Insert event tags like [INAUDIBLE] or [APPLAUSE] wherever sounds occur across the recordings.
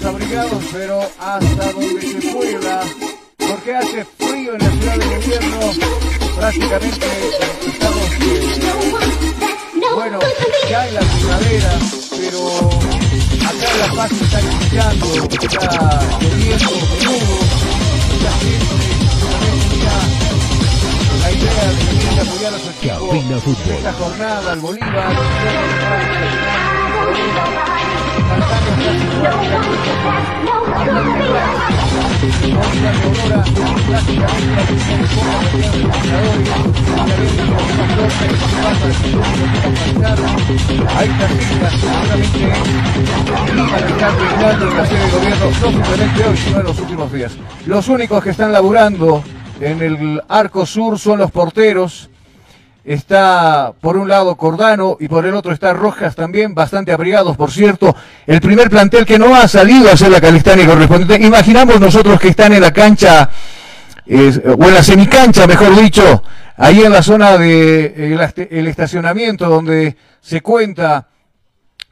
Estamos abrigados, pero hasta donde se pueda, porque hace frío en la ciudad de gobierno. Prácticamente estamos, eh, bueno, ya en la primavera, pero acá La Paz está iniciando, está lloviendo menudo, la gente la idea de a apoyar a su equipo. Esta jornada, el Bolívar, Días. Los únicos que están laburando en el arco sur son los porteros, está por un lado Cordano y por el otro está Rojas también, bastante abrigados, por cierto. El primer plantel que no ha salido a hacer la calistania correspondiente. Imaginamos nosotros que están en la cancha, eh, o en la semicancha, mejor dicho, ahí en la zona de el el estacionamiento donde se cuenta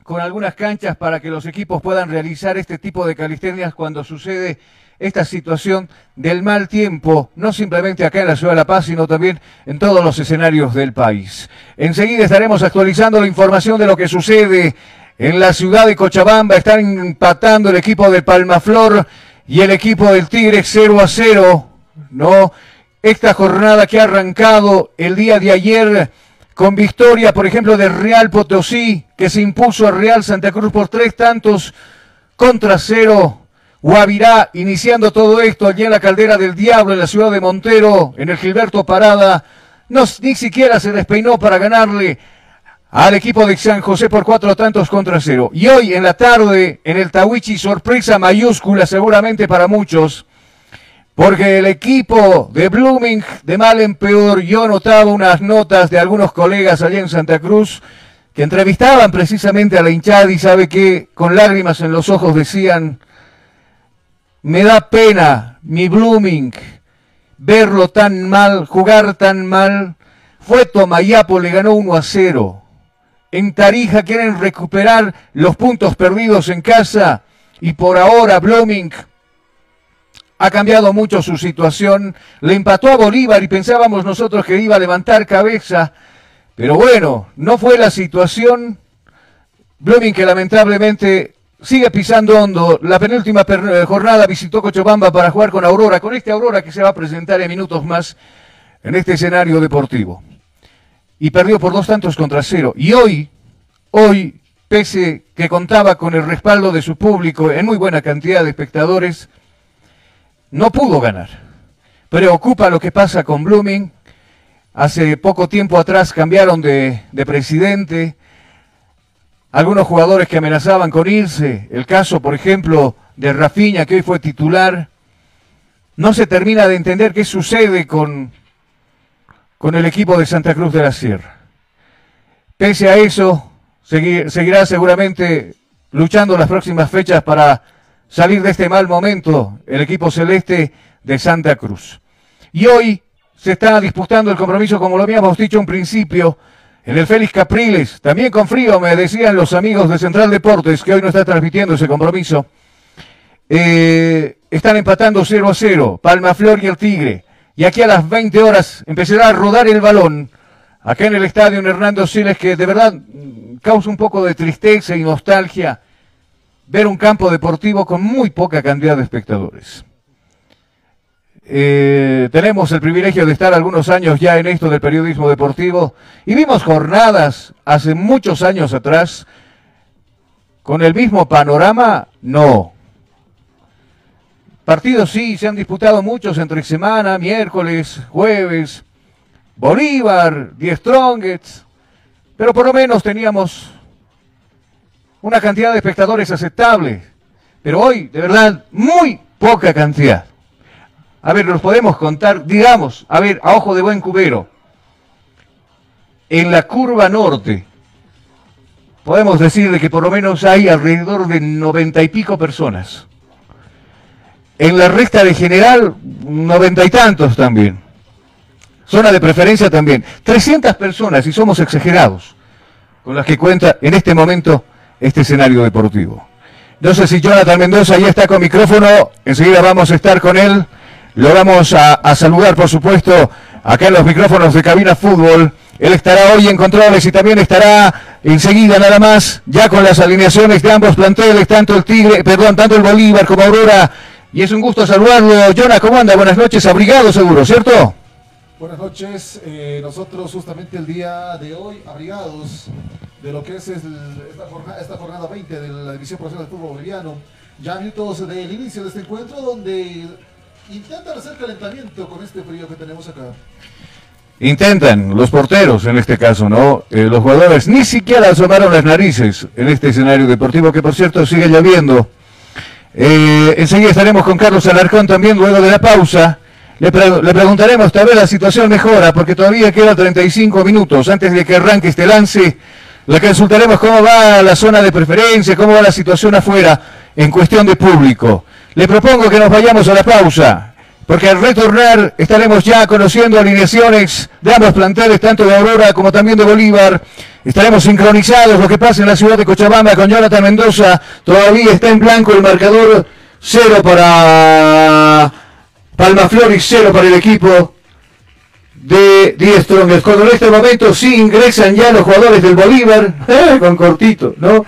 con algunas canchas para que los equipos puedan realizar este tipo de calistenias cuando sucede esta situación del mal tiempo, no simplemente acá en la ciudad de La Paz, sino también en todos los escenarios del país. Enseguida estaremos actualizando la información de lo que sucede en la ciudad de Cochabamba. Están empatando el equipo de Palmaflor y el equipo del Tigre 0 a 0, ¿no? Esta jornada que ha arrancado el día de ayer con victoria, por ejemplo, de Real Potosí, que se impuso a Real Santa Cruz por tres tantos contra cero. Guavirá, iniciando todo esto allí en la caldera del Diablo, en la ciudad de Montero, en el Gilberto Parada, no, ni siquiera se despeinó para ganarle al equipo de San José por cuatro tantos contra cero. Y hoy en la tarde, en el Tawichi, sorpresa mayúscula seguramente para muchos, porque el equipo de Blooming, de mal en peor, yo notaba unas notas de algunos colegas allá en Santa Cruz que entrevistaban precisamente a la hinchada y sabe que con lágrimas en los ojos decían, me da pena mi Blooming verlo tan mal, jugar tan mal. Fue Tomayapo, le ganó 1 a 0. En Tarija quieren recuperar los puntos perdidos en casa y por ahora Blooming ha cambiado mucho su situación. Le empató a Bolívar y pensábamos nosotros que iba a levantar cabeza. Pero bueno, no fue la situación. Blooming que lamentablemente sigue pisando hondo. La penúltima eh, jornada visitó Cochabamba para jugar con Aurora, con este Aurora que se va a presentar en minutos más en este escenario deportivo. Y perdió por dos tantos contra cero. Y hoy, hoy pese que contaba con el respaldo de su público en muy buena cantidad de espectadores, no pudo ganar. Preocupa lo que pasa con Blooming. Hace poco tiempo atrás cambiaron de, de presidente. Algunos jugadores que amenazaban con irse. El caso, por ejemplo, de Rafinha, que hoy fue titular. No se termina de entender qué sucede con, con el equipo de Santa Cruz de la Sierra. Pese a eso, seguirá seguramente luchando las próximas fechas para salir de este mal momento el equipo celeste de Santa Cruz. Y hoy se está disputando el compromiso, como lo habíamos dicho en principio, en el Félix Capriles, también con frío, me decían los amigos de Central Deportes, que hoy no está transmitiendo ese compromiso. Eh, están empatando 0 a 0, Palma Flor y el Tigre. Y aquí a las 20 horas empezará a rodar el balón, acá en el estadio en Hernando Siles, que de verdad causa un poco de tristeza y nostalgia ver un campo deportivo con muy poca cantidad de espectadores. Eh, tenemos el privilegio de estar algunos años ya en esto del periodismo deportivo y vimos jornadas hace muchos años atrás con el mismo panorama, no. Partidos sí, se han disputado muchos entre semana, miércoles, jueves, Bolívar, Die Strongets, pero por lo menos teníamos una cantidad de espectadores aceptable. Pero hoy, de verdad, muy poca cantidad. A ver, los podemos contar, digamos, a ver, a ojo de buen cubero. En la curva norte, podemos decirle que por lo menos hay alrededor de noventa y pico personas. En la recta de general, noventa y tantos también. Zona de preferencia también. 300 personas, y somos exagerados, con las que cuenta en este momento este escenario deportivo. No sé si Jonathan Mendoza ya está con micrófono, enseguida vamos a estar con él. Lo vamos a, saludar, por supuesto, acá en los micrófonos de Cabina Fútbol. Él estará hoy en controles y también estará enseguida nada más ya con las alineaciones de ambos planteles, tanto el Tigre, perdón, tanto el Bolívar como Aurora y es un gusto saludarlo. Jonah, ¿cómo anda? Buenas noches, abrigado seguro, ¿cierto? Buenas noches, eh, nosotros justamente el día de hoy abrigados de lo que es esta, jornada, 20 de la División Profesional de Fútbol Boliviano, ya minutos del inicio de este encuentro donde intentan hacer calentamiento con este frío que tenemos acá. Intentan, los porteros en este caso, ¿no? Eh, los jugadores ni siquiera asomaron las narices en este escenario deportivo que por cierto sigue lloviendo. Eh, enseguida estaremos con Carlos Alarcón también luego de la pausa. Le, preguntaremos, tal vez la situación mejora, porque todavía queda 35 minutos antes de que arranque este lance. Le consultaremos cómo va la zona de preferencia, cómo va la situación afuera en cuestión de público. Le propongo que nos vayamos a la pausa, porque al retornar estaremos ya conociendo alineaciones de ambos planteles, tanto de Aurora como también de Bolívar. Estaremos sincronizados lo que pasa en la ciudad de Cochabamba con Jonathan Mendoza. Todavía está en blanco el marcador, cero para Palma y cero para el equipo de Die Strongers. Cuando en este momento sí ingresan ya los jugadores del Bolívar, [LAUGHS] con cortito, ¿no?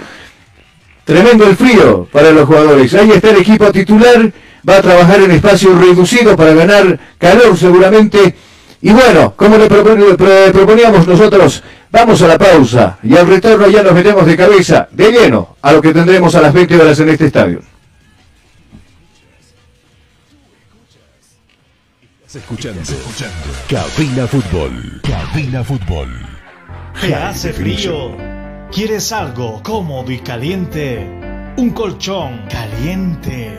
Tremendo el frío para los jugadores. Ahí está el equipo titular, va a trabajar en espacio reducido para ganar calor seguramente. Y bueno, como le proponíamos nosotros, vamos a la pausa y al retorno ya nos metemos de cabeza, de lleno, a lo que tendremos a las 20 horas en este estadio. escuchando, Cabina Fútbol. Cabina Fútbol. ¿Te hace frío? ¿Quieres algo cómodo y caliente? Un colchón caliente.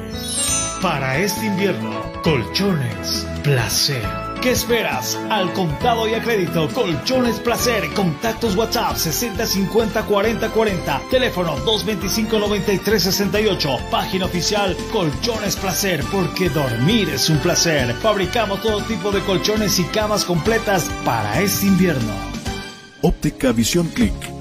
Para este invierno, colchones placer. ¿Qué esperas? Al contado y a crédito, Colchones Placer, contactos WhatsApp 6050 40 40, teléfono 225 93 68, página oficial Colchones Placer, porque dormir es un placer. Fabricamos todo tipo de colchones y camas completas para este invierno. Óptica Visión Click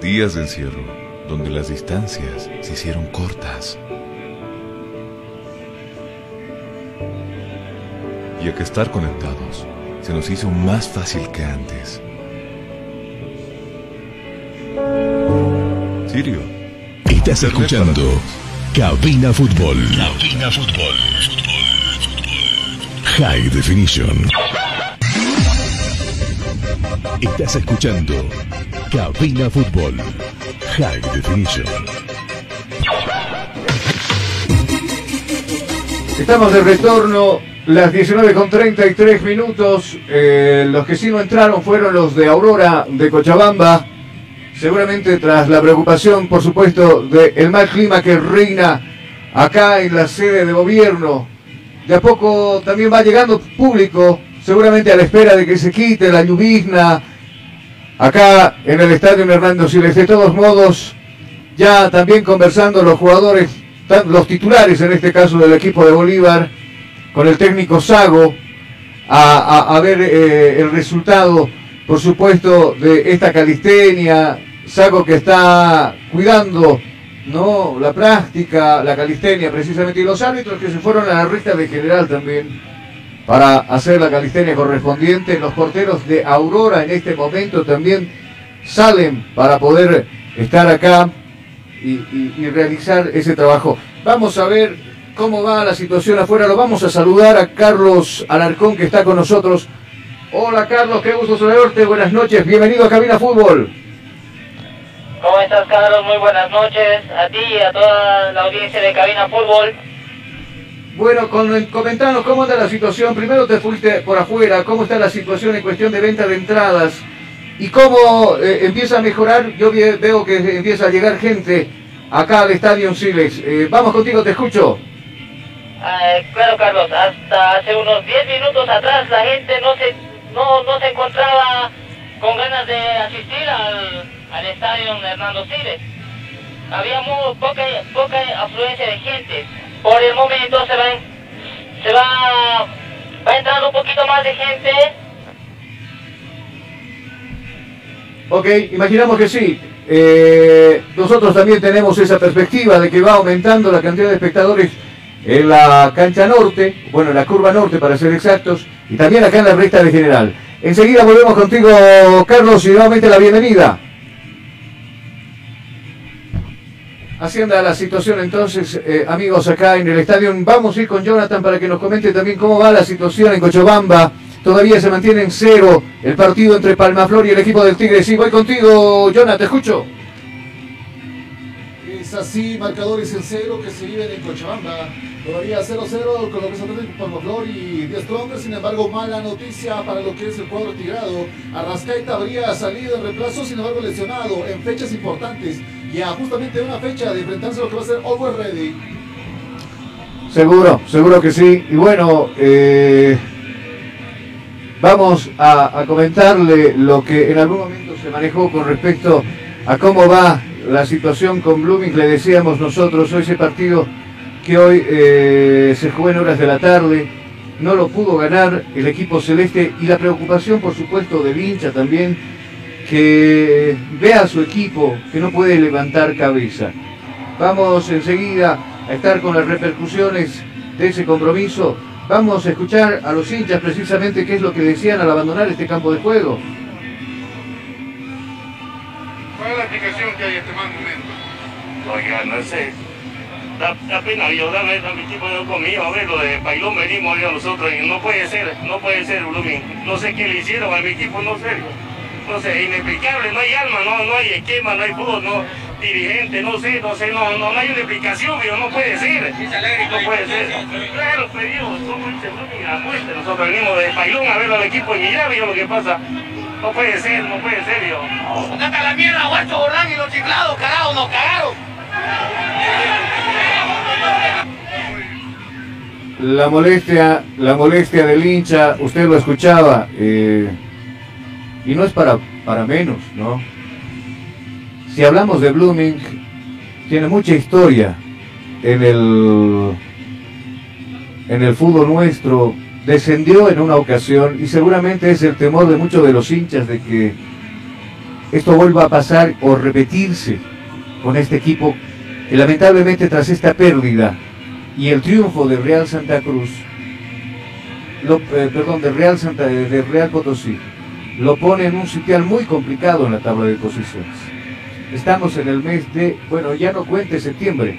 Días de encierro, donde las distancias se hicieron cortas. Y a que estar conectados se nos hizo más fácil que antes. Porfirio. Estás escuchando Cabina Fútbol. Cabina Fútbol. High Definition. Estás escuchando Cabina Fútbol. High Definition. Estamos de retorno, las 19 con 33 minutos. Eh, los que sí no entraron fueron los de Aurora de Cochabamba. Seguramente tras la preocupación, por supuesto, del mal clima que reina acá en la sede de gobierno. De a poco también va llegando público, seguramente a la espera de que se quite la lluvizna. Acá en el estadio Hernando Siles. De todos modos, ya también conversando los jugadores los titulares en este caso del equipo de Bolívar, con el técnico Sago, a, ver eh, el resultado, por supuesto, de esta calistenia. Sago que está cuidando ¿no? la práctica, la calistenia precisamente, y los árbitros que se fueron a la recta de general también para hacer la calistenia correspondiente. Los porteros de Aurora en este momento también salen para poder estar acá y, realizar ese trabajo. Vamos a ver cómo va la situación afuera. Lo vamos a saludar a Carlos Alarcón que está con nosotros. Hola Carlos, qué gusto saludarte. Buenas noches. Bienvenido a Cabina Fútbol. ¿Cómo estás Carlos? Muy buenas noches a ti y a toda la audiencia de Cabina Fútbol. Bueno, comentanos cómo está la situación. Primero te fuiste por afuera, cómo está la situación en cuestión de venta de entradas. ¿Y cómo eh, empieza a mejorar? Yo veo que empieza a llegar gente acá al Estadio Siles. Eh, vamos contigo, te escucho. Eh, claro, Carlos, hasta hace unos 10 minutos atrás la gente no se, no, no se encontraba con ganas de asistir al, al Estadio Hernando Siles. Había muy poca, poca afluencia de gente. Por el momento se va, se va, va entrando un poquito más de gente Ok, imaginamos que sí. Eh, nosotros también tenemos esa perspectiva de que va aumentando la cantidad de espectadores en la cancha norte, bueno, en la curva norte para ser exactos, y también acá en la recta de general. Enseguida volvemos contigo, Carlos, y nuevamente la bienvenida. Hacienda la situación entonces, eh, amigos, acá en el estadio. Vamos a ir con Jonathan para que nos comente también cómo va la situación en Cochabamba. Todavía se mantiene en cero el partido entre Palmaflor y el equipo del Tigre. Sí, voy contigo, Jonathan, te escucho. Es así, marcadores en cero que se viven en Cochabamba. Todavía 0-0 con lo que se trata Palmaflor y 10 Strongers. Sin embargo, mala noticia para lo que es el cuadro tirado. Arrascaita habría salido en reemplazo, sin embargo, lesionado en fechas importantes. Y a justamente una fecha de enfrentarse a lo que va a ser Always Ready. Seguro, seguro que sí. Y bueno, eh, vamos a, comentarle lo que en algún momento se manejó con respecto a cómo va la situación con Blooming. Le decíamos nosotros hoy ese partido que hoy eh, se jugó en horas de la tarde, no lo pudo ganar el equipo celeste y la preocupación por supuesto del hincha también que vea a su equipo que no puede levantar cabeza. Vamos enseguida a estar con las repercusiones de ese compromiso Vamos a escuchar a los hinchas precisamente qué es lo que decían al abandonar este campo de juego. ¿Cuál es la explicación que hay en este mal momento? Oiga, no sé. Da, da pena yo, dame a mi equipo yo conmigo, a ver, lo de Pailón venimos yo nosotros y no puede ser, no puede ser, Blooming. No sé qué le hicieron a mi equipo, no sé. No sé, inexplicable, no hay alma, no, no hay esquema, no hay fútbol, no dirigente, no sé, no sé, no, no, hay una explicación, pero no puede ser. No puede ser. Claro, pedimos, somos la muestra. Nosotros venimos de Pailón a ver al equipo y mirar yo lo que pasa. No puede ser, no puede ser, yo. Acá la mierda, Guacho Borrán y los chiclados, cagados, nos cagaron. La molestia, la molestia del hincha, usted lo escuchaba, eh, y no es para, para menos, ¿no? si hablamos de Blooming, tiene mucha historia en el, en el fútbol nuestro. Descendió en una ocasión y seguramente es el temor de muchos de los hinchas de que esto vuelva a pasar o repetirse con este equipo que lamentablemente tras esta pérdida y el triunfo de Real Santa Cruz, eh, perdón, de Real Santa, de Real Potosí, lo pone en un sitial muy complicado en la tabla de posiciones. Estamos en el mes de, bueno, ya no cuente septiembre,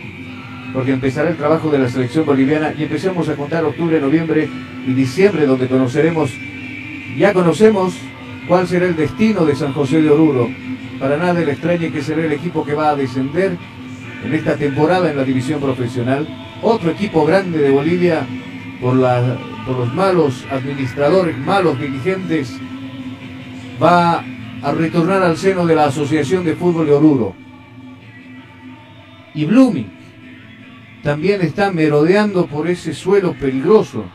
porque empezará el trabajo de la selección boliviana y empecemos a contar octubre, noviembre y diciembre, donde conoceremos, ya conocemos cuál será el destino de San José de Oruro. Para nada le extrañe que será el equipo que va a descender en esta temporada en la división profesional. Otro equipo grande de Bolivia por, por los malos administradores, malos dirigentes, va a retornar al seno de la Asociación de Fútbol de Oruro. Y Blooming también está merodeando por ese suelo peligroso.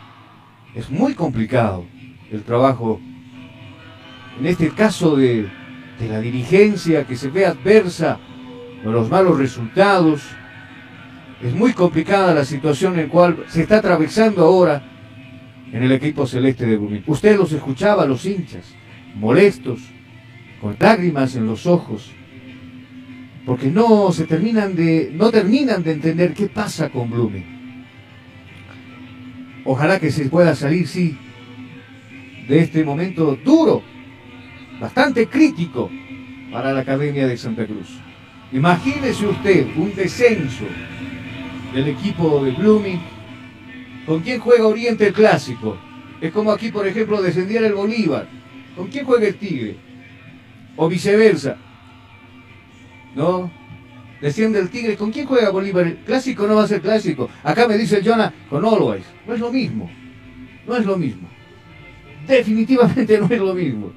Es muy complicado el trabajo, en este caso de, de la dirigencia que se ve adversa con los malos resultados. Es muy complicada la situación en la cual se está atravesando ahora en el equipo celeste de Blooming. Usted los escuchaba, los hinchas, molestos, con lágrimas en los ojos, porque no se terminan de, no terminan de entender qué pasa con Blume. Ojalá que se pueda salir, sí, de este momento duro, bastante crítico para la Academia de Santa Cruz. Imagínese usted un descenso del equipo de Blooming. ¿Con quién juega Oriente el Clásico? Es como aquí, por ejemplo, descendiera el Bolívar. ¿Con quién juega el Tigre? o viceversa. ¿No? Desciende el Tigre, ¿con quién juega Bolívar? Clásico no va a ser clásico. Acá me dice Jonah con Always. No es lo mismo. No es lo mismo. Definitivamente [LAUGHS] no es lo mismo.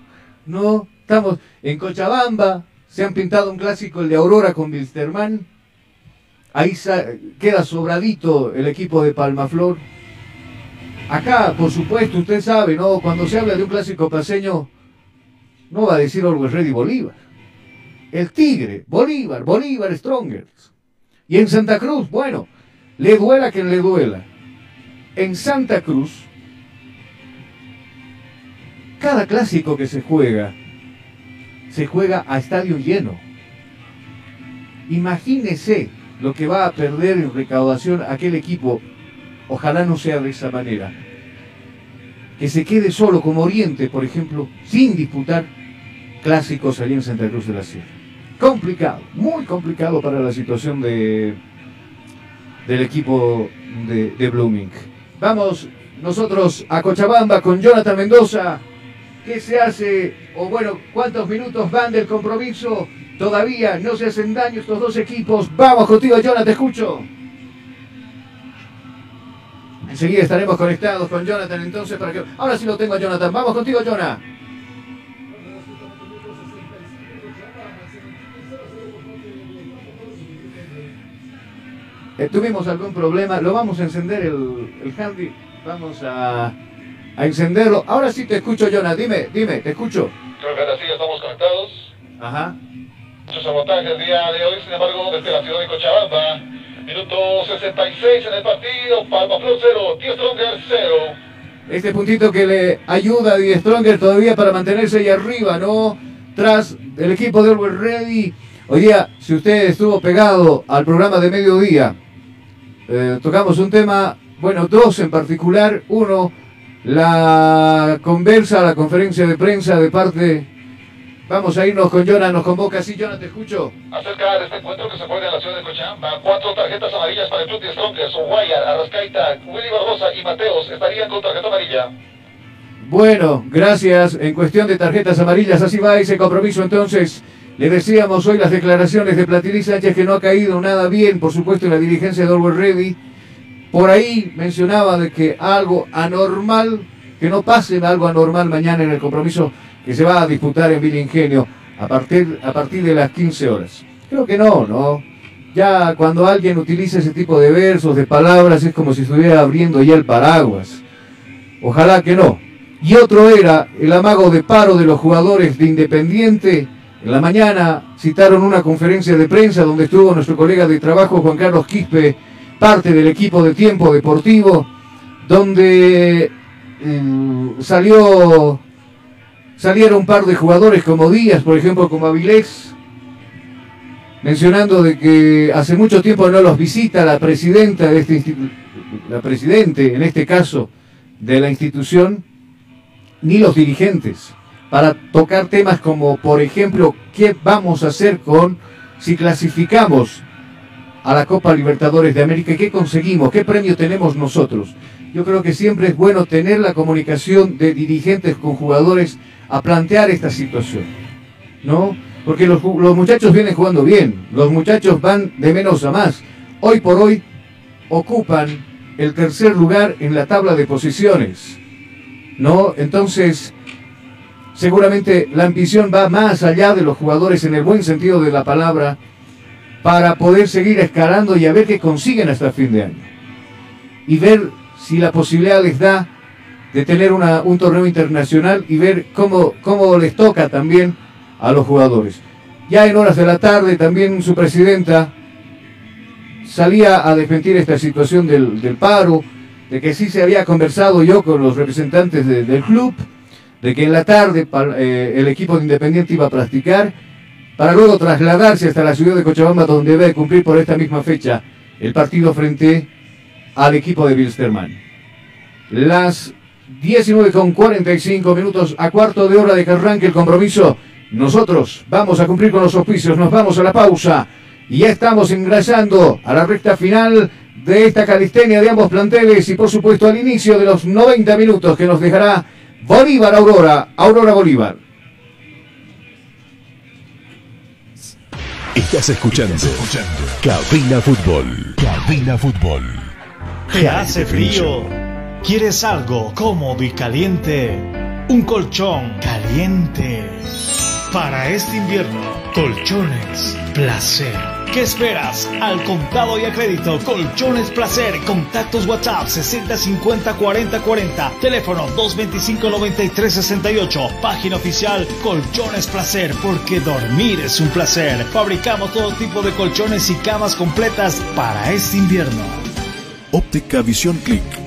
No, estamos en Cochabamba, se han pintado un clásico, el de Aurora con Wilstermann. Ahí queda sobradito el equipo de Palmaflor. Acá, por supuesto, usted sabe, ¿no? Cuando se habla de un clásico paseño, no va a decir Always Ready Bolívar. El Tigre, Bolívar, Bolívar Strongers. Y en Santa Cruz, bueno, le duela quien le duela. En Santa Cruz, cada clásico que se juega, se juega a estadio lleno. Imagínese lo que va a perder en recaudación aquel equipo. Ojalá no sea de esa manera. Que se quede solo como Oriente, por ejemplo, sin disputar clásicos allí en Santa Cruz de la Sierra. Complicado, muy complicado para la situación de, del equipo de, de Blooming. Vamos nosotros a Cochabamba con Jonathan Mendoza. ¿Qué se hace? O bueno, ¿cuántos minutos van del compromiso? Todavía no se hacen daño estos dos equipos. Vamos contigo, Jonathan, te escucho. Enseguida estaremos conectados con Jonathan entonces para que... Ahora sí lo tengo a Jonathan. Vamos contigo, Jonathan. Eh, tuvimos algún problema, lo vamos a encender el, el handy, vamos a, a, encenderlo. Ahora sí te escucho, Jonah, dime, dime, te escucho. Creo que ahora sí estamos conectados. Ajá. Su sabotaje el día de hoy, sin embargo, desde la ciudad de Cochabamba. Minuto 66 en el partido, Palma Flor 0, 10 Stronger 0. Este puntito que le ayuda a Die Stronger todavía para mantenerse ahí arriba, ¿no? Tras el equipo de Always Ready. Hoy día, si usted estuvo pegado al programa de mediodía, eh, tocamos un tema, bueno, dos en particular. Uno, la conversa, la conferencia de prensa de parte... Vamos a irnos con Jonah, nos convoca. Sí, Jonah, te escucho. Acerca de este encuentro que se juega en la ciudad de Cochabamba, cuatro tarjetas amarillas para el club de Strongers, Guayar, Arrascaita, Willy Barbosa y Mateos estarían con tarjeta amarilla. Bueno, gracias. En cuestión de tarjetas amarillas, así va ese compromiso entonces. Le decíamos hoy las declaraciones de Platini Sánchez que no ha caído nada bien, por supuesto, en la dirigencia de Orwell Ready. Por ahí mencionaba de que algo anormal, que no pase algo anormal mañana en el compromiso que se va a disputar en Villa Ingenio a partir, a partir de las 15 horas. Creo que no, ¿no? Ya cuando alguien utiliza ese tipo de versos, de palabras, es como si estuviera abriendo ya el paraguas. Ojalá que no. Y otro era el amago de paro de los jugadores de Independiente en la mañana citaron una conferencia de prensa donde estuvo nuestro colega de trabajo Juan Carlos Quispe, parte del equipo de tiempo deportivo, donde mm, salió, salieron un par de jugadores como Díaz, por ejemplo, como Avilés, mencionando de que hace mucho tiempo no los visita la presidenta de este la presidente, en este caso, de la institución, ni los dirigentes para tocar temas como, por ejemplo, qué vamos a hacer con si clasificamos a la Copa Libertadores de América, ¿qué conseguimos? ¿Qué premio tenemos nosotros? Yo creo que siempre es bueno tener la comunicación de dirigentes con jugadores a plantear esta situación, ¿no? Porque los, los muchachos vienen jugando bien, los muchachos van de menos a más. Hoy por hoy ocupan el tercer lugar en la tabla de posiciones, ¿no? Entonces, seguramente la ambición va más allá de los jugadores en el buen sentido de la palabra para poder seguir escalando y a ver qué consiguen hasta fin de año. Y ver si la posibilidad les da de tener un torneo internacional y ver cómo, cómo les toca también a los jugadores. Ya en horas de la tarde también su presidenta salía a defender esta situación del, del, paro, de que sí se había conversado yo con los representantes de, del club, de que en la tarde eh, el equipo de Independiente iba a practicar, para luego trasladarse hasta la ciudad de Cochabamba, donde debe cumplir por esta misma fecha el partido frente al equipo de Wilstermann. Las 19 con 45 minutos a cuarto de hora de que arranque el compromiso. Nosotros vamos a cumplir con los auspicios, nos vamos a la pausa y ya estamos ingresando a la recta final de esta calistenia de ambos planteles y por supuesto al inicio de los 90 minutos que nos dejará Bolívar Aurora, Aurora Bolívar. Estás escuchando, Estás escuchando. Cabina Fútbol. Cabina Fútbol. ¿Te hace frío? ¿Quieres algo cómodo y caliente? Un colchón caliente. Para este invierno, colchones placer. ¿Qué esperas? Al contado y a crédito, Colchones Placer, contactos WhatsApp 60 50 40 40, teléfono 225 93 68, página oficial Colchones Placer, porque dormir es un placer. Fabricamos todo tipo de colchones y camas completas para este invierno. Óptica Visión Click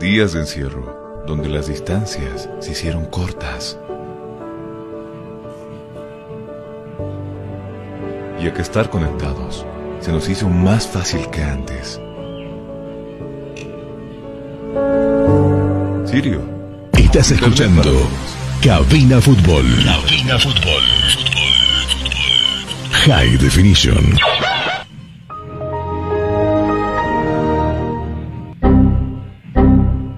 Días de encierro, donde las distancias se hicieron cortas. Y a que estar conectados se nos hizo más fácil que antes. Sirio. Estás escuchando Cabina Fútbol. Cabina Fútbol. High Definition.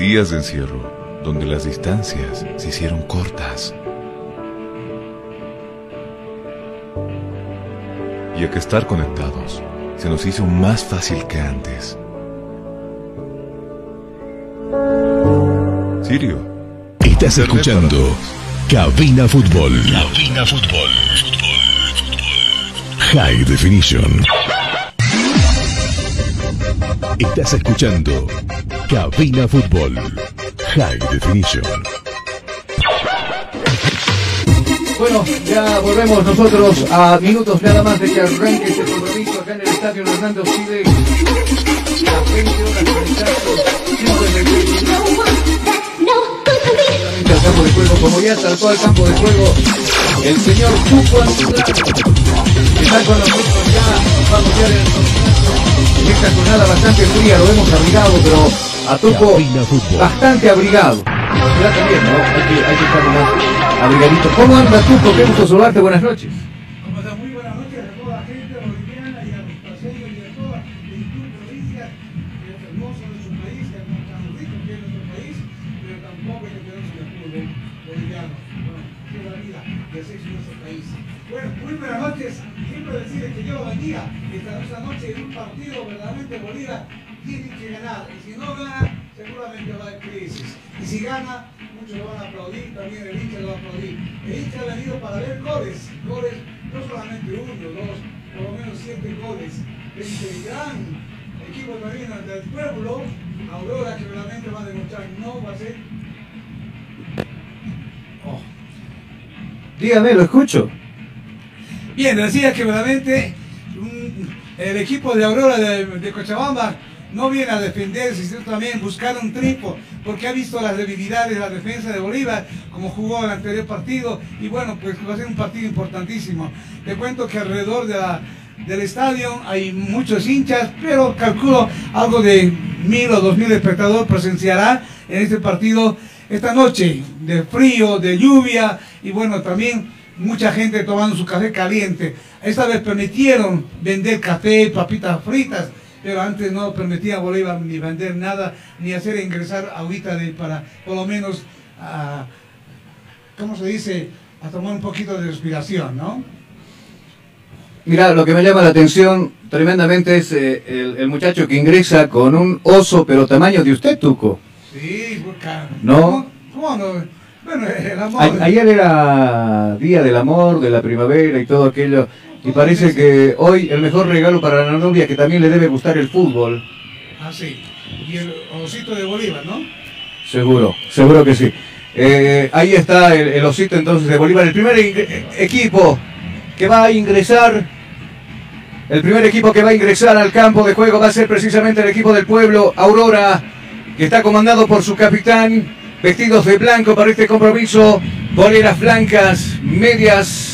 Días de encierro, donde las distancias se hicieron cortas. Y a que estar conectados se nos hizo más fácil que antes. Sirio. Estás escuchando Cabina Fútbol. Cabina Fútbol. High Definition. Estás escuchando Cabina Fútbol. High Definition. Bueno, ya volvemos nosotros a minutos nada más de que arranque este compromiso acá en el estadio Hernando Siles. A 20 horas conectados, simplemente al campo de juego, como ya saltó al campo de juego el señor Tuco está con nosotros ya, vamos ya en esta jornada bastante fría, lo hemos abrigado, pero a Tuco bastante abrigado. Ya también, ¿no? Hay que, hay que estar más abrigadito. ¿Cómo anda Tuco? Qué gusto saludarte, buenas noches. Bueno, muy buenas noches. Siempre decirles que Dios lo bendiga. Esta, esta noche en un partido verdaderamente Bolívar tiene que ganar. Y si no gana, seguramente va a haber crisis. Y si gana, muchos lo van a aplaudir, también el hincha lo va a aplaudir. El hincha ha venido para ver goles. Goles, no solamente uno, dos, por lo menos siete goles. Este gran equipo también del pueblo, Aurora, que realmente va a demostrar no va a ser Dígame, lo escucho. Bien, decía que verdaderamente el equipo de Aurora de, de Cochabamba no viene a defenderse, sino también buscar un triunfo, porque ha visto las debilidades de la defensa de Bolívar, como jugó el anterior partido, y bueno, pues va a ser un partido importantísimo. Te cuento que alrededor de del estadio hay muchos hinchas, pero calculo algo de mil o dos mil espectadores presenciará en este partido esta noche, de frío, de lluvia, y bueno, también mucha gente tomando su café caliente. Esta vez permitieron vender café, papitas fritas, pero antes no permitía a Bolívar ni vender nada, ni hacer ingresar ahorita de, para por lo menos, a, ¿cómo se dice?, a tomar un poquito de respiración, ¿no? Mira, lo que me llama la atención tremendamente es eh, el, el muchacho que ingresa con un oso, pero tamaño de usted, Tuco. Sí. ¿No? ¿Cómo no? Bueno, el amor. A- ayer era Día del Amor, de la primavera y todo aquello. Y parece que hoy el mejor regalo para la novia, que también le debe gustar el fútbol. Ah, sí. Y el osito de Bolívar, ¿no? Seguro, seguro que sí. Eh, ahí está el, el osito entonces de Bolívar, el primer equipo que va a ingresar, el primer equipo que va a ingresar al campo de juego va a ser precisamente el equipo del pueblo, Aurora, que está comandado por su capitán, vestidos de blanco para este compromiso, boleras blancas, medias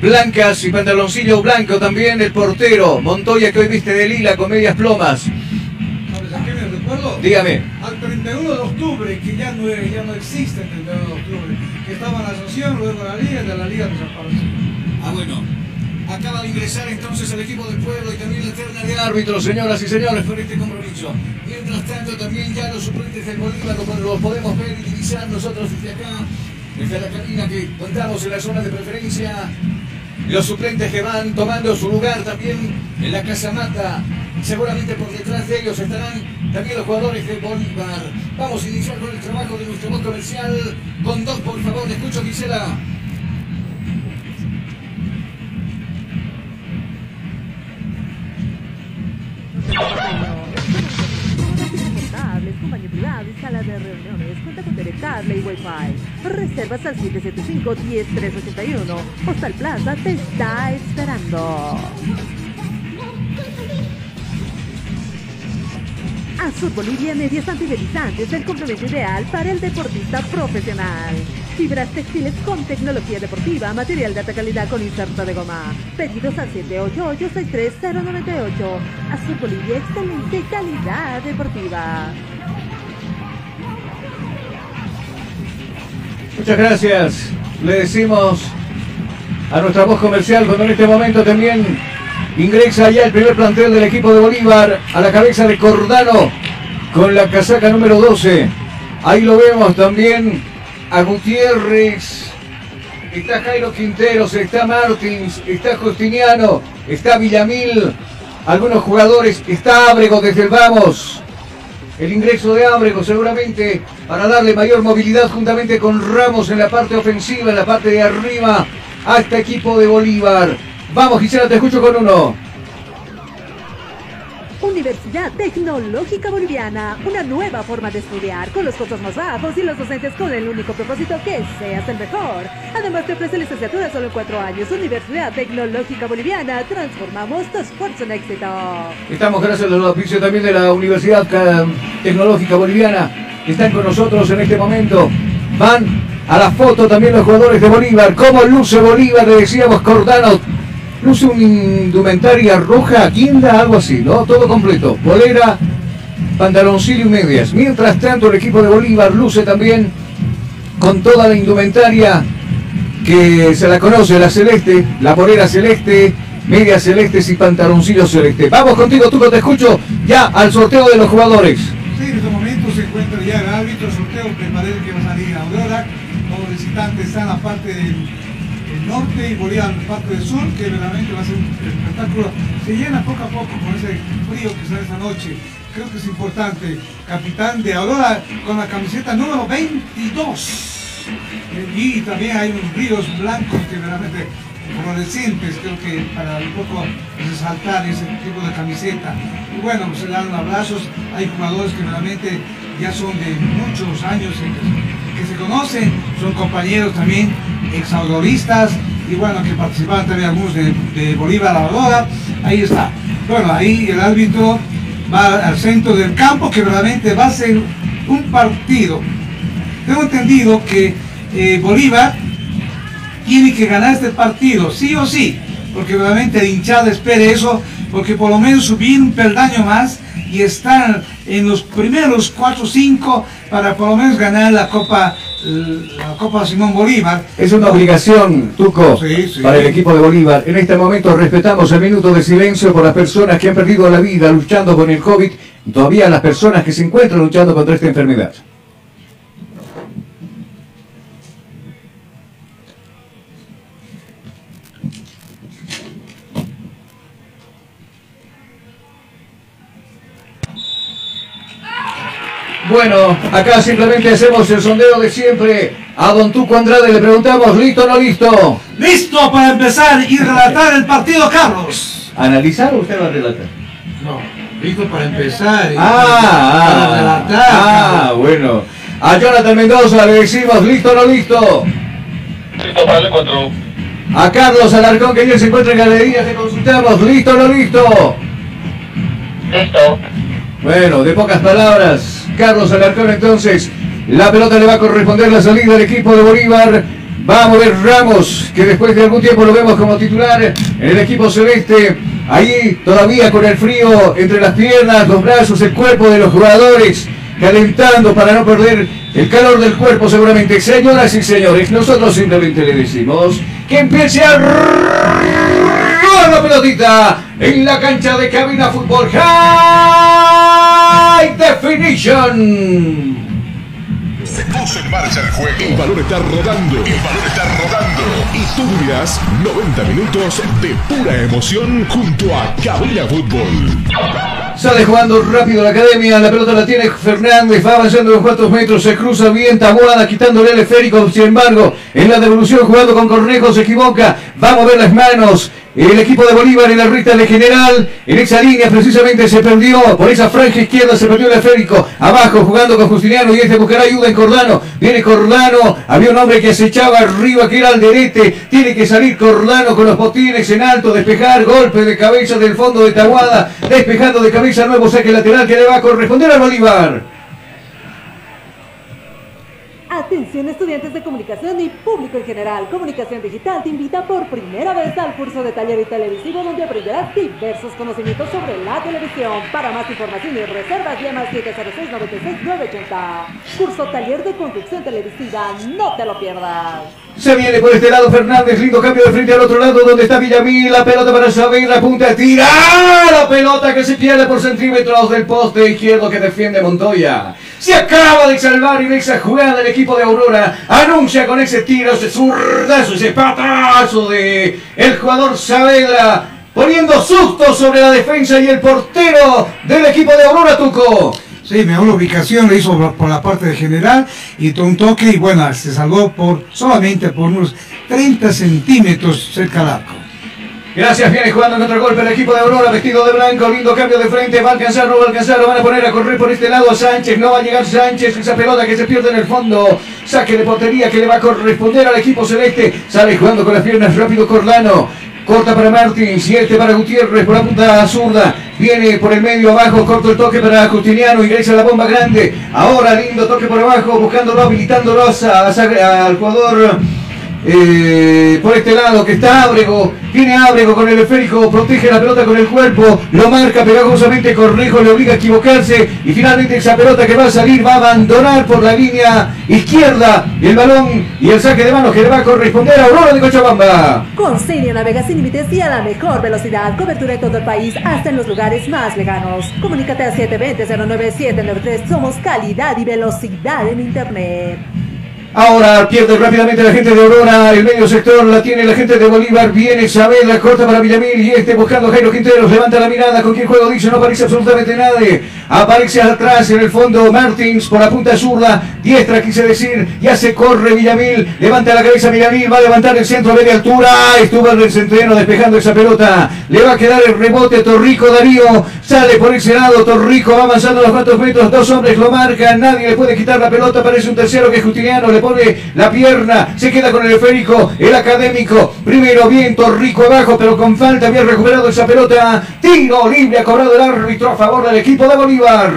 blancas y pantaloncillo blanco también, el portero, Montoya que hoy viste de lila con medias plomas. ¿Sabes a qué me recuerdo? Dígame. Al 31 de octubre, que ya no, ya no existe el 31 de octubre, que estaba en la asociación, luego la liga, y de la liga desapareció. Ah, bueno. Acaba de ingresar entonces el equipo del pueblo y también la terna de árbitros, señoras y señores, por este compromiso. Mientras tanto, también ya los suplentes del Bolívar como los podemos ver y divisar nosotros desde acá, desde la cabina que contamos en la zona de preferencia. Los suplentes que van tomando su lugar también en la Casa Mata. Seguramente por detrás de ellos estarán también los jugadores de Bolívar. Vamos a iniciar con el trabajo de nuestro voz comercial. Con dos, por favor, le escucho, Gisela. Confortables, con y sala de reuniones. Cuenta con telecable y wifi. Reservas al 775-10381. Hostal Plaza te está esperando. Azul Bolivia Medias Antidelizantes, el complemento ideal para el deportista profesional. Fibras textiles con tecnología deportiva, material de alta calidad con inserto de goma. Pedidos al 788-63098. Azul Bolivia, excelente calidad deportiva. Muchas gracias. Le decimos a nuestra voz comercial cuando en este momento también ingresa ya el primer plantel del equipo de Bolívar a la cabeza de Cordano con la casaca número 12. Ahí lo vemos también a Gutiérrez está Jairo Quinteros, está Martins, está Justiniano, está Villamil, algunos jugadores, está Ábrego desde el Vamos. El ingreso de Ábrego seguramente para darle mayor movilidad juntamente con Ramos en la parte ofensiva, en la parte de arriba, a este equipo de Bolívar. Vamos Gisela, te escucho con uno. Universidad Tecnológica Boliviana, una nueva forma de estudiar con los costos más bajos y los docentes con el único propósito que seas el mejor. Además te ofrece licenciatura solo en cuatro años. Universidad Tecnológica Boliviana, transformamos tu esfuerzo en éxito. Estamos gracias a los oficios también de la Universidad Ca- Tecnológica Boliviana. que Están con nosotros en este momento. Van a la foto también los jugadores de Bolívar. ¿Cómo luce Bolívar? Le decíamos Cordano. Luce una indumentaria roja, guinda, algo así, ¿no? Todo completo. Bolera, pantaloncillo y medias. Mientras tanto, el equipo de Bolívar luce también con toda la indumentaria que se la conoce, la celeste, la polera celeste, medias celestes y pantaloncillos celeste. Vamos contigo, Tuco, te escucho ya al sorteo de los jugadores. Sí, en este momento se encuentra ya el árbitro, sorteo, me parece que va a salir Aurora. Los visitantes están la parte del norte y la parte del sur, que realmente va a ser un espectáculo. Se llena poco a poco con ese frío que sale esta noche. Creo que es importante. Capitán de Aurora con la camiseta número 22. Y también hay unos brillos blancos que realmente fluorescentes, creo que para un poco resaltar ese tipo de camiseta. Y bueno, pues se dan abrazos, hay jugadores que realmente ya son de muchos años que se conocen, son compañeros también, exaudoristas, y bueno, que participaban también algunos de, Bolívar Aurora, ahí está. Bueno, ahí el árbitro va al centro del campo, que realmente va a ser un partido. Tengo entendido que eh, Bolívar tiene que ganar este partido, sí o sí, porque realmente el hinchada espere eso, porque por lo menos subir un peldaño más y estar en los primeros 4 o 5 para por lo menos ganar la Copa, la Copa Simón Bolívar. Es una obligación, Tuco, Sí, sí. para el equipo de Bolívar. En este momento respetamos el minuto de silencio por las personas que han perdido la vida luchando con el COVID y todavía las personas que se encuentran luchando contra esta enfermedad. Bueno, acá simplemente hacemos el sondeo de siempre. A Don Tuco Andrade le preguntamos, ¿listo o no listo? Listo para empezar y relatar el partido, Carlos. ¿Analizar o usted va a relatar? No, listo para empezar. y Ah, para ah, relatar. ah, bueno. A Jonathan Mendoza le decimos, ¿listo o no listo? Listo para el encuentro. A Carlos Alarcón, que ya se encuentra en galerías, le consultamos, ¿listo o no listo? Listo. Bueno, de pocas palabras, Carlos Alarcón entonces, la pelota le va a corresponder la salida del equipo de Bolívar. Va a mover Ramos, que después de algún tiempo lo vemos como titular en el equipo celeste. Ahí todavía con el frío entre las piernas, los brazos, el cuerpo de los jugadores, calentando para no perder el calor del cuerpo seguramente. Señoras y señores, nosotros simplemente le decimos que empiece a ¡Gol la pelotita en la cancha de cabina fútbol High Definition. Se puso en marcha el juego. El balón está rodando. El balón está rodando. Y tú vivirás 90 minutos de pura emoción junto a Cabina Fútbol. Sale jugando rápido la academia, la pelota la tiene Fernández, va avanzando en cuantos metros, se cruza bien Taboada, quitándole el esférico, sin embargo, en la devolución jugando con Cornejo se equivoca, va a mover las manos, el equipo de Bolívar en la recta de general, en esa línea precisamente se perdió, por esa franja izquierda se perdió el esférico, abajo jugando con Justiniano y es de buscar ayuda en Cordano, viene Cordano, había un hombre que se echaba arriba que era Alderete, tiene que salir Cordano con los botines en alto, despejar, golpe de cabeza del fondo de Taguada, despejando de cabeza nuevo saque lateral que le va a corresponder al Bolívar. Atención estudiantes de comunicación y público en general. Comunicación Digital te invita por primera vez al curso de taller y televisivo donde aprenderás diversos conocimientos sobre la televisión. Para más información y reservas llama al 706 96 980. Curso taller de conducción televisiva. No te lo pierdas. Se viene por este lado Fernández, lindo cambio de frente al otro lado donde está Villamil, la pelota para Xavier, la punta tira, la pelota que se pierde por centímetros del poste izquierdo que defiende Montoya. Se acaba de salvar en esa jugada el equipo de Aurora. Anuncia con ese tiro, ese zurdazo, ese patazo de el jugador Saavedra. Poniendo susto sobre la defensa y el portero del equipo de Aurora Tuco. Sí, mejor ubicación lo hizo por- la parte de general y un toque y bueno, se salvó por solamente por unos 30 centímetros cerca al arco. Gracias, viene jugando contra el golpe el equipo de Aurora, vestido de blanco, lindo cambio de frente, va a alcanzar, no va a alcanzar, lo van a poner a correr por este lado Sánchez, no va a llegar Sánchez, esa pelota que se pierde en el fondo, saque de portería que le va a corresponder al equipo celeste, sale jugando con las piernas rápido Corlano, corta para Martins y este para Gutiérrez por la punta zurda, viene por el medio abajo, corto el toque para Justiniano, ingresa la bomba grande, ahora lindo toque por abajo, buscándolo, habilitándolo al jugador... Eh, por este lado que está Ábrego, viene Ábrego con el esférico, protege la pelota con el cuerpo, lo marca pegajosamente, Cornejo le obliga a equivocarse y finalmente esa pelota que va a salir va a abandonar por la línea izquierda el balón y el saque de manos que le va a corresponder a Aurora de Cochabamba. Con Cilia navega sin límites y a la mejor velocidad. Cobertura en todo el país, hasta en los lugares más lejanos. Comunícate al 720-09793. Somos calidad y velocidad en Internet. Ahora pierde rápidamente la gente de Aurora, el medio sector la tiene la gente de Bolívar, viene Saavedra, corta para Villamil y este buscando Jairo Quinteros, levanta la mirada, con quien juego dice, no aparece absolutamente nadie, aparece atrás en el fondo Martins por la punta zurda, diestra quise decir, ya se corre Villamil, levanta la cabeza Villamil, va a levantar el centro a media altura, estuvo en el centeno despejando esa pelota, le va a quedar el rebote Torrico Darío, sale por ese lado, Torrico va avanzando unos cuantos metros, dos hombres lo marcan, nadie le puede quitar la pelota, parece un tercero que es Justiniano, le la pierna, se queda con el esférico, el académico, primero bien Torrico abajo, pero con falta, bien recuperado esa pelota, tiro libre ha cobrado el árbitro a favor del equipo de Bolívar.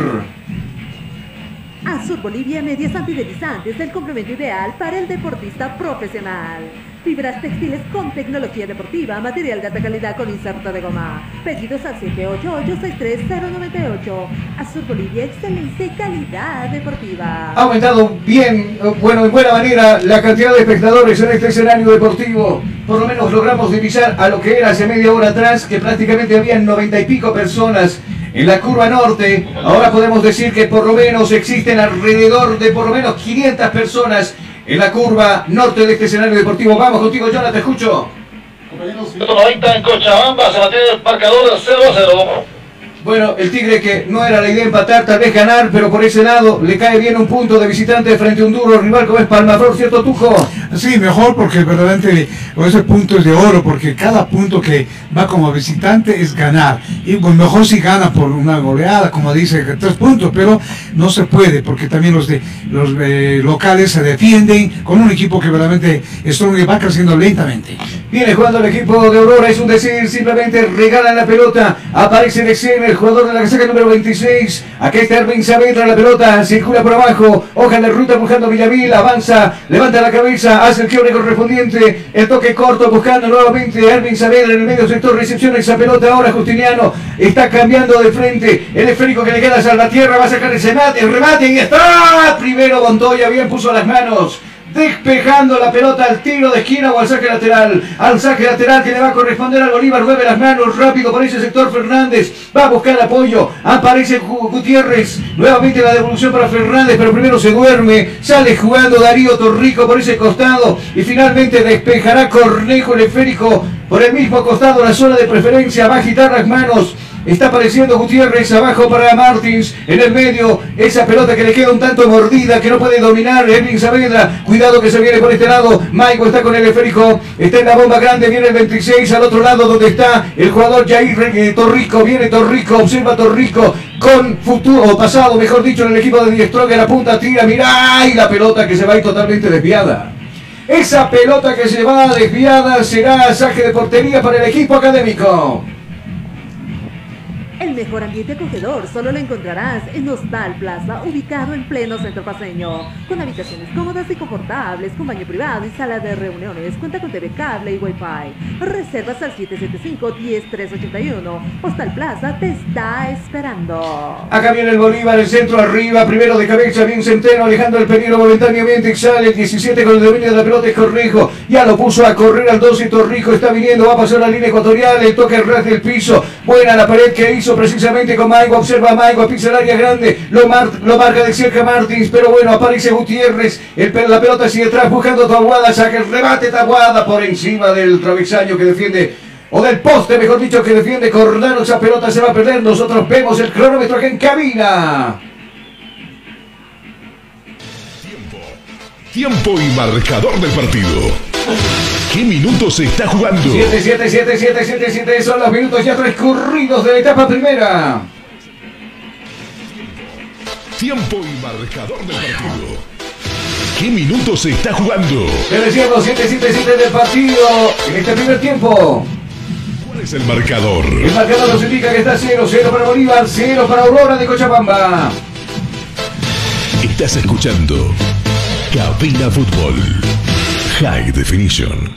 Azur Bolivia Medias Antideslizantes, el complemento ideal para el deportista profesional. Fibras textiles con tecnología deportiva, material de alta calidad con inserto de goma. Pedidos al 788-63098. Azur Bolivia, excelente calidad deportiva. Ha aumentado bien, eh, bueno, en buena manera la cantidad de espectadores en este escenario deportivo. Por lo menos logramos divisar a lo que era hace media hora atrás, que prácticamente habían noventa y pico personas en la curva norte. Ahora podemos decir que por lo menos existen alrededor de por lo menos 500 personas en la curva norte de este escenario deportivo. Vamos contigo, Jonathan, te escucho. 90 en Cochabamba, se mantiene el marcador 0 a 0. Bueno, el Tigre que no era la idea empatar, tal vez ganar, pero por ese lado le cae bien un punto de visitante frente a un duro rival como es Palmaflor, ¿cierto, Tujo? Sí, mejor porque verdaderamente ese punto es de oro, porque cada punto que va como visitante es ganar. Y pues, mejor si gana por una goleada, como dice, tres puntos, pero no se puede, porque también los de los eh, locales se defienden con un equipo que verdaderamente va creciendo lentamente. Viene jugando el equipo de Aurora, es un decir, simplemente regalan la pelota, aparece de escena el jugador de la casaca número 26, acá está Erwin Saavedra, la pelota circula por abajo, hoja de ruta buscando Villavil, avanza, levanta la cabeza, hace el quiebre correspondiente, el toque corto buscando nuevamente Erwin Saavedra en el medio sector, recepciona esa pelota ahora Justiniano, está cambiando de frente, el esférico que le queda a Salvatierra, va a sacar ese mate, el remate y está, primero Montoya, bien puso las manos, despejando la pelota al tiro de esquina o al saque lateral. Al saque lateral que le va a corresponder al Bolívar. Mueve las manos rápido por ese sector Fernández. Va a buscar apoyo. Aparece Gu- Gutiérrez. Nuevamente la devolución para Fernández, pero primero se duerme. Sale jugando Darío Torrico por ese costado. Y finalmente despejará Cornejo el esférico por el mismo costado. La zona de preferencia va a agitar las manos. Está apareciendo Gutiérrez abajo para Martins. En el medio, esa pelota que le queda un tanto mordida, que no puede dominar. Edwin Saavedra. Cuidado que se viene por este lado. Maico está con el esférico. Está en la bomba grande. Viene el 26 al otro lado donde está el jugador Jair eh, Torrico. Viene Torrico. Observa Torrico con futuro, pasado, mejor dicho, en el equipo de Diestroga. La punta tira. Mira. Y la pelota que se va a ir totalmente desviada. Esa pelota que se va desviada será saque de portería para el equipo académico. El mejor ambiente acogedor solo lo encontrarás en Hostal Plaza, ubicado en pleno centro paseño, con habitaciones cómodas y confortables, con baño privado y sala de reuniones. Cuenta con TV cable y Wi-Fi. Reservas al 775-10381. Hostal Plaza te está esperando. Acá viene el Bolívar, el centro arriba, primero de cabeza, bien Centeno, alejando el peligro momentáneamente, y sale el 17 con el dominio de la pelota, es Corrijo, ya lo puso a correr al 12, Torrijo está viniendo, va a pasar la línea ecuatorial, el toque ras del piso, buena la pared que hizo precisamente con Maigo. Observa Maigo, pisa el área grande. Lo, lo marca de cerca Martins. Pero bueno, aparece Gutiérrez. El, la pelota sigue atrás buscando Tabuada. Saca el rebate Tabuada por encima del travesaño que defiende. O del poste, mejor dicho, que defiende Cordano. Esa pelota se va a perder. Nosotros vemos el cronómetro acá en cabina. Tiempo y marcador del partido. ¿Qué minutos se está jugando? 7, 7, 7, 7, 7, 7 son los minutos ya transcurridos de la etapa primera. Tiempo y marcador del partido. ¿Qué minutos se está jugando? Te decíamos 7, 7, 7 del partido en este primer tiempo. ¿Cuál es el marcador? El marcador nos indica que está 0, 0 para Bolívar, 0 para Aurora de Cochabamba. Estás escuchando Cabina Fútbol. High Definition.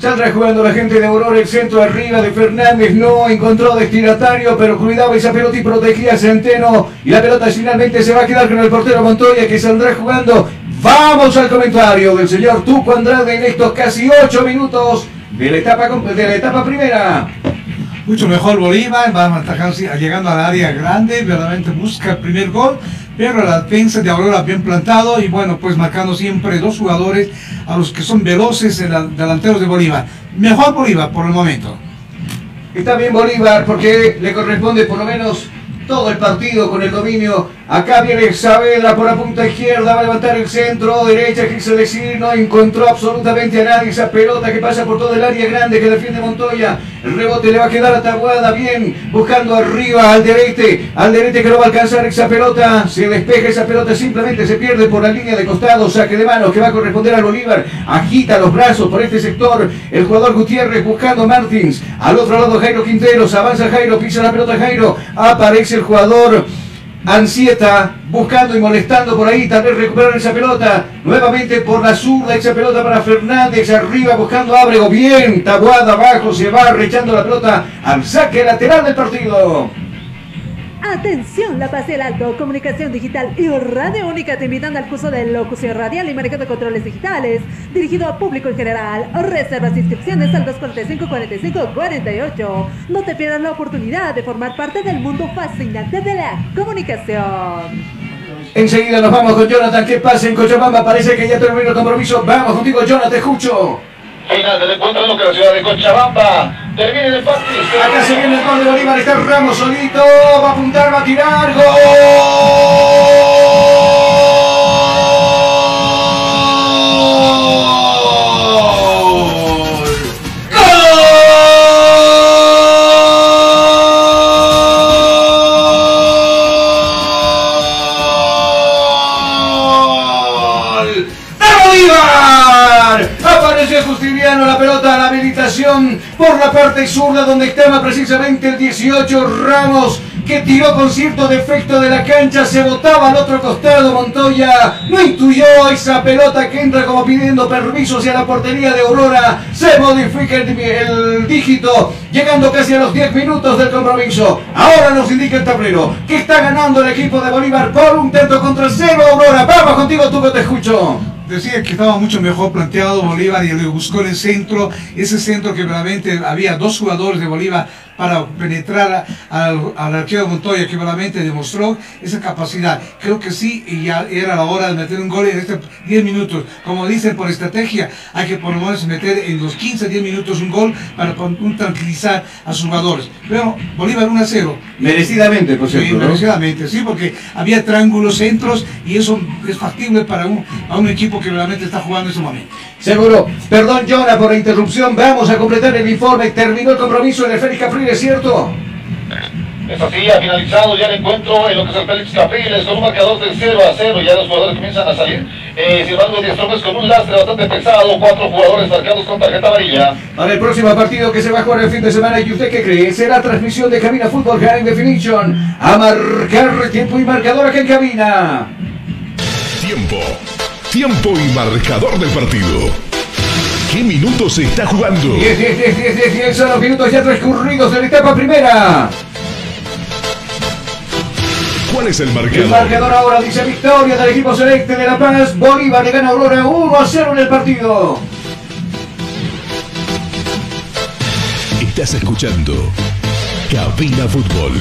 Saldrá jugando la gente de Aurora, el centro arriba de Fernández, no encontró destinatario, pero cuidaba esa pelota y protegía a Centeno. Y la pelota finalmente se va a quedar con el portero Montoya que saldrá jugando. Vamos al comentario del señor Tuco Andrade en estos casi 8 minutos de la etapa, de la etapa primera. Mucho mejor Bolívar, va atajando, llegando al área grande, verdaderamente busca el primer gol, pero la defensa de Aurora bien plantado y bueno, pues marcando siempre dos jugadores a los que son veloces en la- delanteros de Bolívar. Mejor Bolívar por el momento. Está bien Bolívar porque le corresponde por lo menos todo el partido con el dominio. Acá viene Saavedra por la punta izquierda, va a levantar el centro, derecha, quise decir, no encontró absolutamente a nadie. Esa pelota que pasa por todo el área grande que defiende Montoya. El rebote le va a quedar a bien, buscando arriba al derecho, al derecho que no va a alcanzar esa pelota. Se despeja esa pelota, simplemente se pierde por la línea de costado, saque de mano que va a corresponder al Bolívar. Agita los brazos por este sector. El jugador Gutiérrez buscando Martins. Al otro lado Jairo Quinteros, avanza Jairo, pisa la pelota Jairo. Aparece el jugador Ansieta buscando y molestando por ahí, tal vez recuperar esa pelota. Nuevamente por la zurda, esa pelota para Fernández, arriba buscando Ábrego. Bien, Tabuada abajo, se va rechando la pelota al saque lateral del partido. Atención, La Paz y el Alto, Comunicación Digital y Radio Única te invitan al curso de locución radial y manejo de controles digitales, dirigido a público en general. Reservas e inscripciones al 245-45-48. No te pierdas la oportunidad de formar parte del mundo fascinante de la comunicación. Enseguida nos vamos con Jonathan. ¿Qué pasa en Cochabamba? Parece que ya terminó el compromiso. Vamos contigo, Jonathan, te escucho. Final del encuentro que la ciudad de Cochabamba. Termina el empate. Acá se viene el gol de Bolívar, está Ramos solito, va a apuntar, va a tirar, ¡Gol! ¡Gol! ¡De Bolívar! Apareció Justiniano la pelota a la habilitación por la parte zurda donde estaba precisamente el 18 Ramos que tiró con cierto defecto de la cancha, se botaba al otro costado Montoya, no intuyó esa pelota que entra como pidiendo permiso hacia la portería de Aurora, se modifica el, dígito, llegando casi a los 10 minutos del compromiso. Ahora nos indica el tablero que está ganando el equipo de Bolívar por un tanto contra cero Aurora. Vamos contigo, tú que te escucho. Decía que estaba mucho mejor planteado Bolívar y le buscó el centro, ese centro que realmente había dos jugadores de Bolívar para penetrar al, al arquero Montoya que realmente demostró esa capacidad. Creo que sí, y ya era la hora de meter un gol en estos 10 minutos. Como dicen por estrategia, hay que por lo menos meter en los 15, 10 minutos un gol para tranquilizar a sus jugadores. Pero Bolívar 1 a 0. Merecidamente, por cierto, Sí, ¿no? merecidamente, sí, porque había triángulos, centros y eso es factible para un, a un equipo que realmente está jugando en ese momento. Seguro. Perdón, Jonah, por la interrupción. Vamos a completar el informe. Terminó el compromiso en el Félix Capriles, ¿cierto? Es así, ha finalizado ya el encuentro en lo que es el Félix Capriles con un marcador de 0 a 0. Ya los jugadores comienzan a salir. Eh, embargo, Diez Tromes con un lastre bastante pesado. Cuatro jugadores marcados con tarjeta amarilla. Para el próximo partido que se va a jugar el fin de semana, ¿y usted qué cree? Será transmisión de Cabina Fútbol High Definition. A marcar tiempo y marcador aquí en cabina. Tiempo. Tiempo y marcador del partido. ¿Qué minutos se está jugando? 10, 10, 10, 10, 10, 10 son los minutos ya transcurridos de la etapa primera. ¿Cuál es el El marcador? marcador ahora dice victoria del equipo celeste de La Paz. Bolívar le gana a Aurora 1 a 0 en el partido. Estás escuchando Cabina Fútbol.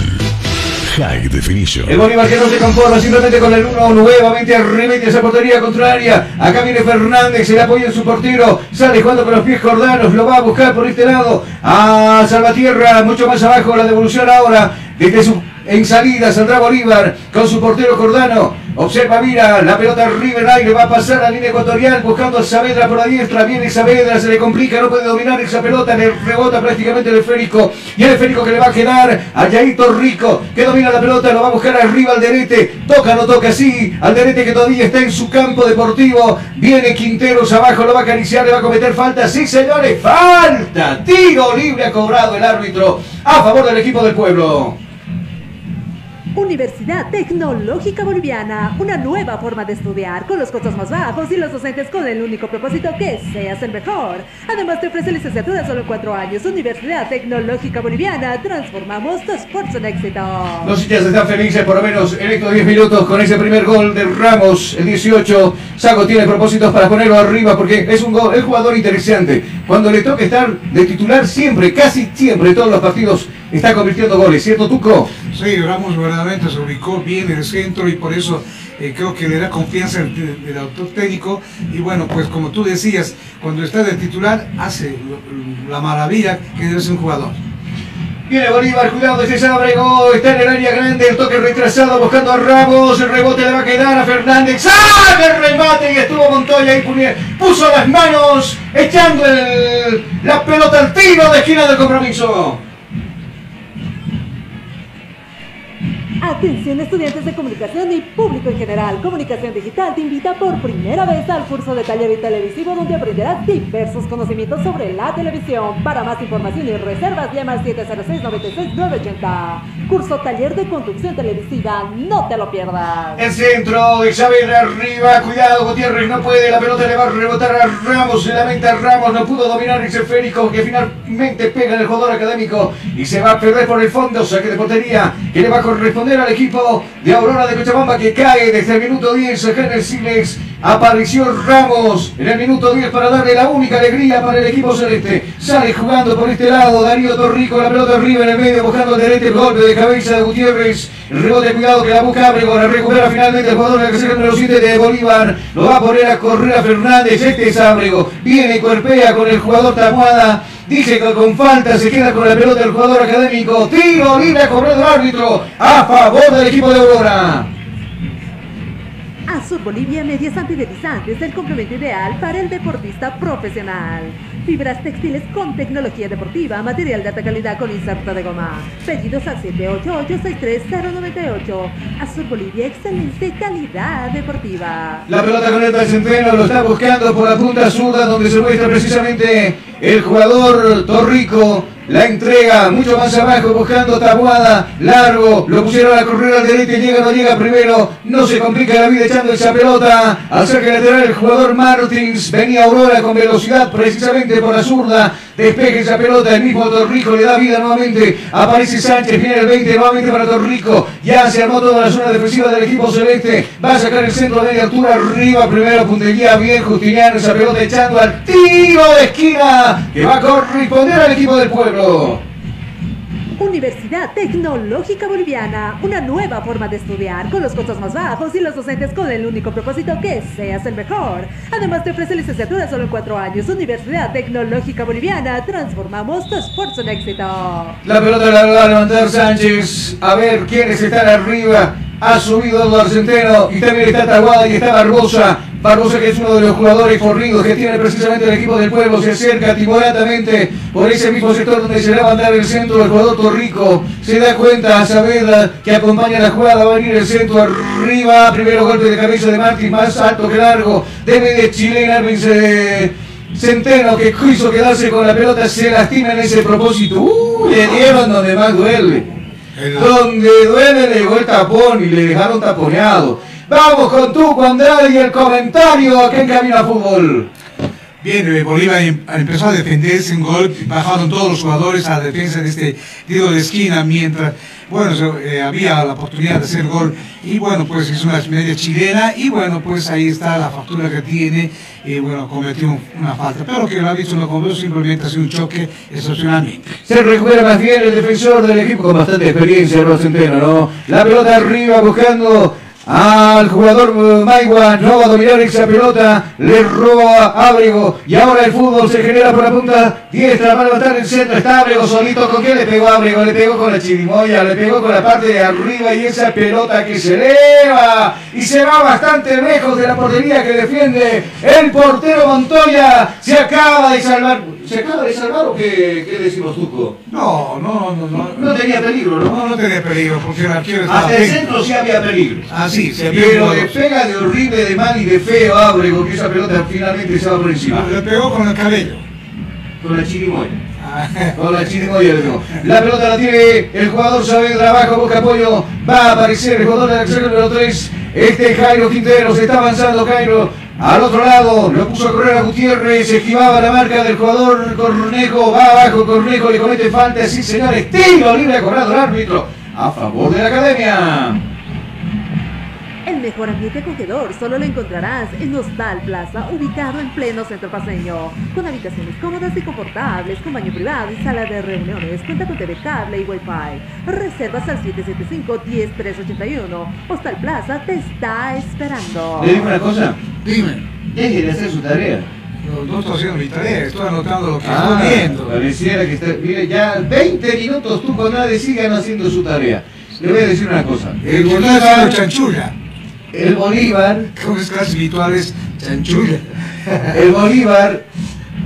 High Definition. El Bolívar que no se conforma simplemente con el 1 nuevamente arremete esa portería contraria. Acá viene Fernández, el apoyo en su portero. Sale jugando con los pies cordanos, lo va a buscar por este lado. A Salvatierra, mucho más abajo, la devolución ahora desde su en salida saldrá Bolívar con su portero Cordano. Observa, mira, la pelota en aire, va a pasar a la línea ecuatorial buscando a Saavedra por la diestra. Viene Saavedra, se le complica, no puede dominar esa pelota, le rebota prácticamente el esférico. Y el esférico que le va a quedar a Yaito Rico, que domina la pelota, lo va a buscar arriba al derete. Toca, no toca, sí, al derete que todavía está en su campo deportivo. Viene Quinteros abajo, lo va a acariciar, le va a cometer falta. Sí, señores, falta. Tiro libre ha cobrado el árbitro a favor del equipo del pueblo. Universidad Tecnológica Boliviana, una nueva forma de estudiar con los costos más bajos y los docentes con el único propósito que seas el mejor. Además te ofrece licenciatura solo en cuatro años. Universidad Tecnológica Boliviana, transformamos tu esfuerzo en éxito. Los hinchas están felices por lo menos en estos 10 minutos con ese primer gol de Ramos, el 18. Sago tiene propósitos para ponerlo arriba porque es un gol, es jugador interesante. Cuando le toca estar de titular siempre, casi siempre, todos los partidos está convirtiendo goles, ¿cierto Tuco? Sí, Ramos verdaderamente se ubicó bien en el centro y por eso eh, creo que le da confianza el, el autor técnico y bueno, pues como tú decías, cuando está de titular hace la maravilla que debe ser un jugador. Viene Bolívar, cuidado, ese Sábrego, está en el área grande, el toque retrasado buscando a Ramos, el rebote le va a quedar a Fernández, ¡saca el remate! Y estuvo Montoya ahí, puso las manos, echando el, la pelota al tiro de esquina del compromiso. Atención estudiantes de comunicación y público en general. Comunicación Digital te invita por primera vez al curso de taller y televisivo donde aprenderás diversos conocimientos sobre la televisión. Para más información y reservas llama al 706-96-980. Curso taller de conducción televisiva. No te lo pierdas. El centro, Isabel arriba. Cuidado, Gutiérrez no puede. La pelota le va a rebotar a Ramos. Se lamenta Ramos. No pudo dominar ese esférico que finalmente pega el jugador académico y se va a perder por el fondo. Saque de portería que le va a corresponder al equipo de Aurora de Cochabamba que cae desde el minuto 10 acá en el. Apareció Ramos en el minuto 10 para darle la única alegría para el equipo celeste. Sale jugando por este lado Darío Torrico, la pelota arriba en el medio, buscando el derecho el golpe de cabeza de Gutiérrez. Rebote, cuidado que la busca Abrego, la recupera finalmente el jugador de la casera número 7 de Bolívar. Lo va a poner a correr a Fernández. Este es Abrego. Viene y cuerpea con el jugador Tamuada. Dice que con falta se queda con la pelota del jugador académico. Tiro libre a correr el árbitro a favor del equipo de Aurora. Azur Bolivia Medias Antideslizantes, el complemento ideal para el deportista profesional. Fibras textiles con tecnología deportiva, material de alta calidad con inserto de goma. Pedidos al 788-63098. Azur Bolivia, excelente calidad deportiva. La pelota con el centeno lo está buscando por la punta zurda donde se muestra precisamente el jugador Torrico. La entrega mucho más abajo buscando Tabuada, largo, lo pusieron a correr al derecho, llega, no llega primero, no se complica la vida echando esa pelota, saque lateral el jugador Martins, venía Aurora con velocidad precisamente por la zurda, despeje esa pelota, el mismo Torrico le da vida nuevamente, aparece Sánchez, viene el 20 nuevamente para Torrico, ya se armó toda la zona defensiva del equipo celeste, va a sacar el centro de media altura, arriba primero, puntería bien, Justiniano, esa pelota echando al tiro de esquina, que va a corresponder al equipo del pueblo. Universidad Tecnológica Boliviana, una nueva forma de estudiar con los costos más bajos y los docentes con el único propósito que seas el mejor. Además te ofrece licenciatura solo en cuatro años. Universidad Tecnológica Boliviana, transformamos tu esfuerzo en éxito. La pelota la va a levantar Sánchez, a ver quiénes están arriba. Ha subido Eduardo Centeno y también está Taguada y está Barbosa. Barbosa que es uno de los jugadores forridos que tiene precisamente el equipo del pueblo, se acerca timoratamente por ese mismo sector donde se le va a mandar el centro el jugador Torrico. Se da cuenta a Saavedra que acompaña la jugada, va a venir el centro arriba, primero golpe de cabeza de Martín, más alto que largo, debe de chilena, de Centeno que quiso quedarse con la pelota, se lastima en ese propósito. Uh, le dieron donde más duele. Donde duele le llegó el tapón y le dejaron taponeado. Vamos con tú, Andrade, y el comentario aquí en Camina Fútbol. Bien, eh, Bolívar em- empezó a defenderse en gol, bajaron todos los jugadores a la defensa de este tiro de esquina, mientras, bueno, eh, había la oportunidad de hacer gol, y bueno, pues hizo una media chilena, y bueno, pues ahí está la factura que tiene, y bueno, cometió un- una falta, pero que el árbitro no cobró, simplemente ha sido un choque excepcionalmente. Se recupera más bien el defensor del equipo con bastante experiencia, Ross Centeno, ¿no? La pelota arriba buscando al jugador Maigua, no va a dominar esa pelota, le roba a Ábrego y ahora el fútbol se genera por la punta diestra, va a levantar el centro, está Ábrego solito, ¿con qué le pegó Ábrego? Le pegó con la chirimoya, le pegó con la parte de arriba y esa pelota que se eleva y se va bastante lejos de la portería que defiende el portero Montoya, se acaba de salvar, ¿se acaba de salvar o qué, qué decimos Tuco? No, no, no, no. No tenía peligro, ¿no? No, no tenía peligro, porque el arquero estaba Hasta el bien. centro sí había peligro. Ah, sí, se había Pero le pega de horrible, de mal y de feo Ábrego, que esa pelota finalmente se va por encima. Le pegó con el cabello. Con la chirimoya. Con la chirimoya le pegó. La pelota la tiene el jugador Saavedra abajo, busca apoyo. Va a aparecer el jugador del acción número 3. Este Jairo Quintero. Se está avanzando Jairo. Al otro lado, lo puso a correr a Gutiérrez, esquivaba la marca del jugador Cornejo, va abajo Cornejo, le comete falta, sí señores, tiro libre cobrado el árbitro a favor de la academia. El mejor ambiente acogedor solo lo encontrarás en Hostal Plaza, ubicado en pleno centro paseño, con habitaciones cómodas y confortables, con baño privado y sala de reuniones, cuenta con TV cable y Wi-Fi. Reservas al 775-10381. Hostal Plaza te está esperando. ¿Le digo una cosa? Dime. Deje de hacer su tarea. No, no estoy haciendo mi tarea, estoy anotando lo que Ah, estoy viendo. Pareciera que está. Mire, ya 20 minutos tú con nadie sigan haciendo su tarea. Le voy a decir una cosa. El que está haciendo chanchulla. El Bolívar. [LAUGHS] Clases virtuales, chanchulla. [LAUGHS] El Bolívar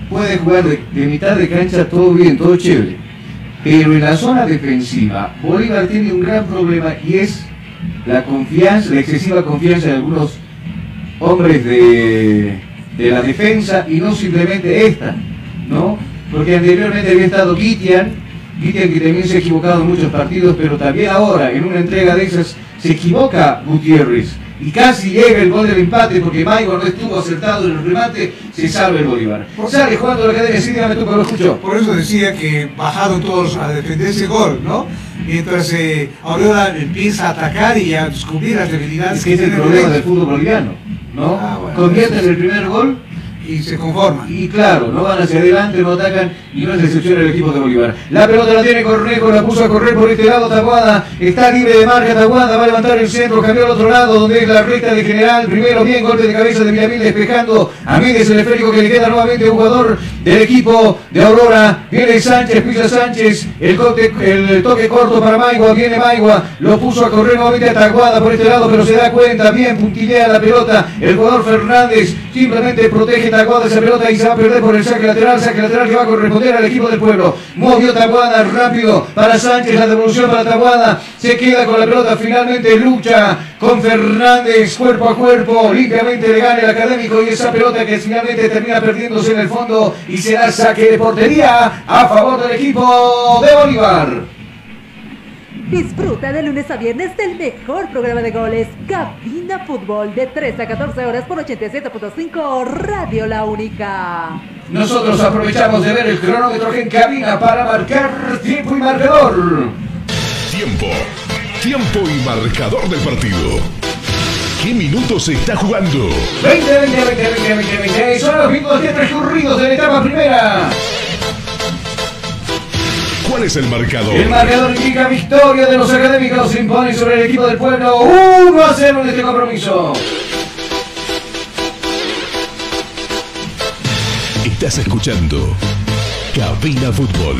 puede jugar de, de mitad de cancha todo bien, todo chévere. Pero en la zona defensiva, Bolívar tiene un gran problema y es la confianza, la excesiva confianza de algunos hombres de, de la defensa y no simplemente esta, ¿no? Porque anteriormente había estado Gitian, Gitian que también se ha equivocado en muchos partidos, pero también ahora en una entrega de esas se equivoca Gutiérrez y casi llega el gol del empate porque Maigo no estuvo acertado en el remate, se salva el Bolívar. Sale jugando la cadena, sí, dígame tú que lo escucho. Por eso decía que bajaron todos a defender ese gol, ¿no? Mientras eh, Aurora empieza a atacar y a descubrir las debilidades Es que es el problema el del fútbol boliviano, ¿no? Ah, bueno. Convierten el primer gol y se conforman. Y claro, no van hacia adelante, no atacan y no es excepción el equipo de Bolívar. La pelota la tiene Cornejo, la puso a correr por este lado Taguada, está libre de marca Taguada, va a levantar el centro, cambió al otro lado donde es la recta de general, primero bien golpe de cabeza de Villamil despejando a Méndez el esférico que le queda nuevamente un jugador del equipo de Aurora, viene Sánchez, pisa Sánchez, el, toque, el toque corto para Maigua, viene Maigua, lo puso a correr nuevamente a Taguada por este lado, pero se da cuenta, bien puntillea la pelota, el jugador Fernández simplemente protege Taguada esa pelota y se va a perder por el saque lateral, saque lateral que va a corresponder al equipo del pueblo. Movió Taguada rápido para Sánchez, la devolución para Taguada, se queda con la pelota, finalmente lucha con Fernández cuerpo a cuerpo, limpiamente le gana el académico y esa pelota que finalmente termina perdiéndose en el fondo será saque de portería a favor del equipo de Bolívar. Disfruta de lunes a viernes del mejor programa de goles, Cabina Fútbol, de 3 a 14 horas por 87.5 Radio La Única. Nosotros aprovechamos de ver el cronómetro en cabina para marcar tiempo y marcador. Tiempo. Tiempo y marcador del partido. ¿Qué minutos se está jugando? 20, 20, 20, 20, 20, 20. Son los minutos ya transcurridos de la etapa primera. ¿Cuál es el marcador? El marcador indica victoria de los académicos. Se impone sobre el equipo del pueblo. 1 a 0 en este compromiso. Estás escuchando Cabina Fútbol.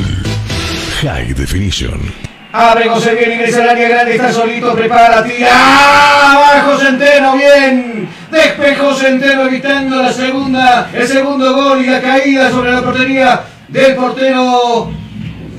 High Definition. Abrego se viene, ingresa al área grande, está solito, prepara, tira. Abajo Centeno, bien. Despejó Centeno evitando la segunda, el segundo gol y la caída sobre la portería del portero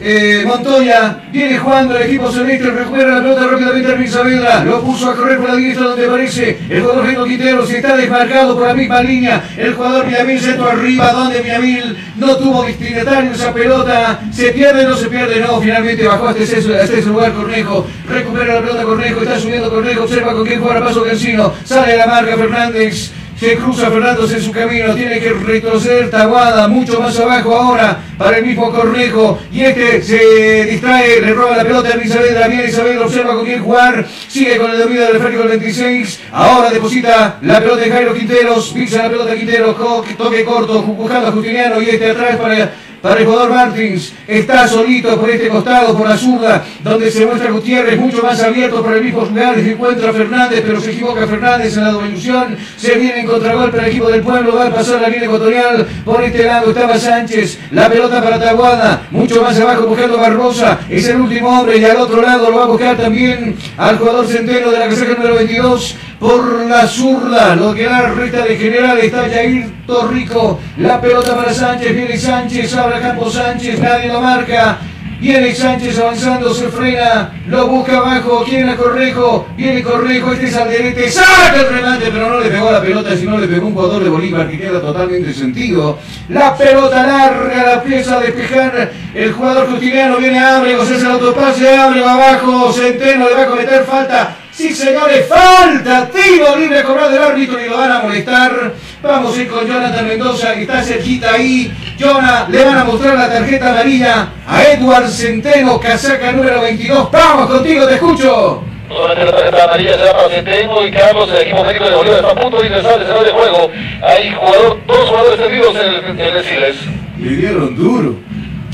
eh, Montoya. Viene jugando el equipo celeste, recupera la pelota rápidamente Luis Saavedra. Lo puso a correr por la diestra donde aparece el jugador Reino Quintero. Se está desmarcado por la misma línea. El jugador Villamil centro arriba, donde Villamil no tuvo destinatario esa pelota. Se pierde, no se pierde, no. Finalmente bajó hasta ese, hasta ese lugar Cornejo. Recupera la pelota Cornejo, está subiendo Cornejo. Observa con quién juega paso Cancino. Sale la marca Fernández. Se cruza Fernández en su camino, tiene que retroceder Taguada, mucho más abajo ahora para el mismo Cornejo. Y este se distrae, le roba la pelota a Isabel, viene Isabel, observa con quién jugar, sigue con el dominio del Férico el 26. Ahora deposita la pelota de Jairo Quinteros, pisa la pelota de Quinteros, toque corto, buscando a Justiniano y este atrás para para el jugador Martins. Está solito por este costado, por la zurda, donde se muestra Gutiérrez, mucho más abierto por el mismo lugar. Se encuentra Fernández, pero se equivoca Fernández en la devolución. Se viene en contragolpe el equipo del pueblo. Va a pasar la línea ecuatorial. Por este lado estaba Sánchez. La pelota para Taguada. Mucho más abajo buscando Barbosa. Es el último hombre. Y al otro lado lo va a buscar también al jugador centeno de la casaca número 22 por la zurda. Lo que la recta de general está Jair Torrico. La pelota para Sánchez. Viene Sánchez. Abre campo Sánchez. Nadie lo marca. Viene Sánchez avanzando, se frena, lo busca abajo, quiere a Correjo, viene Correjo, este es Alderete, saca el remate, pero no le pegó la pelota, sino le pegó un jugador de Bolívar que queda totalmente sentido. La pelota larga, la pieza a despejar, el jugador justiniano viene a Ábrego, se hace el autopase, Ábrego abajo, Centeno le va a cometer falta, Sí, señores, falta, tiro libre cobrado del árbitro y lo van a molestar. Vamos a ir con Jonathan Mendoza, que está cerquita ahí. Jonah, le van a mostrar la tarjeta amarilla a Edward Centeno, casaca número 22. Vamos contigo, te escucho. Solamente la tarjeta amarilla se va para Centeno y Carlos, el equipo médico de Bolívar está a punto de ingresar al de juego. Hay jugador, dos jugadores tendidos en el, en el Siles. Le dieron duro.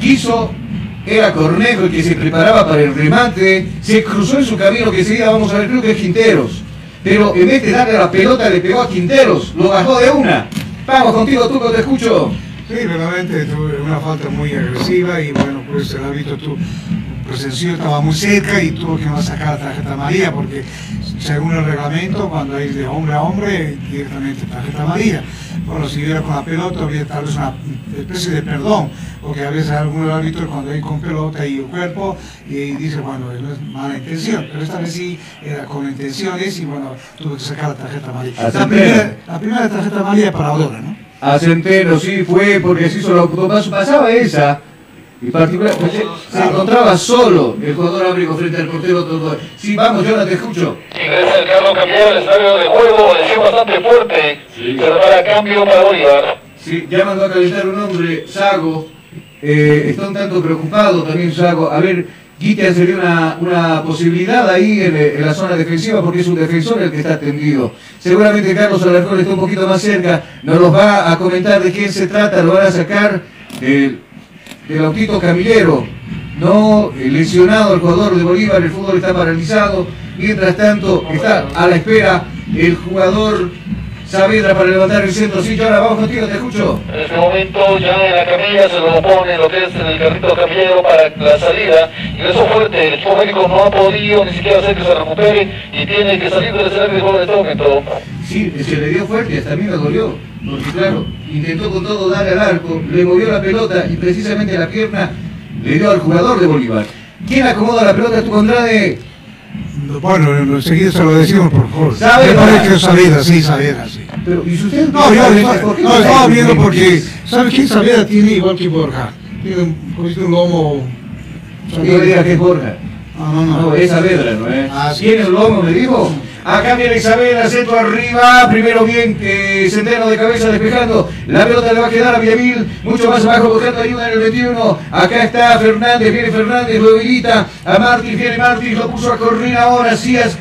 Quiso era Cornejo el que se preparaba para el remate, se cruzó en su camino que seguía, vamos a ver, creo que es Quinteros. Pero en vez de darle la pelota le pegó a Quinteros, lo bajó de una. Vamos contigo, Tuco, te escucho. Sí, realmente una falta muy agresiva y bueno, pues el visto tú presenció, estaba muy cerca y tuvo que sacar la tarjeta amarilla porque según el reglamento, cuando hay de hombre a hombre, directamente tarjeta amarilla. Bueno, si hubiera con la pelota, habría tal vez una especie de perdón, porque a veces algún árbitro cuando hay con pelota y el cuerpo, y dice, bueno, no es mala intención, pero esta vez sí era con intenciones y bueno, tuvo que sacar la tarjeta amarilla. La primera, la primera tarjeta amarilla para ahora, ¿no? A Centeno, sí, fue porque se hizo pasaba esa y particularmente se encontraba solo el jugador Abrigo frente al portero todo. Sí, vamos, yo te escucho. Ingresa el Carlos Cambiado al estadio de juego, lesión bastante fuerte. Se prepara cambio para Bolívar. Sí, ya mandó a calentar un hombre, Sago. Eh, está un tanto preocupado también Sago. A ver, Guita sería una, una posibilidad ahí en, la zona defensiva porque es un defensor el que está atendido. Seguramente Carlos Alarcón está un poquito más cerca, nos los va a comentar de quién se trata, lo van a sacar. Eh, del autito Camillero, no lesionado el jugador de Bolívar, el fútbol está paralizado, mientras tanto está a la espera el jugador Saavedra para levantar el centro, sí, ahora vamos contigo, te escucho. En este momento ya en la camilla se lo pone lo que es el carrito camillero para la salida, ingreso fuerte, el equipo médico no ha podido ni siquiera hacer que se recupere y tiene que salir del escenario de juego en este momento. Sí, se le dio fuerte, hasta a mí me dolió, porque claro, intentó con todo darle al arco, le movió la pelota y precisamente la pierna le dio al jugador de Bolívar. ¿Quién acomoda la pelota? Tu Condrade. Bueno, enseguida se lo decimos, por favor. ¿Sabe? que Saavedra, sí, Saavedra, sí. Pero, ¿y usted? No, yo no, estaba viendo porque, ¿sabe quién Saavedra tiene igual que Borja? Tiene un, un lomo... No diga que es Borja. No, no, no. No, es Saavedra, ¿no es? Ah, ¿Tiene el lomo, me dijo? Acá viene Isabel, acento arriba. Primero bien que Centeno de cabeza despejando. La pelota le va a quedar a Villamil. Mucho más abajo buscando ayuda en el 21. Acá está Fernández. Viene Fernández. Lo a Martins. Viene Martins. Lo puso a correr ahora. Cías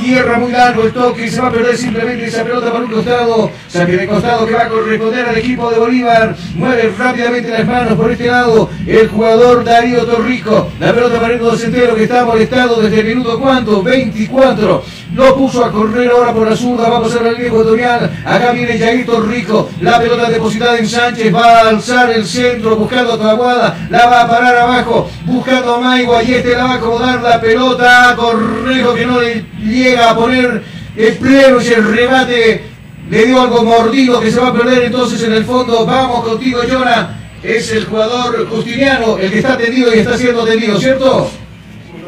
tierra muy largo el toque. Se va a perder simplemente esa pelota por un costado. Saque de costado que va a corresponder al equipo de Bolívar. Mueve rápidamente las manos por este lado. El jugador Darío Torrico. La pelota para el Centeno que está molestado desde el minuto cuánto? 24. Lo puso a correr ahora por la zurda. Va a pasar la línea ecuatorial. Acá viene Jair Torrico. La pelota depositada en Sánchez. Va a alzar el centro buscando a Taguada. La va a parar abajo. Buscando a Maigua. Y este la va a acomodar la pelota. Correjo que no le llega a poner el pleno y el remate le dio algo mordido que se va a perder entonces en el fondo. Vamos contigo, Jonah. Es el jugador Justiniano el que está tendido y está siendo tendido, ¿cierto?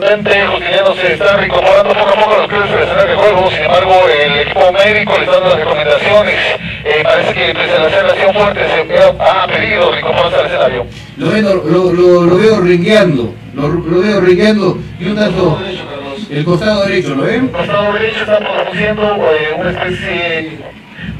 Justiniano se está reincorporando poco a poco a los clubes escenario de juego, sin embargo el equipo médico le está dando las recomendaciones, eh, parece que pese a la aceleración fuerte se ha pedido reincorporarse al escenario. Lo veo, lo, lo, lo veo ringueando, lo, lo, veo ringueando y un tanto... El costado derecho, ¿lo ven? El costado derecho está produciendo eh, una especie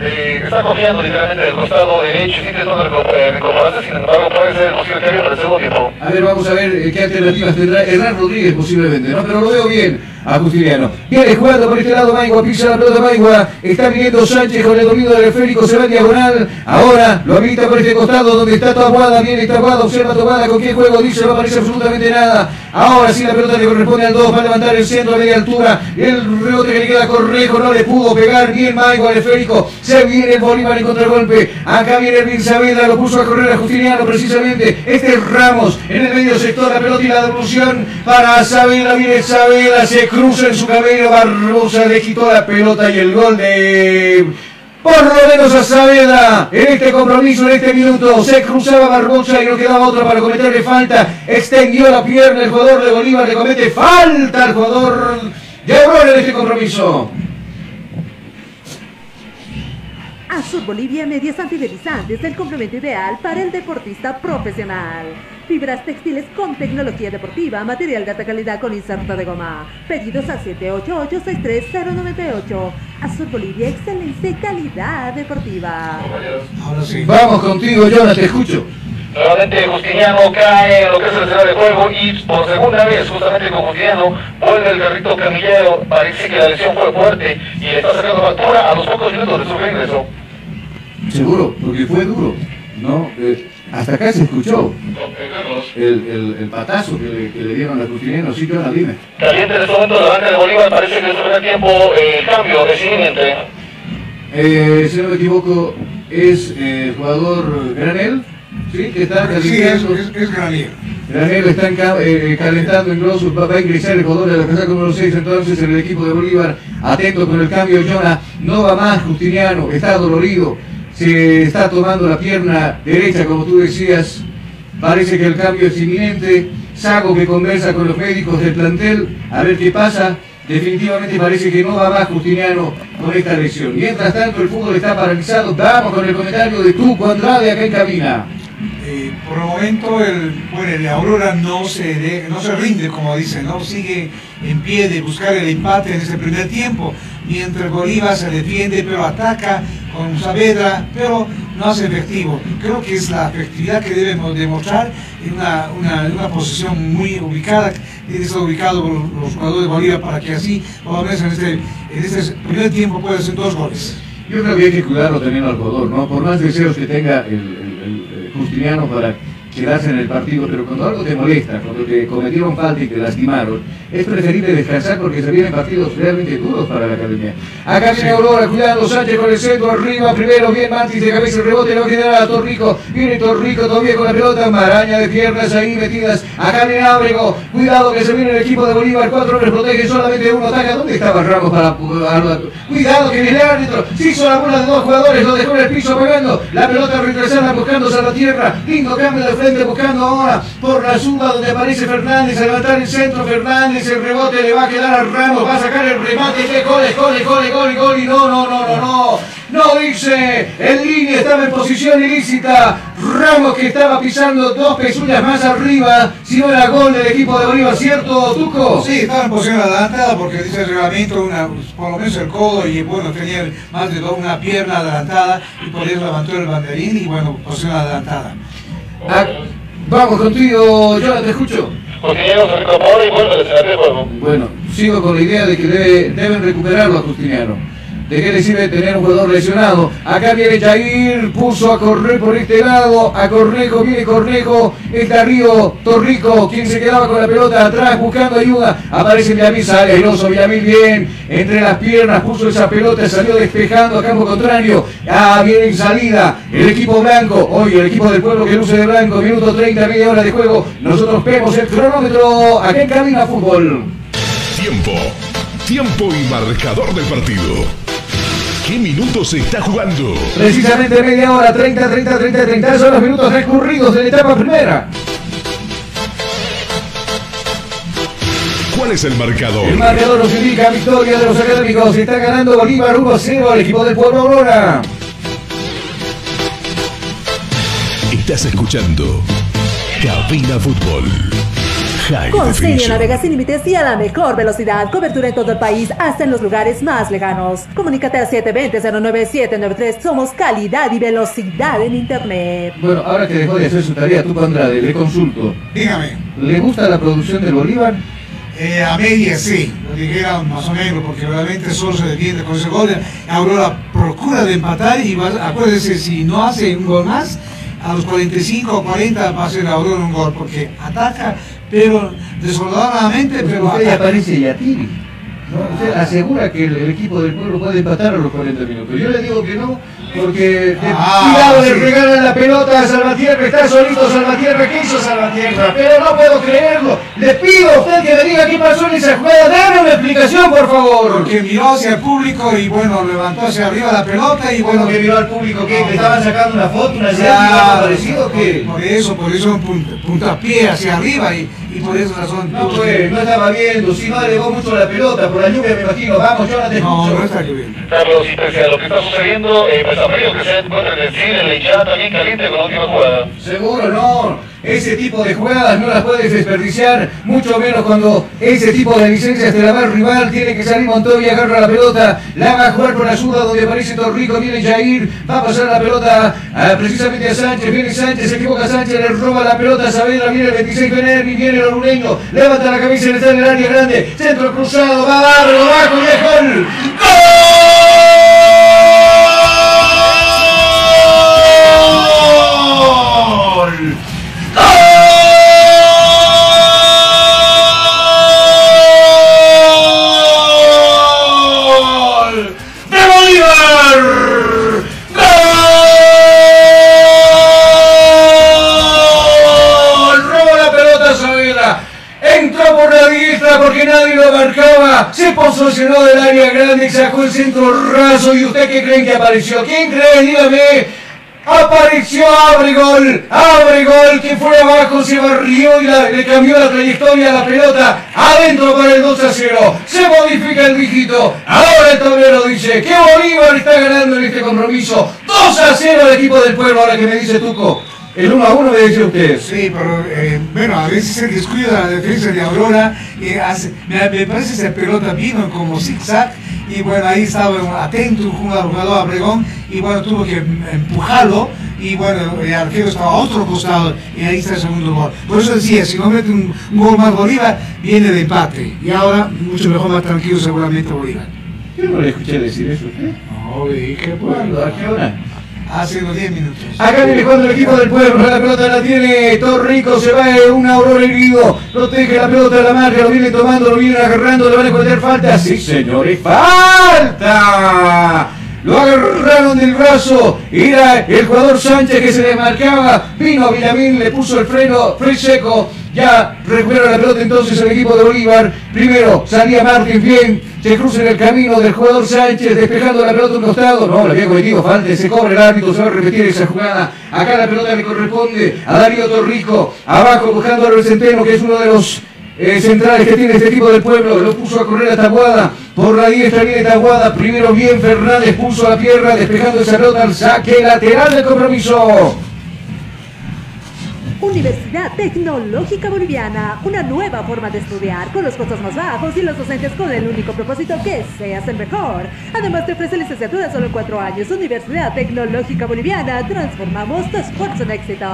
eh, está cogiendo literalmente del costado derecho, sí intentando recuperarse, sin embargo puede ser posible haya para el segundo tiempo. A ver, vamos a ver eh, qué alternativas tendrá Hernán Rodríguez posiblemente, ¿no? Pero lo veo bien a Justiniano. Viene jugando por este lado Maigua, pisa la pelota Maigua, está viniendo Sánchez con el dominio del esférico, se va en diagonal, ahora lo habilita por este costado donde está Tabuada, viene Tabuada, observa Tabuada, con qué juego dice, no aparece absolutamente nada. Ahora sí la pelota le corresponde al 2 para levantar el centro a media altura, el rebote que le queda Correjo, no le pudo pegar bien Maigua al esférico, se viene Bolívar en contragolpe, acá viene el Saavedra, lo puso a correr a Justiniano precisamente, este es Ramos en el medio sector, la pelota y la devolución para Saavedra, viene Saavedra, se cruza en su camino, Barbosa le quitó la pelota y el gol de por lo menos a Saavedra. En este compromiso, en este minuto, se cruzaba Barbosa y no quedaba otro para cometerle falta, extendió la pierna el jugador de Bolívar, le comete falta al jugador de Aurora en este compromiso. Azul Bolivia Medias Antideslizantes, el complemento ideal para el deportista profesional. Fibras textiles con tecnología deportiva, material de alta calidad con inserto de goma. Pedidos a 788-63098. Azul Bolivia, excelencia y calidad deportiva. Ahora sí. Vamos contigo, Jonas, te escucho. Nuevamente Justiniano cae en lo que es el escenario de juego y por segunda vez justamente con Justiniano vuelve el carrito camillero, parece que la lesión fue fuerte y le está sacando factura a los pocos minutos de su regreso. Seguro, porque fue duro, ¿no? Eh, hasta acá se escuchó el, el, el patazo que le, que le dieron a Justiniano, sí, Jonas, dime. Caliente en este momento la banca de Bolívar, parece que el primer tiempo eh, el cambio es inminente. Eh, si no me equivoco, es eh, el jugador Granel, ¿sí? Que está Sí, es, es, es Granier. Granel está en ca- eh, calentando en Grosso, va va a ingresar el jugador de la casaca número 6 entonces en el equipo de Bolívar, atento con el cambio Jonah, no va más Justiniano, está dolorido, se está tomando la pierna derecha como tú decías, parece que el cambio es inminente, Sago que conversa con los médicos del plantel, a ver qué pasa, definitivamente parece que no va más Justiniano con esta lesión. Mientras tanto el fútbol está paralizado, vamos con el comentario de Tuco Andrade acá en cabina. Eh, por el momento el, bueno, Aurora no se, no se rinde, como dicen, ¿no? sigue en pie de buscar el empate en ese primer tiempo, mientras Bolívar se defiende, pero ataca con Saavedra, pero no hace efectivo. Creo que es la efectividad que debemos demostrar en una, una, una posición muy ubicada, tiene que estar ubicado los, jugadores de Bolívar para que así, por lo menos en este, primer tiempo, pueda hacer dos goles. Yo creo que hay que cuidarlo también al jugador, ¿no? Por más deseos que tenga el, el- el- el Justiniano para quedarse en el partido, pero cuando algo te molesta, cuando te cometieron falta y te lastimaron, es preferible descansar porque se vienen partidos realmente duros para la academia. Acá viene Aurora, cuidando Sánchez con el centro arriba, primero bien Mantis de cabeza, el rebote, no queda nada, Torrico, viene Torrico todavía con la pelota, maraña de piernas ahí metidas, acá viene Ábrego, cuidado que se viene el equipo de Bolívar, cuatro hombres protege, solamente uno ataca, ¿dónde estaba Ramos para Cuidado que viene el árbitro, se hizo la bola de dos jugadores, lo dejó en el piso pegando, la pelota retrasada buscándose a la tierra, lindo cambio de frente buscando ahora por la zumba donde aparece Fernández a levantar el centro, Fernández, el rebote le va a quedar a Ramos, va a sacar el remate, que gol, gol, gol, gol, gol, y no, no, no, no, no, no dice, el línea estaba en posición ilícita, Ramos que estaba pisando dos pezuñas más arriba, si no era gol del equipo de Bolívar, ¿cierto, Tuco? Sí, estaba en posición adelantada porque dice el reglamento, una, por lo menos el codo y bueno, tenía más de dos, una pierna adelantada y por eso levantó el banderín y bueno, posición adelantada. Ah, vamos contigo, yo te escucho. Justiniano se recupera y vuelve juego. Bueno, sigo con la idea de que debe- deben recuperarlo a Justiniano. ¿De qué le sirve tener un jugador lesionado? Acá viene Jair, puso a correr por este lado, a Cornejo, viene Cornejo, está Río, Torrico, quien se quedaba con la pelota atrás buscando ayuda. Aparece Villamil, sale airoso, Villamil bien, entre las piernas puso esa pelota, salió despejando a campo contrario. Ah, viene en salida el equipo blanco, hoy el equipo del pueblo que luce de blanco, minuto 30, media hora de juego. Nosotros vemos el cronómetro acá en Cabina Fútbol. Tiempo. Tiempo y marcador del partido. ¿Qué minutos se está jugando? Precisamente media hora, 30, 30, 30, 30 son los minutos transcurridos de la etapa primera. ¿Cuál es el marcador? El marcador nos indica victoria de los académicos. Está ganando Bolívar 1 a 0 al equipo del pueblo Aurora. Estás escuchando Cabina Fútbol. High Con Serie Definition. navega sin límites y a la mejor velocidad. Cobertura en todo el país, hasta en los lugares más lejanos. Comunícate al 720-09793. Somos calidad y velocidad en Internet. Bueno, ahora que dejó de hacer su tarea, tú, Andrade, le consulto. Dígame. ¿Le gusta la producción del Bolívar? Eh, a media sí, lo dijera más o menos, porque realmente solo se defiende con ese gol. Aurora procura de empatar y va- acuérdese, si no hace un gol más, a los 45 o 40 va a hacer Aurora un gol, porque ataca, pero desordenadamente, pero Usted ataca. aparece y atire. ¿no? Usted asegura que el, el equipo del pueblo puede empatar a los 40 minutos. Yo le digo que no, porque Ah, cuidado le regalan la pelota a Salvatierra, está solito Salvatierra, ¿qué hizo Salvatierra? Pero no puedo creerlo. Le pido a usted que me diga qué pasó en esa jugada. Dame una explicación, por favor. Porque miró hacia el público y bueno, levantó hacia arriba la pelota y bueno. que miró al público que le estaban sacando una foto, una algo parecido que. Por eso, por eso un punta, puntapié hacia arriba y, y por esa razón. No, pues, no estaba viendo, si no alegó mucho la pelota, por la lluvia me imagino. Vamos, yo no te No, no está lloviendo. Carlos, y pese a lo que está sucediendo, eh, pues a que se encuentra en el cine, la hinchada también caliente con la última jugada. Seguro no. Ese tipo de jugadas no las puedes desperdiciar, mucho menos cuando ese tipo de licencias te la va el rival, tiene que salir Montoya, agarra la pelota, la va a jugar por la zurda donde aparece Torrico, viene Jair, va a pasar la pelota precisamente a Sánchez, viene Sánchez, se equivoca Sánchez, le roba la pelota Saavedra, viene el 26 Benervi, viene el orureño, levanta la y está en el área grande, centro cruzado, va a darlo, bajo y es gol. ¡Gol! ¡Gol! Se posicionó del área grande y sacó el centro raso. ¿Y usted qué creen que apareció? ¿Quién cree? Dígame. Apareció Abregol, Abregol que fue abajo, se barrió y le cambió la trayectoria a la pelota, adentro para el 2 a 0, se modifica el dígito, ahora el tablero dice que Bolívar está ganando en este compromiso, 2 a 0 el equipo del pueblo, ahora que me dice Tuco, el 1 a 1 me dice usted. Sí, pero eh, bueno, a veces se descuida la defensa de Aurora. y hace- me, me parece que esa pelota vino como zigzag. Y bueno, ahí estaba atento un jugador, Abregón. Y bueno, tuvo que empujarlo. Y bueno, el arquero estaba a otro costado. Y ahí está el segundo gol. Por eso decía, si no mete un, un gol más Bolívar, viene de empate. Y ahora, mucho mejor, más tranquilo seguramente Bolívar. Yo no le escuché decir eso usted. No, dije, ¿Cuándo? ¿A qué hora? Hace unos 10 minutos. Acá viene cuando el equipo del pueblo, la pelota la tiene Torrico, se va un aurora herido, protege la pelota de la marca, lo viene tomando, lo viene agarrando, le van a cometer falta. Sí, señores, falta. Lo agarraron del brazo, era el jugador Sánchez que se desmarcaba, vino Villamín, le puso el freno, freno seco, ya recupera la pelota entonces el equipo de Bolívar. Primero salía Martín bien, se cruza en el camino del jugador Sánchez, despejando la pelota a un costado. No, le había cometido falta, se cobra el árbitro, se va a repetir esa jugada. Acá la pelota le corresponde a Darío Torrico, abajo buscando al Centeno, que es uno de los eh, centrales que tiene este equipo del pueblo. Lo puso a correr a Taguada, por la diestra viene Taguada, primero bien Fernández puso la pierna, despejando esa pelota al saque lateral del compromiso. Universidad Tecnológica Boliviana, una nueva forma de estudiar con los costos más bajos y los docentes con el único propósito que seas el mejor. Además te ofrece licenciatura solo en cuatro años. Universidad Tecnológica Boliviana, transformamos tu esfuerzo en éxito.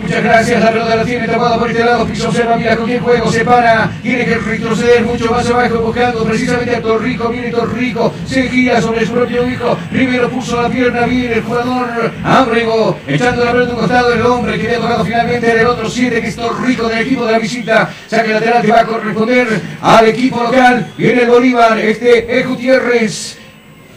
Muchas gracias, la pelota la tiene tapada por este lado, piso observa, mira con qué juego, se para, tiene que retroceder mucho más abajo, buscando precisamente a Torrico, viene Torrico, se gira sobre su propio hijo, primero puso la pierna, viene el jugador Ábrego, echando la pelota a un costado, el hombre que había tocado finalmente era el otro 7, que es Torrico del equipo de la visita, saque lateral que va a corresponder al equipo local, viene el Bolívar, este es Gutiérrez,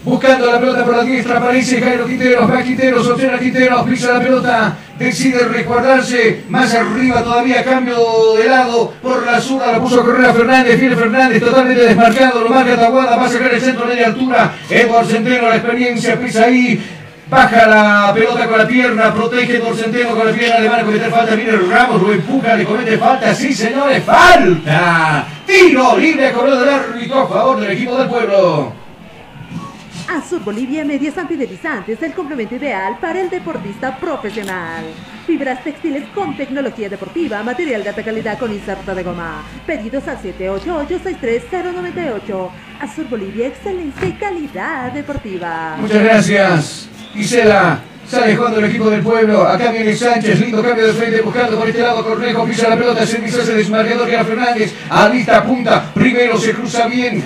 Buscando la pelota por la diestra, aparece Jairo Quinteros, va Quinteros, opciona Quinteros, pisa la pelota, decide resguardarse, más arriba todavía, cambio de lado, por la zurda la puso a correr a Fernández, viene Fernández totalmente desmarcado, lo marca Taguada, va a sacar el centro media altura, Edward Centeno, la experiencia, pisa ahí, Baja la pelota con la pierna, protege por Centeno con la pierna, le van a cometer falta, viene Ramos, lo empuja, le comete falta, sí señores, falta. Tiro libre, corredor del árbitro a favor del equipo del pueblo. Azur Bolivia Medias Antideslizantes, el complemento ideal para el deportista profesional. Fibras textiles con tecnología deportiva, material de alta calidad con inserto de goma. Pedidos al 788-63098. Azur Bolivia, excelencia y calidad deportiva. Muchas gracias, Gisela. Sale jugando el equipo del pueblo. Acá viene Sánchez. Lindo cambio de frente. Buscando por este lado Cornejo. Pisa la pelota. Servicio hace desmarcador. Fernández. Alista punta. Primero se cruza bien.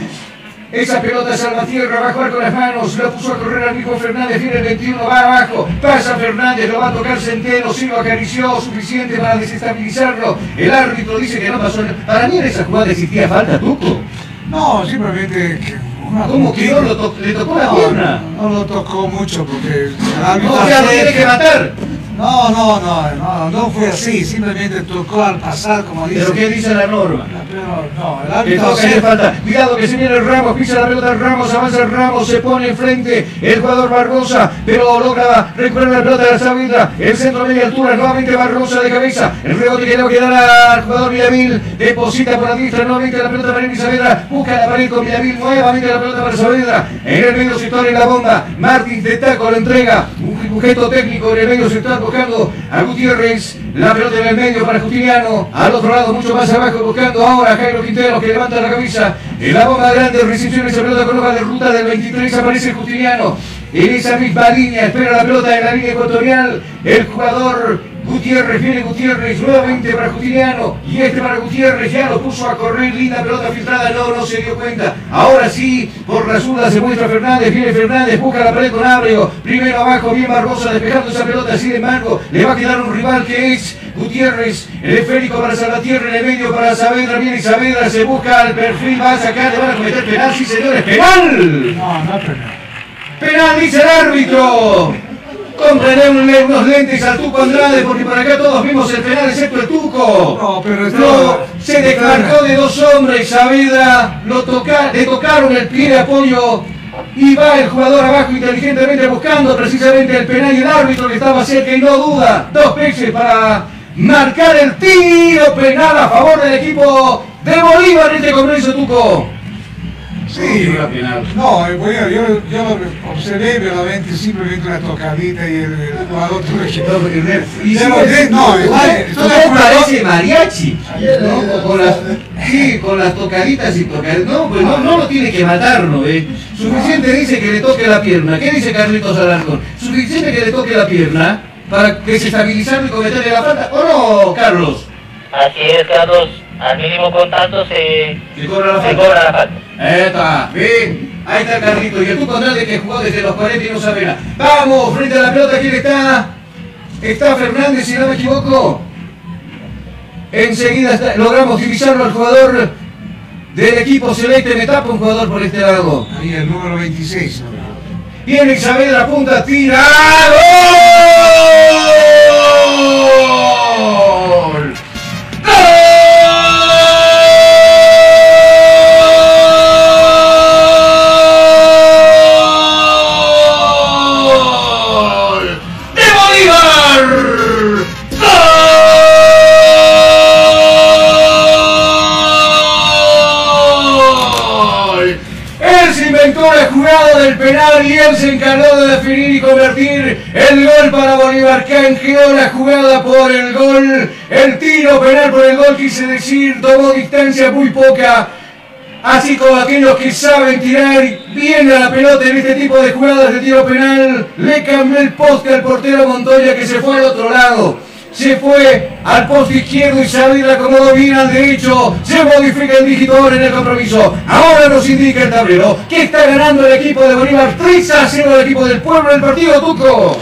Esa pelota Salvatierra va a jugar con las manos, lo puso a correr al mismo Fernández, viene el 21, va abajo, pasa Fernández, lo va a tocar Centeno, sí lo acarició, suficiente para desestabilizarlo. El árbitro dice que no pasó. Para mí en esa jugada existía falta, Tuco. No, simplemente una ¿Cómo que no lo to- le tocó la pierna? No lo tocó mucho porque... No, ya lo tiene que matar. No, no, no, no, no fue así, simplemente tocó al pasar, como dice. ¿Pero qué dice la norma? Pero no, el árbitro hacer falta. [LAUGHS] Cuidado que se viene el Ramos, pisa la pelota Ramos, avanza el Ramos, se pone enfrente el jugador Barbosa, pero logra recuperar la pelota de la. El centro media altura, nuevamente Barbosa de cabeza. El rebote que le va a quedar al jugador Villamil. Deposita por la diestra, nuevamente la pelota para Saavedra. Busca la pared con Villamil, nuevamente la pelota para Saavedra. En el medio sector en la bomba. Martins de taco lo entrega. Un un gesto técnico en el medio sector buscando a Gutiérrez. La pelota en el medio para Justiniano. Al otro lado, mucho más abajo, buscando ahora a Jairo Quintero que levanta la cabeza. En la bomba grande, recepción esa pelota con de ruta del 23 aparece Justiniano. En esa misma línea, espera la pelota en la línea ecuatorial. El jugador Gutiérrez, viene Gutiérrez nuevamente para Justiniano. Y este para Gutiérrez, ya lo puso a correr. Linda pelota filtrada, no, no se dio cuenta. Ahora sí, por la zurda se muestra Fernández. Viene Fernández, busca la pared con Abreu. Primero abajo, bien Barbosa despejando esa pelota. Sin embargo, le va a quedar un rival que es Gutiérrez. El esférico para Salvatierra en el medio para Saavedra. Viene Saavedra, se busca al perfil, va a sacar, le van a cometer penal. Sí, señores, penal. No, no penal. Penal, dice el árbitro. Cómprale un- unos lentes al Tuco Andrade porque por acá todos vimos el penal excepto el Tuco. No, pero está- No, se desmarcó de dos hombres. Saavedra lo toca, le tocaron el pie de apoyo. Y va el jugador abajo inteligentemente buscando precisamente el penal y el árbitro que estaba cerca y no duda. Dos veces para marcar el tiro penal a favor del equipo de Bolívar en este compromiso Tuco. Sí, no, eh, bueno, yo, yo lo observé verdaderamente simplemente una tocadita y el, el jugador tuvo que... Y Pero sí, de- no, usted estoy de acuerdo. parece mariachi, ¿no? Con las, sí, con las tocaditas y tocaditas. No, pues no, no lo tiene que matar, ¿no? ve? Suficiente dice que le toque la pierna. ¿Qué dice Carlitos Alarcón? Suficiente que le toque la pierna para desestabilizarlo y cometerle la falta. ¿O no, Carlos? Así es, Carlos. Al mínimo contacto se, Se cobra la se falta. cobra la falta. Eta, bien, ahí está Carlito. Y el Tuco Andrade que jugó desde los 40 y no sabe nada. Vamos, frente a la pelota, ¿quién está? Está Fernández, si no me equivoco. Enseguida está- logramos divisarlo al jugador del equipo celeste. Me tapa un jugador por este lado. Ahí el número 26. ¿no? Viene Saavedra, punta, tira. ¡Gol! Él se encargó de definir y convertir el gol para Bolívar. Canjeó la jugada por el gol. El tiro penal por el gol, quise decir, tomó distancia muy poca. Así como aquellos que saben tirar bien a la pelota en este tipo de jugadas de tiro penal, le cambió el poste al portero Montoya que se fue al otro lado. Se fue al poste izquierdo y Saavedra acomodó bien al derecho. Se modifica el dígito ahora en el compromiso. Ahora nos indica el tablero que está ganando el equipo de Bolívar 3 a 0 el equipo del pueblo del partido Tuco.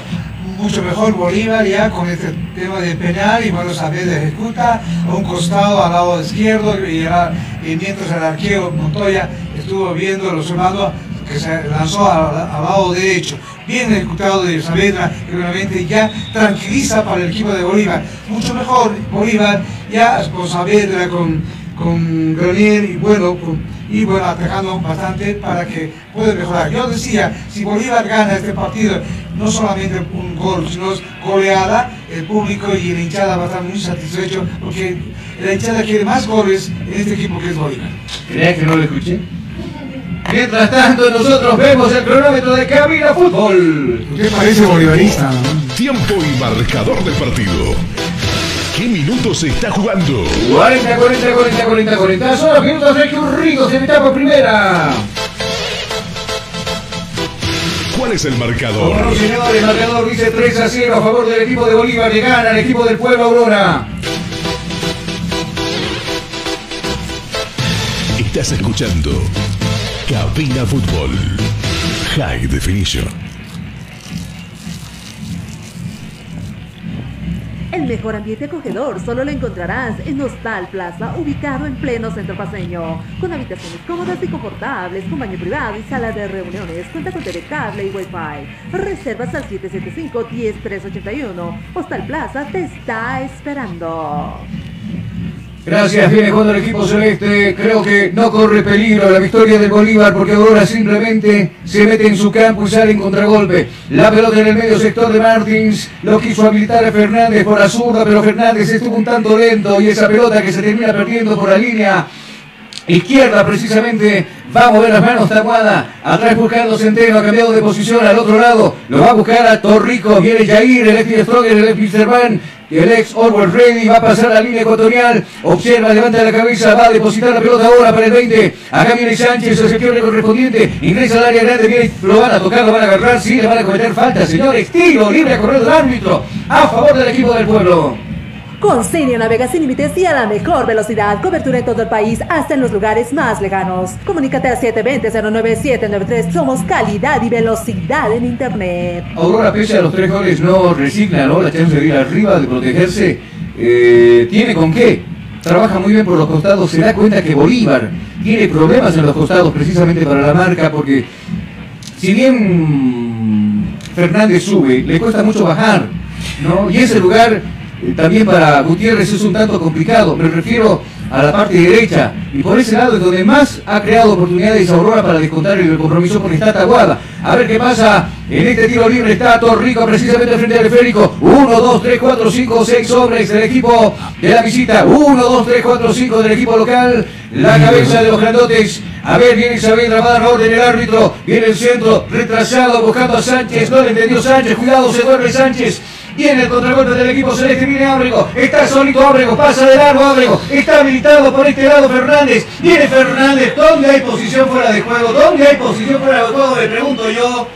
Mucho mejor Bolívar ya con este tema de penal y bueno, Saavedra ejecuta a un costado al lado izquierdo y, y mientras el arquero Montoya estuvo viendo los hermanos que se lanzó al lado derecho. Bien ejecutado de Saavedra que realmente ya tranquiliza para el equipo de Bolívar. Mucho mejor Bolívar ya con Saavedra, con, con Granier y bueno, con- y bueno, atacando bastante para que pueda mejorar. Yo decía, si Bolívar gana este partido, no solamente un gol, sino goleada, el público y la hinchada va a estar muy satisfecho porque la hinchada quiere más goles en este equipo que es Bolívar. ¿Crees que no lo escuché? Mientras tanto, nosotros vemos el cronómetro de Cabina Fútbol. Usted parece bolivarista. Tiempo y marcador del partido. ¿Qué minutos se está jugando? 40, 40, 40, 40, 40. Son los minutos de que Urrigo se meta por primera. ¿Cuál es el marcador? Bueno, señores, el marcador dice 3 a 0 a favor del equipo de Bolívar que gana el equipo del pueblo Aurora. Estás escuchando Cabina Fútbol High Definition. El mejor ambiente acogedor solo lo encontrarás en Hostal Plaza, ubicado en pleno centro paseño, con habitaciones cómodas y confortables, con baño privado y sala de reuniones, cuenta con TV cable y Wi-Fi. Reservas al 775-10381. Hostal Plaza te está esperando. Gracias, viene jugando el equipo celeste. Creo que no corre peligro la victoria del Bolívar porque Aurora simplemente se mete en su campo y sale en contragolpe. La pelota en el medio sector de Martins lo quiso habilitar a Fernández por la zurda, pero Fernández estuvo un tanto lento y esa pelota que se termina perdiendo por la línea izquierda precisamente va a mover las manos Taguada atrás buscando Centeno ha cambiado de posición al otro lado. Lo va a buscar a Torrico. Viene Jair el ex Stroger el ex. Van el ex Orwell Ready. Va a pasar la línea ecuatorial. Observa levanta la cabeza va a depositar la pelota ahora para el 20 acá viene Sánchez el sector correspondiente. Ingresa al área grande viene. Lo van a tocar lo van a agarrar. Sí le van a cometer falta señores. Tiro libre a correr del árbitro a favor del equipo del pueblo Con Senio navega sin límites y a la mejor velocidad. Cobertura en todo el país, hasta en los lugares más lejanos. Comunícate al 720-09793. Somos calidad y velocidad en Internet. Aurora, pese a los tres goles, no resigna ¿no? la chance de ir arriba, de protegerse. Eh, ¿Tiene con qué? Trabaja muy bien por los costados. Se da cuenta que Bolívar tiene problemas en los costados precisamente para la marca porque si bien Fernández sube, le cuesta mucho bajar. ¿no? Y ese lugar también para Gutiérrez es un tanto complicado. Me refiero a la parte derecha. Y por ese lado es donde más ha creado oportunidades Aurora para descontar el compromiso porque está Taguada. A ver qué pasa en este tiro libre. Está Torrico precisamente frente al esférico. 1, 2, 3, 4, 5, 6 hombres del equipo de la visita. 1, 2, 3, 4, 5 del equipo local. La cabeza de los grandotes. A ver, viene Isabel Ramada, orden del árbitro. Viene el centro, retrasado, buscando a Sánchez. No le entendió Sánchez. Cuidado, se duerme Sánchez. Viene el contragolpe del equipo celeste, viene Ábrego, está solito Ábrego, pasa de largo Ábrego, está habilitado por este lado Fernández, viene Fernández, ¿dónde hay posición fuera de juego? ¿Dónde hay posición fuera de juego? Le pregunto yo.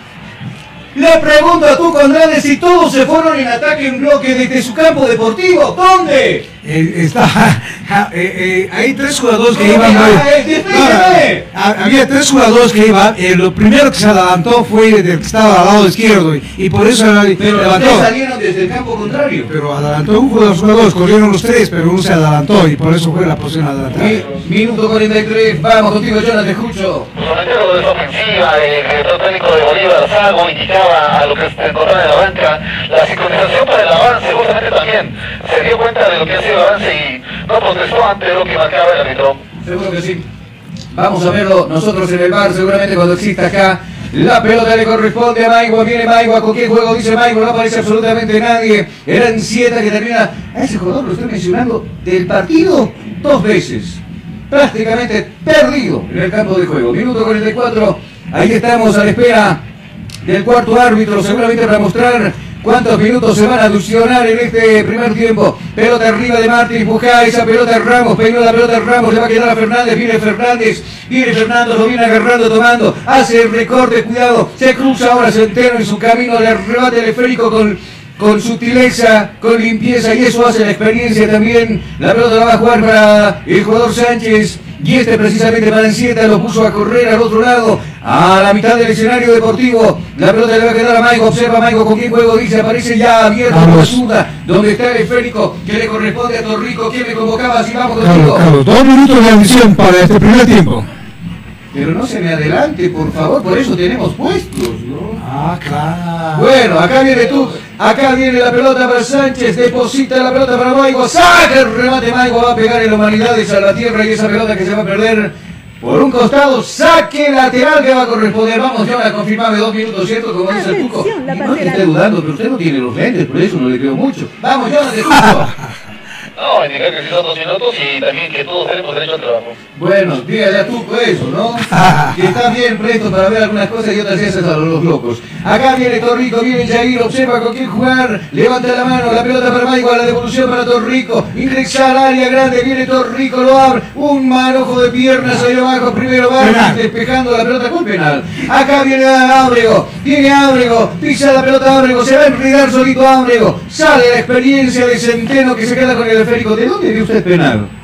Le pregunto a tú, Condrade, si todos se fueron en ataque en bloque desde su campo deportivo. ¿Dónde? Eh, está, [LAUGHS] eh, eh, hay tres jugadores que ¿Cómo iban. eh? No, había tres jugadores que iban. eh, lo primero que se adelantó fue el que estaba al lado izquierdo y, y por eso Pero levantó. ustedes salieron desde el campo contrario. Pero adelantó un jugador, los jugadores, corrieron los tres, pero uno se adelantó y por eso fue la posición adelantada. Mi- Minuto 43, vamos contigo, Jonathan, te escucho. Comentario de esa ofensiva, el director técnico de Bolívar, Sago, indicaba a lo que se encontraba en la banca, la sincronización para el avance, justamente también se dio cuenta de lo que ha sido y no protestó ante lo que marcaba el árbitro. Seguro que sí. Vamos a verlo nosotros en el bar, seguramente cuando exista acá. La pelota le corresponde a Maigua, viene Maigua, ¿con qué juego dice Maigua? No aparece absolutamente nadie. Eran siete que termina. A ese jugador lo estoy mencionando del partido dos veces. Prácticamente perdido en el campo de juego. Minuto 44. Ahí estamos a la espera del cuarto árbitro, seguramente para mostrar cuántos minutos se van a adicionar en este primer tiempo. Pelota arriba de Martín, busca esa pelota Ramos, peinó la pelota Ramos, le va a quedar a Fernández, viene Fernández, viene Fernando, lo viene agarrando, tomando, hace el recorte, cuidado, se cruza ahora Centeno en su camino, le arrebata el esférico con con sutileza, con limpieza y eso hace la experiencia también. La pelota la va a jugar el jugador Sánchez y este precisamente Balancieta lo puso a correr al otro lado, a la mitad del escenario deportivo. La pelota le va a quedar a Maigo, observa Maigo con quién juego dice, aparece ya abierto por zurda, donde está el esférico que le corresponde a Torrico, quien me convocaba, así vamos Carlos, contigo. Carlos, dos minutos de adición para este primer tiempo. Pero no se me adelante, por favor, por eso tenemos puestos, ¿no? Ah, claro. Bueno, acá viene tú, acá viene la pelota para Sánchez, deposita la pelota para Maigo, saca el remate Maigo, va a pegar en la humanidades a la tierra y esa pelota que se va a perder por un costado, saque lateral que va a corresponder. Vamos, Jonah, confirmame dos minutos, ¿cierto? Como dice el la No te bandera. esté dudando, pero usted no tiene los lentes, por eso no le creo mucho. Vamos, Jonah, te escucho. [LAUGHS] No, indicar que sí son dos minutos y también que todos tenemos derecho al trabajo. Bueno, dígale a tú eso, ¿no? [LAUGHS] que está bien presto para ver algunas cosas y otras esas a los locos. Acá viene Torrico, viene Jair, observa con quién jugar, levanta la mano, la pelota para Maigo, la devolución para Torrico, ingresa al área grande, viene Torrico, lo abre, un manojo de piernas ahí abajo, primero va despejando la pelota con penal. Acá viene Ábrego, viene Ábrego, pisa la pelota Ábrego, se va a enredar solito Ábrego, sale la experiencia de Centeno que se queda con el esférico. ¿De dónde vio usted penal?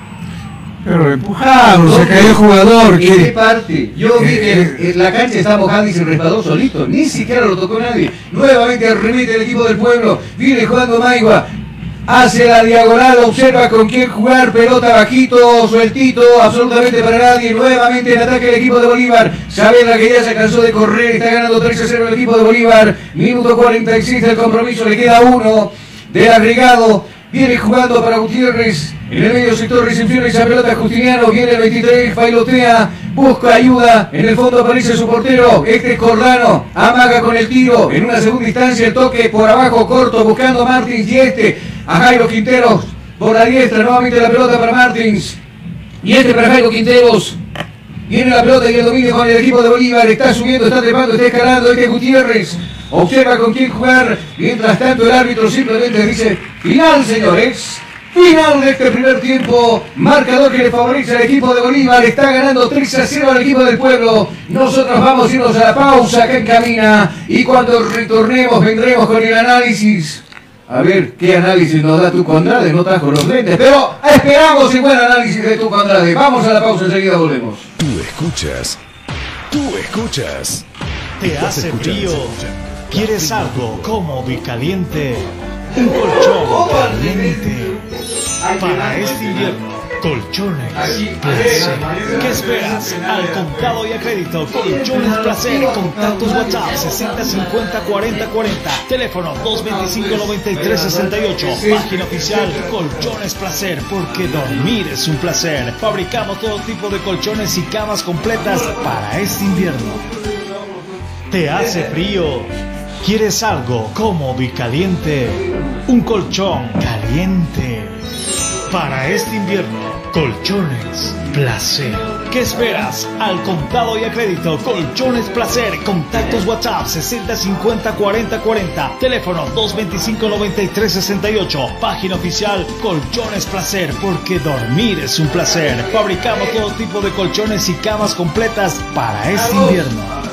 Pero empujaron, se cayó el jugador. ¿En qué parte? Yo vi que la cancha estaba mojada y se resbaló solito. Ni siquiera lo tocó nadie. Nuevamente remite el equipo del pueblo. Viene jugando Maigua. Hace la diagonal, observa con quién jugar, pelota bajito, sueltito, absolutamente para nadie. Nuevamente en ataque el equipo de Bolívar. Saavedra que ya se cansó de correr, está ganando 3 a 0 el equipo de Bolívar. Minuto 46 del compromiso, le queda uno del agregado. Viene jugando para Gutiérrez. En el medio sector recepción esa pelota Justiniano. Viene el 23, bailotea. Busca ayuda. En el fondo aparece su portero. Este es Cordano. Amaga con el tiro. En una segunda instancia el toque por abajo corto. Buscando a Martins y este. A Jairo Quinteros. Por la diestra. Nuevamente la pelota para Martins. Y este para Jairo Quinteros. Viene la pelota y el dominio con el equipo de Bolívar. Está subiendo, está trepando, está escalando. Este es Gutiérrez. Observa con quién jugar. Mientras tanto el árbitro simplemente dice, final señores. Final de este primer tiempo. Marcador que le favorece al equipo de Bolívar. Está ganando 3 a 0 al equipo del pueblo. Nosotros vamos a irnos a la pausa que encamina. Y cuando retornemos vendremos con el análisis. A ver qué análisis nos da tu Condrade. No trajo los lentes. Pero esperamos un buen análisis de tu Condrade. Vamos a la pausa, enseguida volvemos. Tú escuchas. Tú escuchas. Te hace frío. ¿Quieres algo cómodo y caliente? [LAUGHS] Un colchón caliente. Para este invierno, colchones placer. ¿Qué esperas? Al contado y a crédito, colchones placer. Contactos WhatsApp 60 50 40 40. Teléfono 225 93 68. Página oficial Colchones Placer, porque dormir es un placer. Fabricamos todo tipo de colchones y camas completas para este invierno. ¿Te hace frío? ¿Quieres algo cómodo y caliente? Un colchón caliente. Para este invierno, colchones placer. ¿Qué esperas? Al contado y a crédito, colchones placer. Contactos WhatsApp 60 50 40 40. Teléfono 225 93 68. Página oficial Colchones Placer, porque dormir es un placer. Fabricamos todo tipo de colchones y camas completas para este invierno.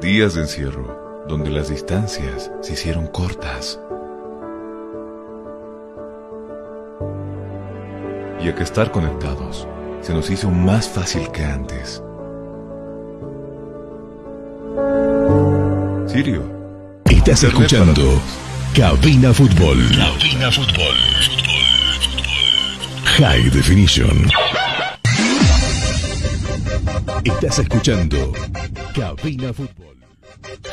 Días de encierro, donde las distancias se hicieron cortas. Y a que estar conectados se nos hizo más fácil que antes. Sirio. Estás escuchando Cabina Fútbol. Cabina Fútbol. High Definition. Estás escuchando Cabina Fútbol.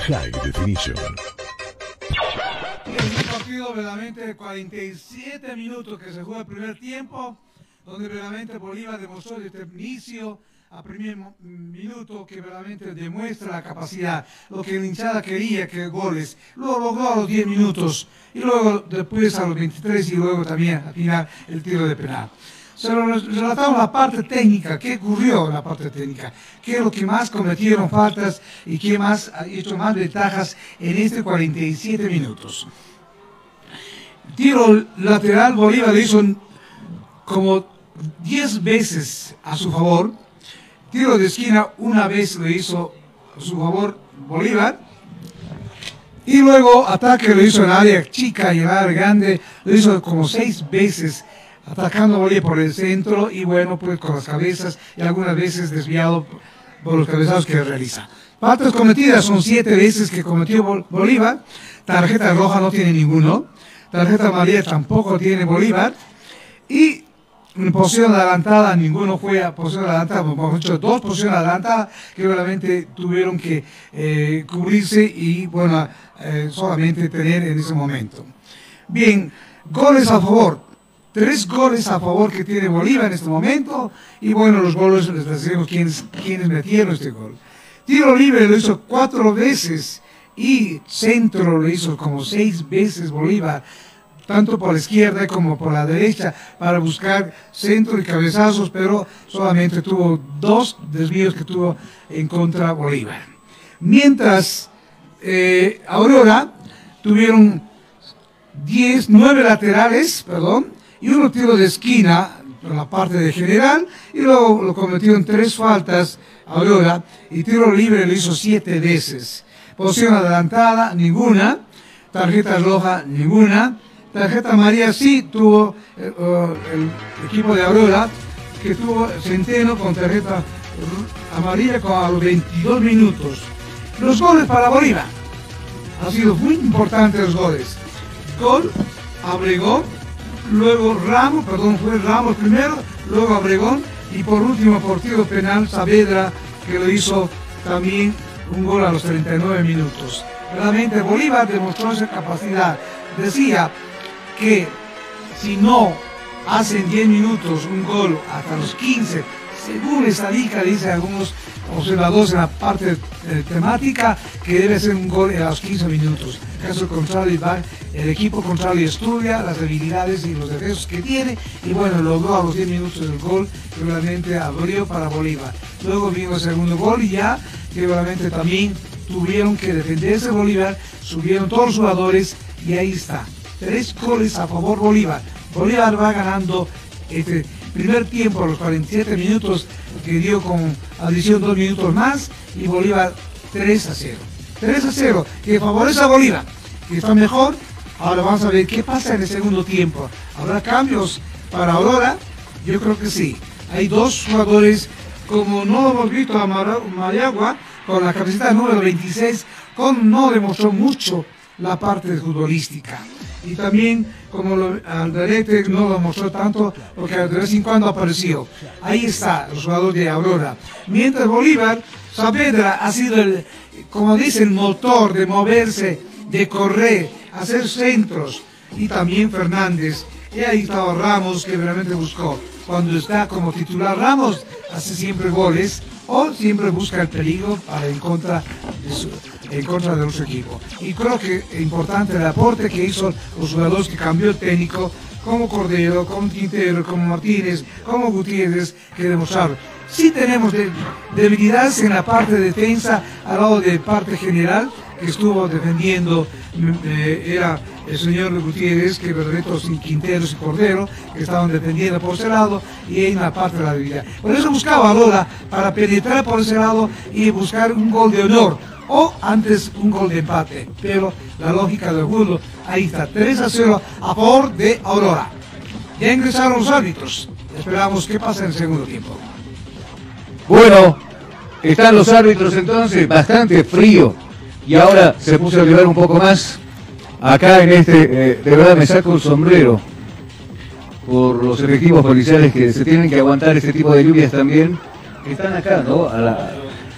High Definition. Es un partido verdaderamente de 47 minutos que se juega el primer tiempo, donde verdaderamente Bolívar demostró desde el inicio a primer minuto que verdaderamente demuestra la capacidad, lo que la hinchada quería que goles, lo logró a los 10 minutos y luego después a los 23 y luego también al final el tiro de penal. Se lo relatamos la parte técnica, qué ocurrió en la parte técnica, qué es lo que más cometieron faltas y qué más ha hecho más ventajas en este 47 minutos. Tiro lateral, Bolívar hizo como 10 veces a su favor. Tiro de esquina, una vez lo hizo a su favor Bolívar. Y luego ataque lo hizo en área chica y en área grande, lo hizo como seis veces atacando a Bolívar por el centro y bueno, pues con las cabezas y algunas veces desviado por los cabezazos que realiza. Faltas cometidas son siete veces que cometió Bol- Bolívar. Tarjeta roja no tiene ninguno. Tarjeta amarilla tampoco tiene Bolívar. Y posición adelantada, ninguno fue a posición adelantada, mejor dicho, dos posiciones adelantadas que realmente tuvieron que eh, cubrirse y, bueno, eh, solamente tener en ese momento. Bien, goles a favor. Tres goles a favor que tiene Bolívar en este momento. Y bueno, los goles les decimos quiénes, quiénes metieron este gol. Tiro libre lo hizo cuatro veces y centro lo hizo como seis veces Bolívar tanto por la izquierda como por la derecha, para buscar centro y cabezazos, pero solamente tuvo dos desvíos que tuvo en contra Bolívar. Mientras eh, Aurora tuvieron 10, 9 laterales, perdón, y uno tiro de esquina en la parte de general, y luego lo cometieron tres faltas Aurora, y tiro libre lo hizo siete veces. Posición adelantada, ninguna. Tarjeta roja, ninguna. Tarjeta amarilla sí tuvo eh, el equipo de Aurora, que tuvo Centeno con tarjeta amarilla a los 22 minutos. Los goles para Bolívar. Han sido muy importantes los goles. Gol, Abregón, luego Ramos, perdón, fue Ramos primero, luego Abregón y por último por tiro penal Saavedra que lo hizo también un gol a los 39 minutos. Realmente Bolívar demostró esa capacidad. Decía que si no hacen 10 minutos un gol hasta los 15, según estadística dicen algunos observadores en la parte eh, temática, que debe ser un gol a los 15 minutos. Caso contrario, va- el equipo contrario estudia las debilidades y los defectos que tiene y bueno, logró a los 10 minutos el gol que realmente abrió para Bolívar. Luego vino el segundo gol y ya que realmente también tuvieron que defenderse Bolívar, subieron todos los jugadores y ahí está. Tres goles a favor Bolívar. Bolívar va ganando este primer tiempo a los 47 minutos que dio con adición dos minutos más y Bolívar 3 a 0. 3 a 0 que favorece a Bolívar, que está mejor. Ahora vamos a ver qué pasa en el segundo tiempo. ¿Habrá cambios para Aurora? Yo creo que sí. Hay dos jugadores, como no hemos visto a Mayagua, con la camiseta número 26, con, no demostró mucho la parte futbolística. Y también, como lo, Alderete no lo mostró tanto, porque de vez en cuando apareció. Ahí está, los jugadores de Aurora. Mientras Bolívar, Saavedra ha sido el, como dice, el motor de moverse, de correr, hacer centros. Y también Fernández. Y ahí estaba Ramos, que realmente buscó. Cuando está como titular Ramos, hace siempre goles o siempre busca el peligro para en contra de su, en contra de nuestro equipo. Y creo que es importante el aporte que hizo los jugadores que cambió el técnico, como Cordero, como Quintero, como Martínez, como Gutiérrez, que demostraron. Sí tenemos de- debilidades en la parte de defensa al lado de parte general, que estuvo defendiendo, eh, era el señor Gutiérrez, que Berretos y Quinteros y Cordero, que estaban defendiendo por ese lado, y en la parte de la debilidad. Por eso buscaba a Lola para penetrar por ese lado y buscar un gol de honor, o antes un gol de empate. Pero la lógica del fútbol, ahí está, 3 a 0 a favor de Aurora. Ya ingresaron los árbitros. Esperamos qué pasa en el segundo tiempo. Bueno, están los árbitros entonces bastante frío y ahora se puso a llover un poco más. Acá en este, eh, de verdad me saco el sombrero por los efectivos policiales que se tienen que aguantar este tipo de lluvias también. Están acá, ¿no? A la,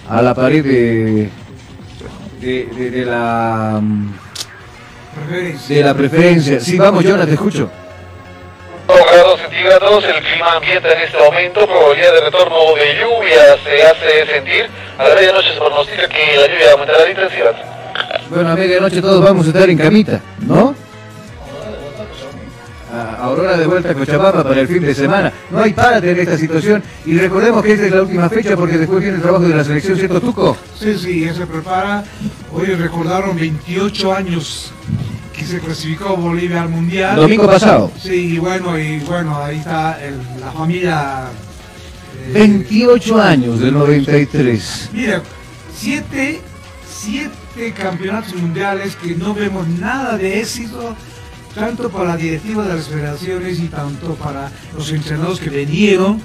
a la pared de, de, de- de la mm, de la preferencia. Sí, vamos, Jonathan, te escucho. 2 grados centígrados, el clima ambienta en este momento, probabilidad de retorno de lluvia se hace sentir. A la medianoche se pronostica que la lluvia aumentará de intensidad. Bueno, a medianoche todos vamos a estar en camita, ¿no? A Aurora de vuelta a Cochabamba para el fin de semana. No hay párate en esta situación. Y recordemos que esta es la última fecha porque después viene el trabajo de la selección, ¿cierto, Tuco? Sí, sí, ya se prepara. Hoy recordaron 28 años que se clasificó Bolivia al Mundial. Domingo pasado. Sí, y bueno, y bueno, ahí está el- la familia. eh, 28 años del 93. Mira, siete, siete campeonatos mundiales que no vemos nada de éxito, tanto para la directiva de las federaciones y tanto para los entrenadores que vinieron,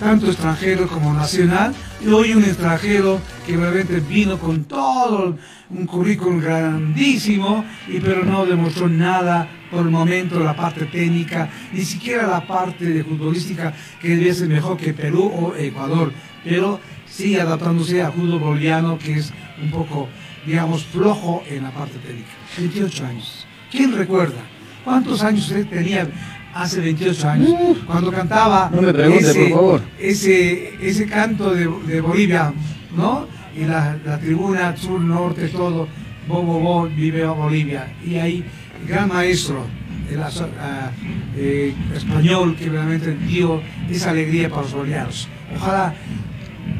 tanto extranjero como nacional, y hoy un extranjero que realmente vino con todo un currículum grandísimo, y pero no demostró nada por el momento la parte técnica, ni siquiera la parte de futbolística que debía ser mejor que Perú o Ecuador, pero sigue adaptándose al fútbol boliviano que es un poco, digamos, flojo en la parte técnica. 28 años. ¿Quién recuerda? ¿Cuántos años usted tenía hace 28 años? Cuando cantaba No me pregunte, por favor. ese, ese canto de, de Bolivia, ¿no? Y la, la tribuna sur, norte, todo, bo, bo, vive Bolivia. Y ahí, gran maestro el ah, eh, español que realmente dio esa alegría para los bolivianos. Ojalá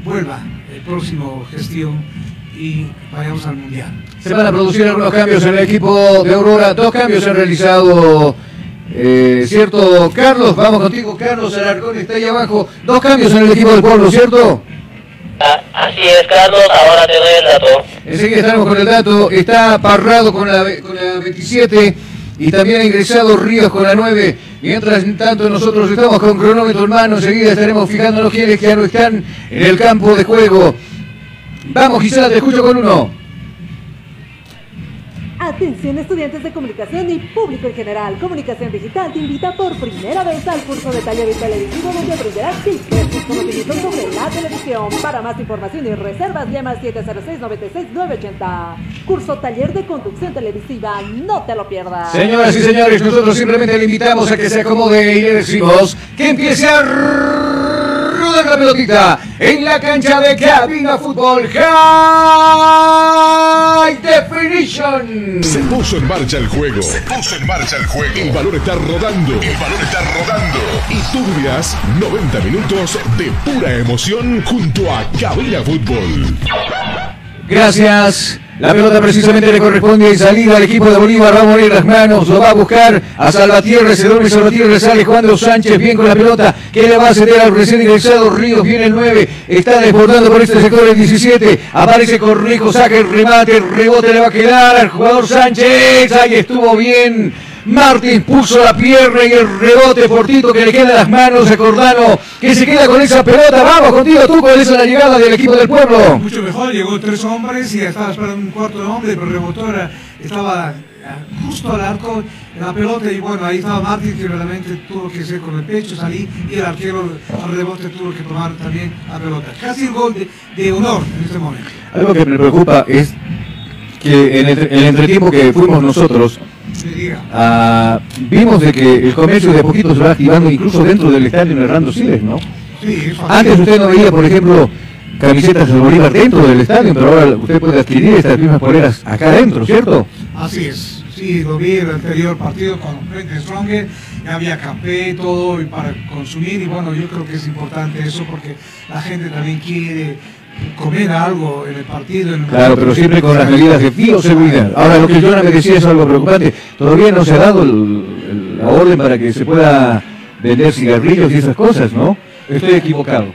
vuelva el próximo gestión y vayamos al mundial. Se van a producir algunos cambios en el equipo de Aurora. Dos cambios se han realizado. eh, ¿Cierto, Carlos? Vamos contigo, Carlos Alarcón está ahí abajo. Dos cambios en el equipo del pueblo, ¿cierto? Así es, Carlos, ahora te doy el dato. Enseguida estamos con el dato. Está Parrado con la, con la 27 y también ha ingresado Ríos con la 9. Mientras tanto nosotros estamos con cronómetro en mano. Enseguida estaremos fijándonos quiénes que ya no están en el campo de juego. Vamos, Gisela, te escucho con uno. Atención estudiantes de comunicación y público en general. Comunicación Digital te invita por primera vez al curso de taller televisivo donde aprenderás tips tus conocimientos sobre la televisión. Para más información y reservas llama al 706-96-980. Curso taller de conducción televisiva. No te lo pierdas. Señoras y señores, nosotros simplemente le invitamos a que se acomode y le decimos que empiece a rodar la pelotita en la cancha de Cabina Fútbol High Definition. Se puso en marcha el juego. Se puso en marcha el juego. El balón está rodando. El balón está rodando. Y tú vivirás 90 minutos de pura emoción junto a Cabina Fútbol. Gracias. La pelota precisamente le corresponde en salida al equipo de Bolívar. Va a morir las manos. Lo va a buscar a Salvatierre. Se duerme Salvatierre. Sale Juan los Sánchez. Bien con la pelota. Que le va a ceder al recién ingresado Ríos. Viene el 9. Está desbordando por este sector el 17. Aparece Cornejo. Saca el remate. El rebote le va a quedar al jugador Sánchez. Ahí estuvo bien. Martín puso la pierna y el rebote fortito que le queda en las manos a Cordano, que se queda con esa pelota. Vamos contigo, tú, con esa la llegada del equipo del pueblo. Mucho mejor, llegó tres hombres y estaba esperando un cuarto de hombre, pero rebotó, era- estaba ah, justo al arco la pelota y bueno, ahí estaba Martín que realmente tuvo que ser con el pecho, salir y el arquero al rebote tuvo que tomar también la pelota. Casi un gol de, de honor en este momento. Algo que me preocupa es que en el, en el entretiempo que fuimos nosotros. Ah, vimos de que el comercio de a poquito se va activando incluso dentro del estadio en Hernando Siles, ¿no? Sí. Antes usted no veía, por ejemplo, camisetas de Bolívar dentro del estadio, pero ahora usted puede adquirir estas mismas poleras acá adentro, ¿cierto? Así es. Sí, lo vi en el anterior partido con Frente Stronger, ya había café, todo y para consumir y bueno, yo creo que es importante eso porque la gente también quiere comer algo en el partido. En el Claro, pero siempre con las medidas de bioseguridad. Ahora, lo que Jonah me decía es algo preocupante. Todavía no se ha dado el- el- la orden para que se pueda vender cigarrillos y esas cosas, ¿no? Estoy equivocado.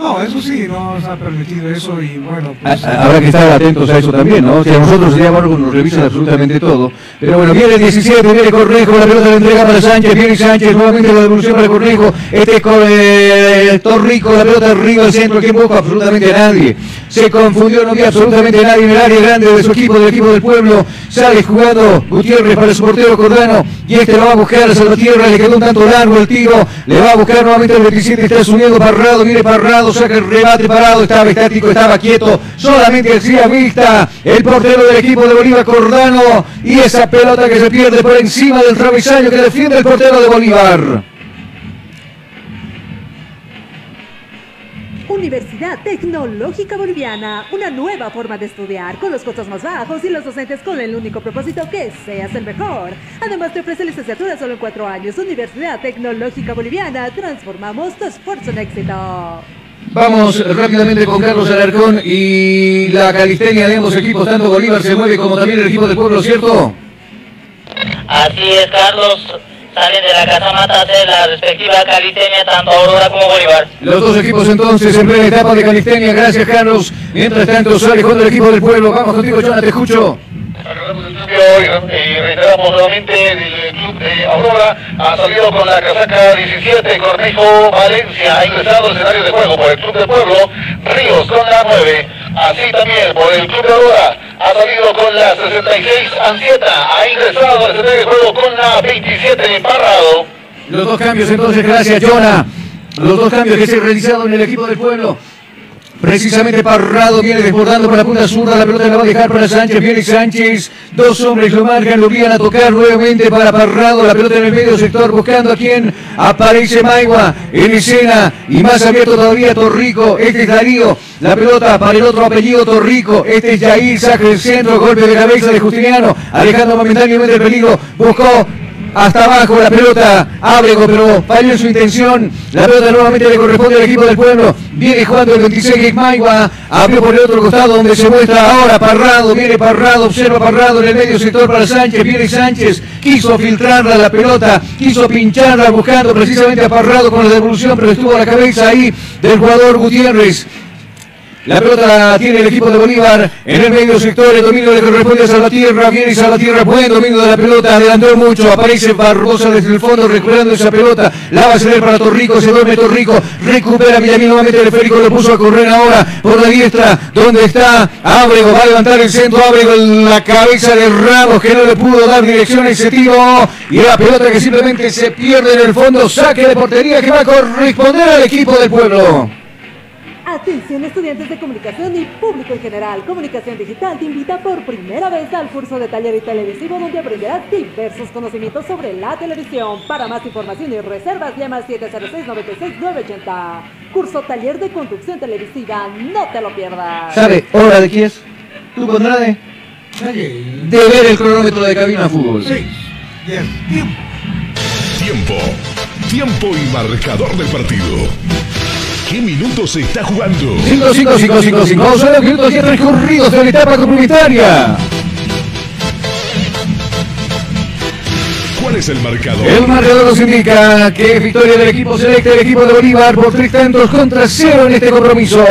No, eso sí, no nos ha permitido eso y bueno, pues... ha- Habrá que estar atentos a eso también, ¿no? Que a nosotros sería algo nos revisan absolutamente todo. Pero bueno, viene el 17, viene Cornejo, la pelota la entrega para Sánchez, viene Sánchez, nuevamente la devolución para Cornejo. Este es con eh, Torrico, la pelota arriba al centro, que busca absolutamente a nadie. Se confundió, no había absolutamente nadie en el área grande de su equipo, del equipo del pueblo. Sale jugando Gutiérrez para su portero Cordano. Y este lo va a buscar a Salvatierra, le quedó un tanto largo el tiro. Le va a buscar nuevamente el 27, está subiendo Parrado, viene Parrado, saca el rebate parado, estaba estático, estaba quieto. Solamente hacía vista el portero del equipo de Bolívar Cordano. Y esa pelota que se pierde por encima del travesaño que defiende el portero de Bolívar. Universidad Tecnológica Boliviana, una nueva forma de estudiar con los costos más bajos y los docentes con el único propósito que seas el mejor. Además te ofrece licenciatura solo en cuatro años. Universidad Tecnológica Boliviana, transformamos tu esfuerzo en éxito. Vamos rápidamente con Carlos Alarcón y la calistenia de ambos equipos, tanto Bolívar se mueve como también el equipo del pueblo, ¿cierto? Así es, Carlos. Salen de la Casa Mata a hacer la respectiva calistenia, tanto Aurora como Bolívar. Los dos equipos entonces en plena etapa de calistenia, gracias Carlos. Mientras tanto sale con el equipo del pueblo, vamos contigo Jonathan, te escucho. Hoy eh, reiteramos nuevamente el club de Aurora. Ha salido con la casaca 17 Cornejo Valencia. Ha ingresado al escenario de juego por el club del pueblo. Ríos con la 9 así también por el club de Aurora. Ha salido con la 66 Ansieta ha ingresado al escenario de juego con la 27 Parrado. Los dos cambios entonces, gracias Jonah. Los dos cambios que se han realizado en el equipo del pueblo. Precisamente Parrado viene desbordando por la punta zurda, la pelota la va a dejar para Sánchez, viene Sánchez, dos hombres lo marcan, lo obligan a tocar nuevamente para Parrado, la pelota en el medio sector buscando a quien aparece Maigua en escena y más abierto todavía Torrico, este es Darío, la pelota para el otro apellido Torrico, este es Yair, saca el centro, golpe de cabeza de Justiniano, alejando momentáneamente el peligro, buscó hasta abajo la pelota, Ábrego, pero falló su intención. La pelota nuevamente le corresponde al equipo del pueblo. Viene jugando el 26 Maigua, abrió por el otro costado donde se muestra ahora Parrado. Viene Parrado, observa Parrado en el medio sector para Sánchez. Viene Sánchez, quiso filtrarla la pelota, quiso pincharla buscando precisamente a Parrado con la devolución, pero estuvo a la cabeza ahí del jugador Gutiérrez. La pelota la tiene el equipo de Bolívar en el medio sector. El dominio le corresponde a Salvatierra. Viene Salvatierra, buen dominio de la pelota. Adelantó mucho. Aparece Barbosa desde el fondo recuperando esa pelota. La va a ceder para Torrico. Se duerme Torrico. Recupera Villamil nuevamente. El Férico lo puso a correr ahora por la diestra. Donde está Ábrego. Va a levantar el centro. Ábrego la cabeza de Ramos que no le pudo dar dirección a ese tiro. Y la pelota que simplemente se pierde en el fondo. Saque de portería que va a corresponder al equipo del pueblo. Atención estudiantes de comunicación y público en general. Comunicación Digital te invita por primera vez al curso de taller y televisivo donde aprenderás diversos conocimientos sobre la televisión. Para más información y reservas llama al 706-96-980. Curso taller de conducción televisiva. No te lo pierdas. ¿Sabe hora de quién es? ¿Tú, Conrade? De ver el cronómetro de cabina fútbol. Tiempo. Tiempo y marcador del partido. ¿Qué minutos se está jugando? 5, 5, 5, 5, 5. Son los minutos ya transcurridos de la etapa complementaria. ¿Cuál es el marcador? El marcador nos indica que es victoria del equipo selecta del equipo de Bolívar por tres tantos contra cero en este compromiso.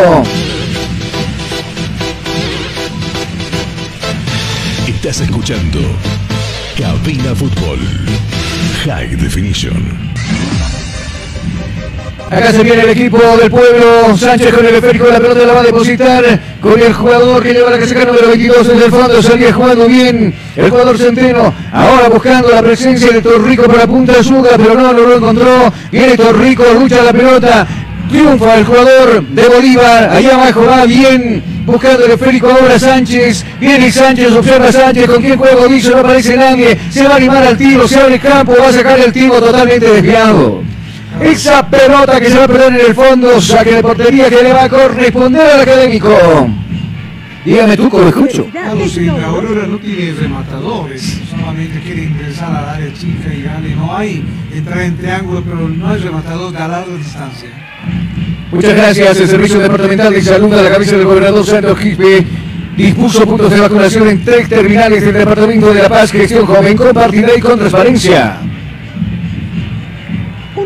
Estás escuchando Cabina Fútbol. High Definition. Acá se viene el equipo del pueblo. Sánchez con el esférico de la pelota la va a depositar con el jugador que lleva la casaca número 22 desde el fondo. Salía jugando bien el jugador Centeno. Ahora buscando la presencia de Torrico por la punta suga, pero no, no lo encontró. Viene Torrico, lucha la pelota. Triunfa el jugador de Bolívar. Allá abajo va bien. Buscando el esférico ahora Sánchez. Viene Sánchez, observa Sánchez. ¿Con quién juego dice? No aparece nadie. Se va a animar al tiro, se abre el campo, va a sacar el tiro totalmente desviado. Esa pelota que se va a perder en el fondo, saque de portería que le va a corresponder al académico. Dígame tú, ¿cómo escucho? La Aurora no tiene rematadores, solamente quiere ingresar al área chica y gane. No hay entrar en triángulo, pero no hay rematador de a larga distancia. Muchas gracias. El Servicio Departamental de Salud a la cabeza del gobernador Santos Quispe dispuso puntos de vacunación en tres terminales del Departamento de La Paz, gestión joven, compartida y con transparencia.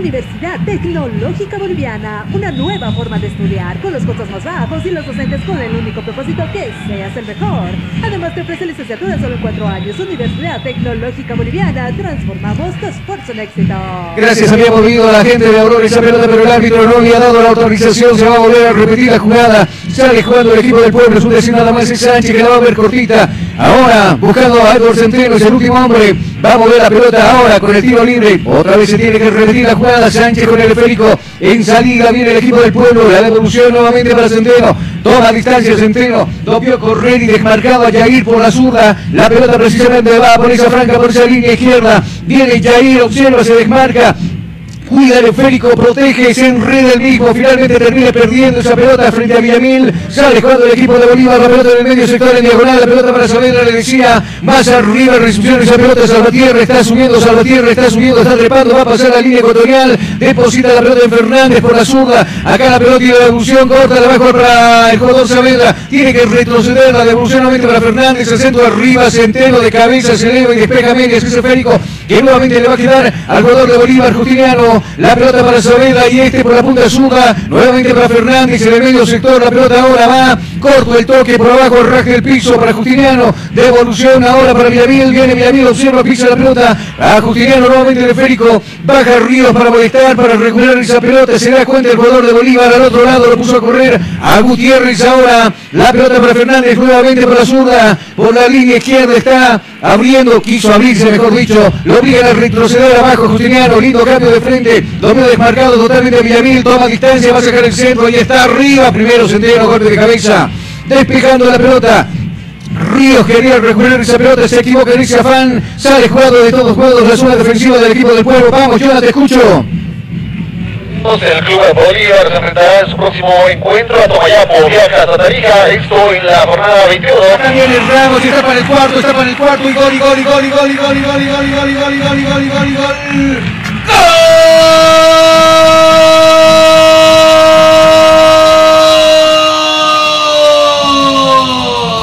Universidad Tecnológica Boliviana, una nueva forma de estudiar, con los costos más bajos y los docentes con el único propósito que seas el mejor. Además te ofrece licenciatura solo en cuatro años. Universidad Tecnológica Boliviana, transformamos tu esfuerzo en éxito. Gracias, había movido a la gente de Aurora esa pelota, pero el árbitro no había dado la autorización. Se va a volver a repetir la jugada. Sale jugando el equipo del pueblo. Es un nada más es Sánchez que la va a ver cortita. Ahora, buscando a Edward Centeno, es el último hombre. Va a mover la pelota ahora con el tiro libre. Otra vez se tiene que repetir la jugada. Sánchez con el esférico. En salida viene el equipo del pueblo. La devolución nuevamente para Centeno. Toma distancia Centeno. Vio correr y desmarcado a Yair por la zurda. La pelota precisamente va por esa franca, por esa línea izquierda. Viene Yair, observa, se desmarca. Cuida el esférico, protege, se enreda el mismo. Finalmente termina perdiendo esa pelota frente a Villamil. Sale jugando el equipo de Bolívar. La pelota en el medio sector en diagonal. La pelota para Saavedra le decía. Más arriba, recepción esa pelota. Salvatierra está subiendo. Salvatierra está subiendo. Está trepando. Va a pasar la línea ecuatorial. Deposita la pelota en Fernández por la zurda. Acá la pelota y la devolución corta. La mejor para el jugador Saavedra. Tiene que retroceder. La devolución nuevamente para Fernández. El centro arriba. Centeno de cabeza. Se eleva y despeja medias. Ese esférico que nuevamente le va a quedar al jugador de Bolívar, Justiniano. La pelota para Saavedra y este por la punta zurda. Nuevamente para Fernández en el medio sector. La pelota ahora va. Corto el toque por abajo, el raje del piso para Justiniano. Devolución ahora para Villamil. Viene Villamil, observa, pisa la pelota. A Justiniano nuevamente el esférico. Baja Ríos para molestar, para recuperar esa pelota. Se da cuenta el jugador de Bolívar. Al otro lado lo puso a correr a Gutiérrez ahora. La pelota para Fernández nuevamente para zurda. Por la línea izquierda está abriendo. Quiso abrirse, mejor dicho. Lo obligan a retroceder abajo Justiniano. Lindo cambio de frente. Dominio desmarcado totalmente Villamil. Toma distancia, va a sacar el centro. Y está arriba. Primero Centeno, golpe de cabeza. Despejando la pelota. Ríos quería recuperar esa pelota, se equivoca en ese afán, sale jugado de todos juegos, la zona defensiva del equipo del pueblo. Vamos, Jonathan, te escucho. El club de Bolívar se enfrentará en su próximo encuentro a Tomayapo, viaja a Tarija, esto en la jornada 21. Acá viene Ramos está para el cuarto, está para el cuarto y gol, y gol, y gol, y gol, y gol, y gol, y gol, y gol, y gol, y gol, gol.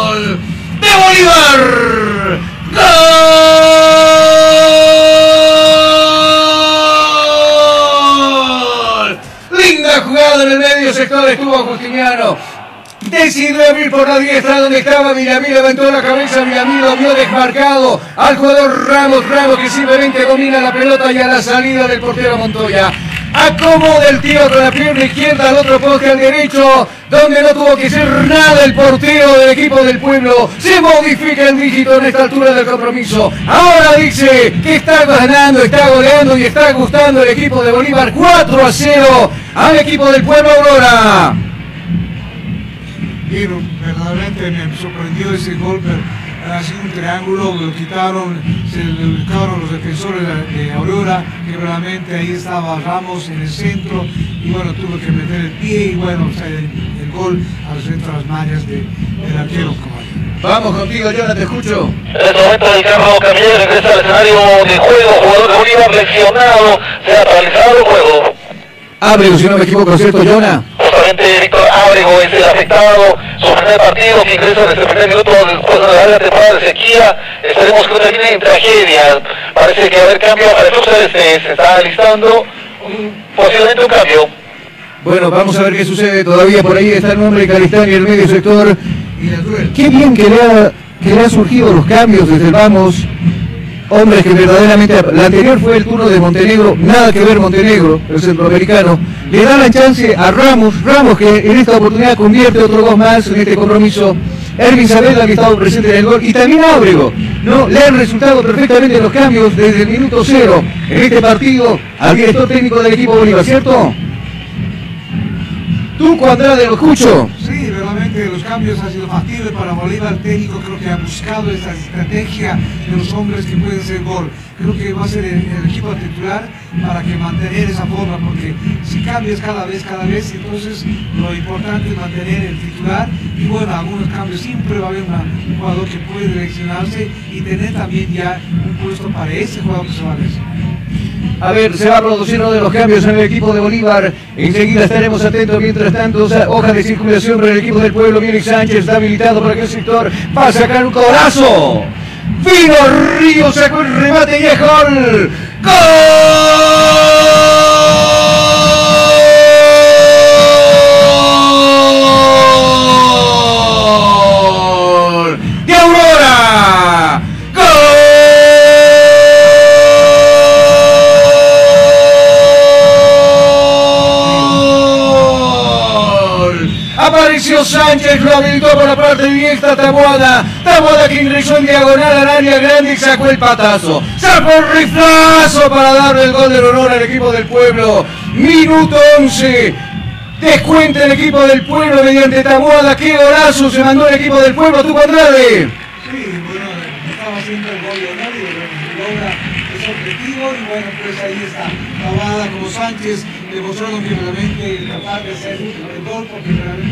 ¡Gol! ¡De Bolívar! ¡Gol! Sector estuvo Justiniano. Decidió abrir por la diestra donde estaba Villamil, levantó la cabeza, Villamil lo vio desmarcado al jugador Ramos, Ramos que simplemente domina la pelota y a la salida del portero Montoya. Acomoda el tiro con la pierna izquierda al otro poste al derecho, donde no tuvo que hacer nada el portero del equipo del pueblo. Se modifica el dígito en esta altura del compromiso. Ahora dice que está ganando, está goleando y está gustando el equipo de Bolívar 4 a 0 al equipo del pueblo Aurora. Y verdaderamente me sorprendió ese gol, pero sido un triángulo, lo quitaron, se lo buscaron los defensores de, Aurora, que realmente ahí estaba Ramos en el centro, y bueno, tuvo que meter el pie, y bueno, o sea, el, el gol al centro de las mallas de, del arquero. Vamos contigo, Jonathan, te escucho. En este momento Ricardo Camillero regresa al escenario de juego, jugador de Bolívar lesionado, se ha paralizado el juego. Abre, si no me equivoco, ¿cierto, Jonah? Justamente Víctor Ábrego es el afectado, su primer partido que ingresa desde el primer minuto después de la larga temporada de sequía, esperemos que no termine en tragedia, parece que va a haber cambio, el club celeste se está alistando, posiblemente un cambio. Bueno, vamos a ver qué sucede. Todavía por ahí está el nombre de Calistán y el medio sector. Qué bien que le, ha, que le han surgido los cambios desde el vamos. Hombres que verdaderamente. La anterior fue el turno de Montenegro. Nada que ver Montenegro, el centroamericano. Le da la chance a Ramos. Ramos que en esta oportunidad convierte otro gol más en este compromiso. Erwin Saavedra que estaba presente en el gol. Y también Ábrego. ¿no? Le han resultado perfectamente los cambios desde el minuto cero en este partido al director técnico del equipo Bolívar, ¿cierto? Tú, Andrade, lo escucho. Sí, realmente los cambios han sido factibles para Bolívar. El técnico creo que ha buscado esta estrategia de los hombres que pueden ser gol. Creo que va a ser el, equipo titular para que mantener esa forma, porque si cambias cada vez, cada vez, entonces lo importante es mantener el titular y bueno, algunos cambios siempre va a haber un jugador que puede direccionarse y tener también ya un puesto para ese jugador que se va a lesionar. A ver, se va a producir uno de los cambios en el equipo de Bolívar. Enseguida estaremos atentos. Mientras tanto, hoja de circulación para el equipo del pueblo. Viene Sánchez, está habilitado para aquel sector. Va a sacar un codazo. Vino Río, sacó el remate y es gol. ¡Gol! ¡De! Apareció Sánchez, lo habilitó por la parte diestra Taboada. Taboada que ingresó en diagonal al área grande y sacó el patazo. Sacó el riflazo para darle el gol del honor al equipo del pueblo. Minuto 11. Descuenta el equipo del pueblo mediante Taboada. ¡Qué golazo se mandó el equipo del pueblo! ¡Tu Andrade! Sí, bueno, estaba haciendo el gol de honor y logra ese objetivo y bueno, pues ahí está. Tabada como Sánchez demostraron que realmente capaz de hacer el gol porque realmente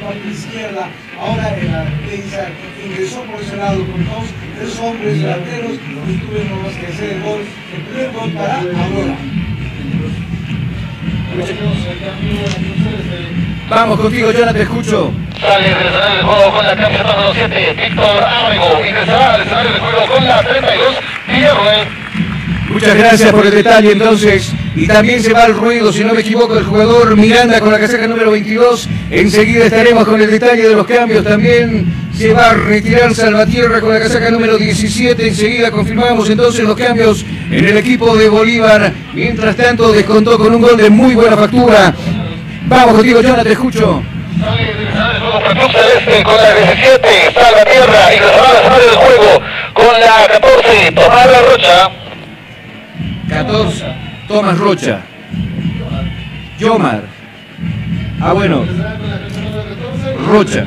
parte izquierda. Ahora en la defensa ingresó por ese lado con dos, tres hombres delanteros y tuvieron más que hacer el gol. El primer gol para Aurora. Vamos contigo, Jonathan, te escucho. Sale del escenario del juego con la camiseta número 7, Víctor Ábrego. Ingresará al escenario del juego con la 32, Villarroel. Muchas gracias por el detalle entonces. Y también se va al ruido, si no me equivoco, el jugador Miranda con la casaca número 22. Enseguida estaremos con el detalle de los cambios. También se va a retirar Salvatierra con la casaca número 17. Enseguida confirmamos entonces los cambios en el equipo de Bolívar. Mientras tanto, descontó con un gol de muy buena factura. Vamos contigo, Jonathan, te escucho. Con la 17, Salvatierra. Al escenario del juego con la 14, Tomás La Rocha. 14, Tomás Rocha. Yomar. Ah, bueno. Rocha.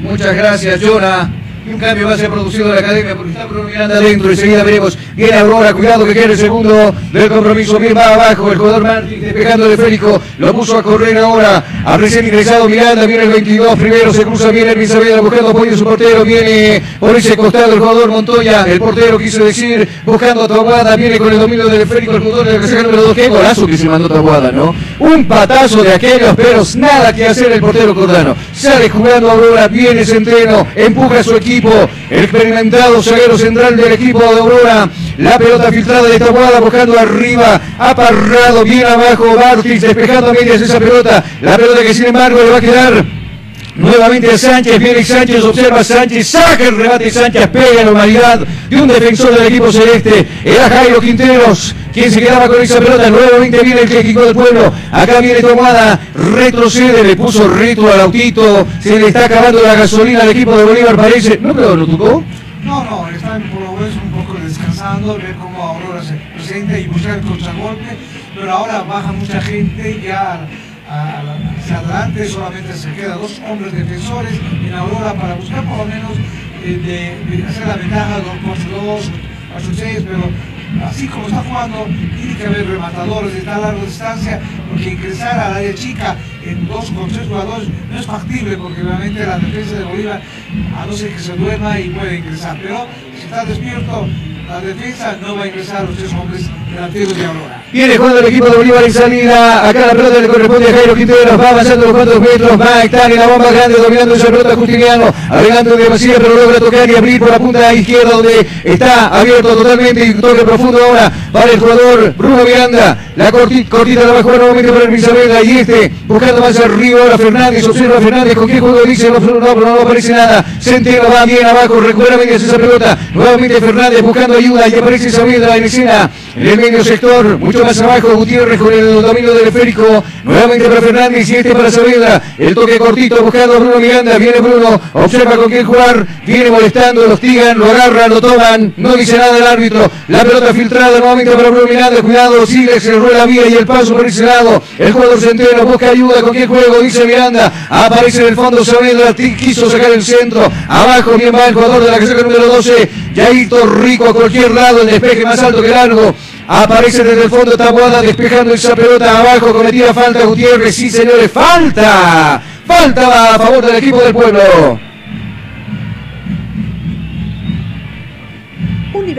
Muchas gracias, Jonah. Un cambio va a ser producido de la academia porque está Bruno Miranda adentro. Enseguida veremos. Viene Aurora, cuidado que quiere el segundo del compromiso. Bien va abajo. El jugador Martín despejando de Férico. Lo puso a correr ahora. A recién ingresado Miranda. Viene el 22 primero. Se cruza bien el Saavedra buscando apoyo de su portero. Viene por ese costado el jugador Montoya. El portero quiso decir buscando a Tabuada. Viene con el dominio del Férico. El jugador de la número 2. Qué golazo que se mandó Tabuada, ¿no? Un patazo de aquellos, pero nada que hacer el portero Cordano. Sale jugando Aurora. Viene Centeno. Empuja a su equipo. El experimentado zaguero central del equipo de Aurora. La pelota filtrada de Tabuada buscando arriba. Aparrado bien abajo. Bartis despejando a medias esa pelota. La pelota que sin embargo le va a quedar Nuevamente Sánchez, viene Sánchez, observa Sánchez, saca el remate Sánchez, pega la humanidad de un defensor del equipo celeste. Era Jairo Quinteros, quien se quedaba con esa pelota. Nuevamente viene el técnico del pueblo. Acá viene Tomada, retrocede, le puso ritmo al autito. Se le está acabando la gasolina al equipo de Bolívar, parece. ¿No quedó, no tocó? No, no, están por lo menos un poco descansando, ver cómo Aurora se presenta y buscar el contragolpe, pero ahora baja mucha gente ya a- adelante, solamente se quedan dos hombres defensores en Aurora para buscar por lo menos eh, de, de hacer la ventaja 2 2 8 6, pero así como está jugando, tiene que haber rematadores de tan larga distancia, porque ingresar al área chica en dos con tres jugadores no es factible, porque realmente la defensa de Bolívar, a no ser que se duerma y puede ingresar, pero si está despierto, la defensa no va a ingresar los tres hombres delanteros de Aurora. Viene jugando el equipo de Bolívar en salida. Acá la pelota le corresponde a Jairo Quinteros. Va avanzando los cuantos metros. Va a estar en la bomba grande dominando esa pelota Justiniano. Adelante de Macías, pero logra tocar y abrir por la punta izquierda donde está abierto totalmente y toque profundo ahora para el jugador Bruno Miranda. La cortita, cortita la va a nuevamente para el Isabela y este buscando más arriba ahora Fernández. Observa Fernández con qué juego dice no, no, no, no aparece nada. Centeno va bien abajo, recupera medias esa pelota. Nuevamente Fernández buscando ayuda y aparece Saavedra en escena en el medio sector, mucho más abajo Gutiérrez con el dominio del esférico, nuevamente para Fernández y este para Saavedra, el toque cortito buscando Bruno Miranda, viene Bruno, observa con quién jugar, viene molestando, lo hostigan, lo agarran, lo toman, no dice nada el árbitro, la pelota filtrada nuevamente para Bruno Miranda, cuidado, sigue, se le la vía y el paso por ese lado, el jugador centeno busca ayuda, con quién juego, dice Miranda, aparece en el fondo Saavedra, quiso sacar el centro, abajo bien va el jugador de la caseta número 12, Yaito Rico a cualquier lado, el despeje más alto que largo. Aparece desde el fondo Tabuada despejando esa pelota abajo. Cometida falta Gutiérrez. Sí, señores, falta. Falta a favor del equipo del pueblo.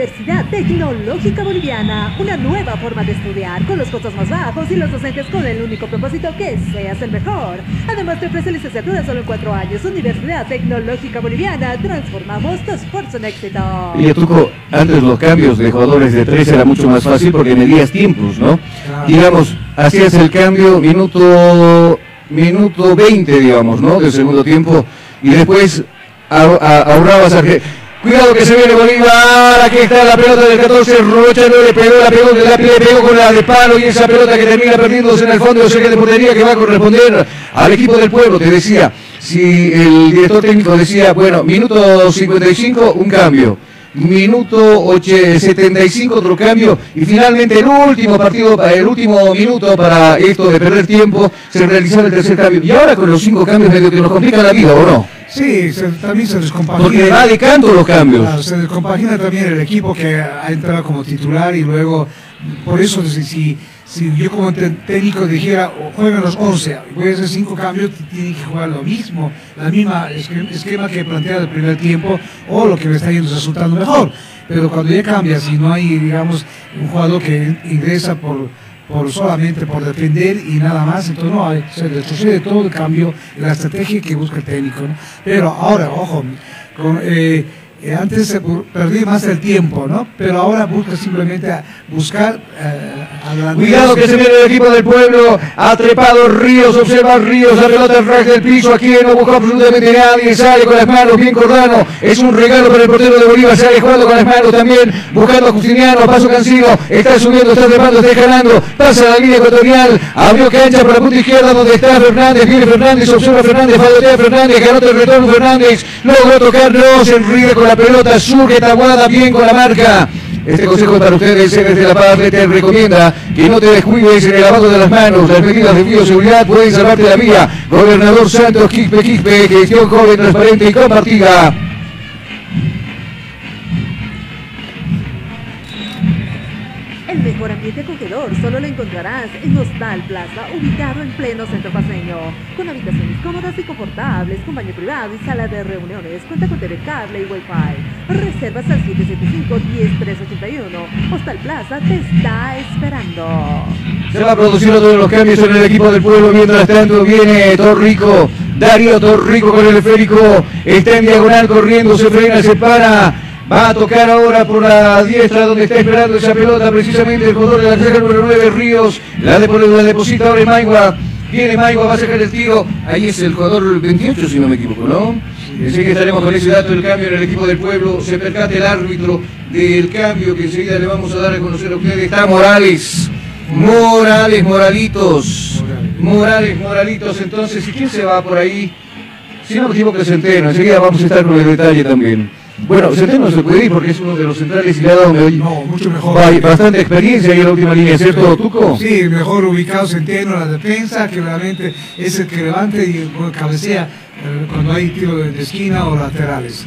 Universidad Tecnológica Boliviana, una nueva forma de estudiar con los costos más bajos y los docentes con el único propósito que seas el mejor. Además te ofrece licenciatura solo en cuatro años. Universidad Tecnológica Boliviana, transformamos tu esfuerzo en éxito. Y Tuco, antes los cambios de jugadores de tres era mucho más fácil porque medías tiempos, ¿no? Digamos, hacías el cambio minuto minuto 20, digamos, ¿no? Del segundo tiempo y después a- a- ahorrabas a que Cuidado que se viene Bolívar, aquí está la pelota del 14, Rocha no le pegó, la pegó, la le pegó con la de palo y esa pelota que termina perdiéndose en el fondo de saque de portería que va a corresponder al equipo del pueblo, te decía, si el director técnico decía, bueno, minuto 55, un cambio. Minuto oche- 75 otro cambio. Y finalmente el último partido, el último minuto para esto de perder tiempo se realizaba el tercer cambio. Y ahora con los cinco cambios medio que nos complica la vida, ¿o no? Sí, se- también se descompagina. Porque va de canto los cambios. Se descompagina también el equipo que ha entrado como titular y luego, por eso, si, si, si yo como técnico dijera, "O juegan los 11, voy a hacer cinco cambios, t- tienen que jugar lo mismo, la misma esque- esquema que plantea el primer tiempo o lo que me está yendo resultando mejor. Pero cuando ya cambias y no hay, digamos, un jugador que ingresa por, por solamente por defender y nada más, entonces no hay, se retrocede todo el cambio, la estrategia que busca el técnico. Pero ahora, ojo, con, eh, antes se perdía más el tiempo, ¿no? Pero ahora busca simplemente a buscar eh, adelantar- Cuidado que se viene el equipo del pueblo, ha trepado Ríos, observa Ríos, la pelota en del piso, aquí no busca absolutamente nadie, sale con las manos, bien Cordano, es un regalo para el portero de Bolívar, sale jugando con las manos también, buscando a Justiniano, paso Cancino, está subiendo, está trepando, está jalando, pasa la línea ecuatorial, abrió cancha por la punta izquierda donde está Fernández, viene Fernández, observa Fernández, fallotea Fernández, ganó el retorno Fernández, logró tocar, no se enríe con la pelota, surge Taguada bien con la marca. Este consejo para ustedes, desde la Paz te recomienda que no te descuides en el lavado de las manos. Las medidas de bioseguridad pueden salvarte la vida. Gobernador Santos Quispe Quispe, gestión joven, transparente y compartida. El mejor ambiente acogedor solo lo encontrarás en Hostal Plaza, ubicado en pleno centro paseño, con habitaciones cómodas y confortables, con baño privado y sala de reuniones. Cuenta con TV cable y Wi-Fi. Reservas al 775-10381. Hostal Plaza te está esperando. Se va a producir otro de los cambios en el equipo del pueblo. Mientras tanto viene Torrico. Darío Torrico con el esférico. Está en diagonal corriendo, se frena, se para. Va a tocar ahora por la diestra donde está esperando esa pelota precisamente el jugador de la reserva número 9, Ríos. La, de, la deposita ahora en Maigua. Viene Maigua, va a sacar el tiro. Ahí es el jugador 28 si no me equivoco, ¿no? Así que estaremos con ese dato del cambio en el equipo del pueblo. Se percate el árbitro del cambio que enseguida le vamos a dar a conocer a ustedes. Está Morales. Morales, Moralitos. Morales, Moralitos. Entonces, ¿y quién se va por ahí? Si no me equivoco, Centeno. Enseguida vamos a estar con el detalle también. Bueno, Centeno se puede ir porque es uno de los centrales y le ha dado No, mucho mejor. ba- bastante experiencia ahí en la última línea, ¿cierto, Tuco? Sí, mejor ubicado Centeno en la defensa, que realmente es el que levante y cabecea eh, cuando hay tiro de esquina o laterales.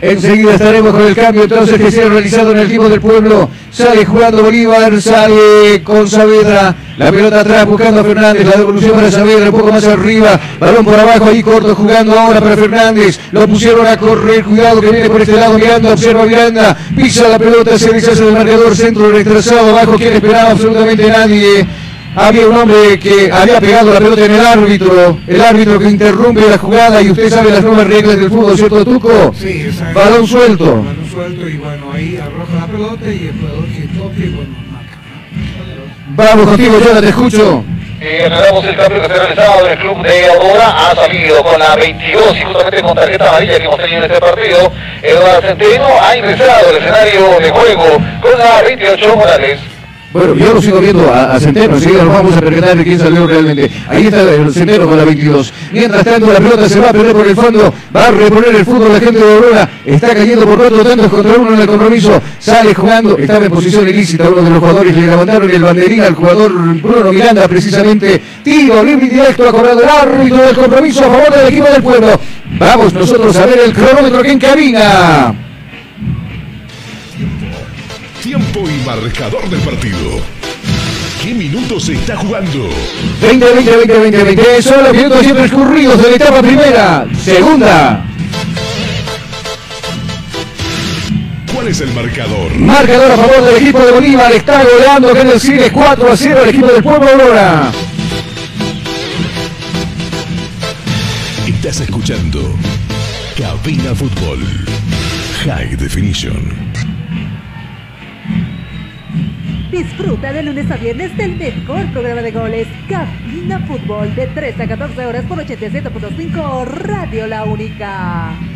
Enseguida estaremos con el cambio entonces que se ha realizado en el equipo del pueblo. Sale jugando Bolívar, sale con Saavedra. La pelota atrás buscando a Fernández. La devolución para Saavedra, un poco más arriba. Balón por abajo, ahí corto jugando ahora para Fernández. Lo pusieron a correr. Cuidado que viene por este lado Miranda. Observa Miranda. Pisa la pelota, se deshace del marcador. Centro retrasado abajo. ¿Quién esperaba? Absolutamente nadie. Había un hombre que había pegado la pelota en el árbitro, el árbitro que interrumpe la jugada y usted sabe las nuevas reglas del fútbol, ¿cierto, Tuco? Sí, exacto. Balón suelto. Balón suelto y bueno, ahí arroja la pelota y el jugador que toque, bueno, marca. Vamos contigo, Jonathan, te escucho. Eh, el cambio que se ha realizado en el club de Aurora. Ha salido con la 22 y justamente con tarjeta amarilla que hemos tenido en este partido. Eduardo Centeno ha ingresado al escenario de juego con la 28 Morales. Bueno, yo lo sigo viendo a, a Centeno, enseguida nos vamos a percatar de quién salió realmente. Ahí está el Centeno con la 22. Mientras tanto, la pelota se va a perder por el fondo, va a reponer el fútbol la gente de Aurora. Está cayendo por cuatro tantos contra uno en el compromiso. Sale jugando, estaba en posición ilícita uno de los jugadores. Le levantaron el banderín al jugador Bruno Miranda, precisamente. Tiro libre y directo, ha cobrado el árbitro del compromiso a favor del equipo del pueblo. Vamos nosotros a ver el cronómetro que encamina. Tiempo y marcador del partido. ¿Qué minutos se está jugando? 20, 20, 20, 20, 20. Son los minutos ya transcurridos de la etapa primera. Segunda. ¿Cuál es el marcador? Marcador a favor del equipo de Bolívar. Está goleando el Cine 4 a 0 el equipo del Pueblo Aurora. Estás escuchando Cabina Fútbol. High Definition. Disfruta de lunes a viernes del mejor programa de goles, Cabina Fútbol, de 3 a 14 horas por 87.5 Radio La Única.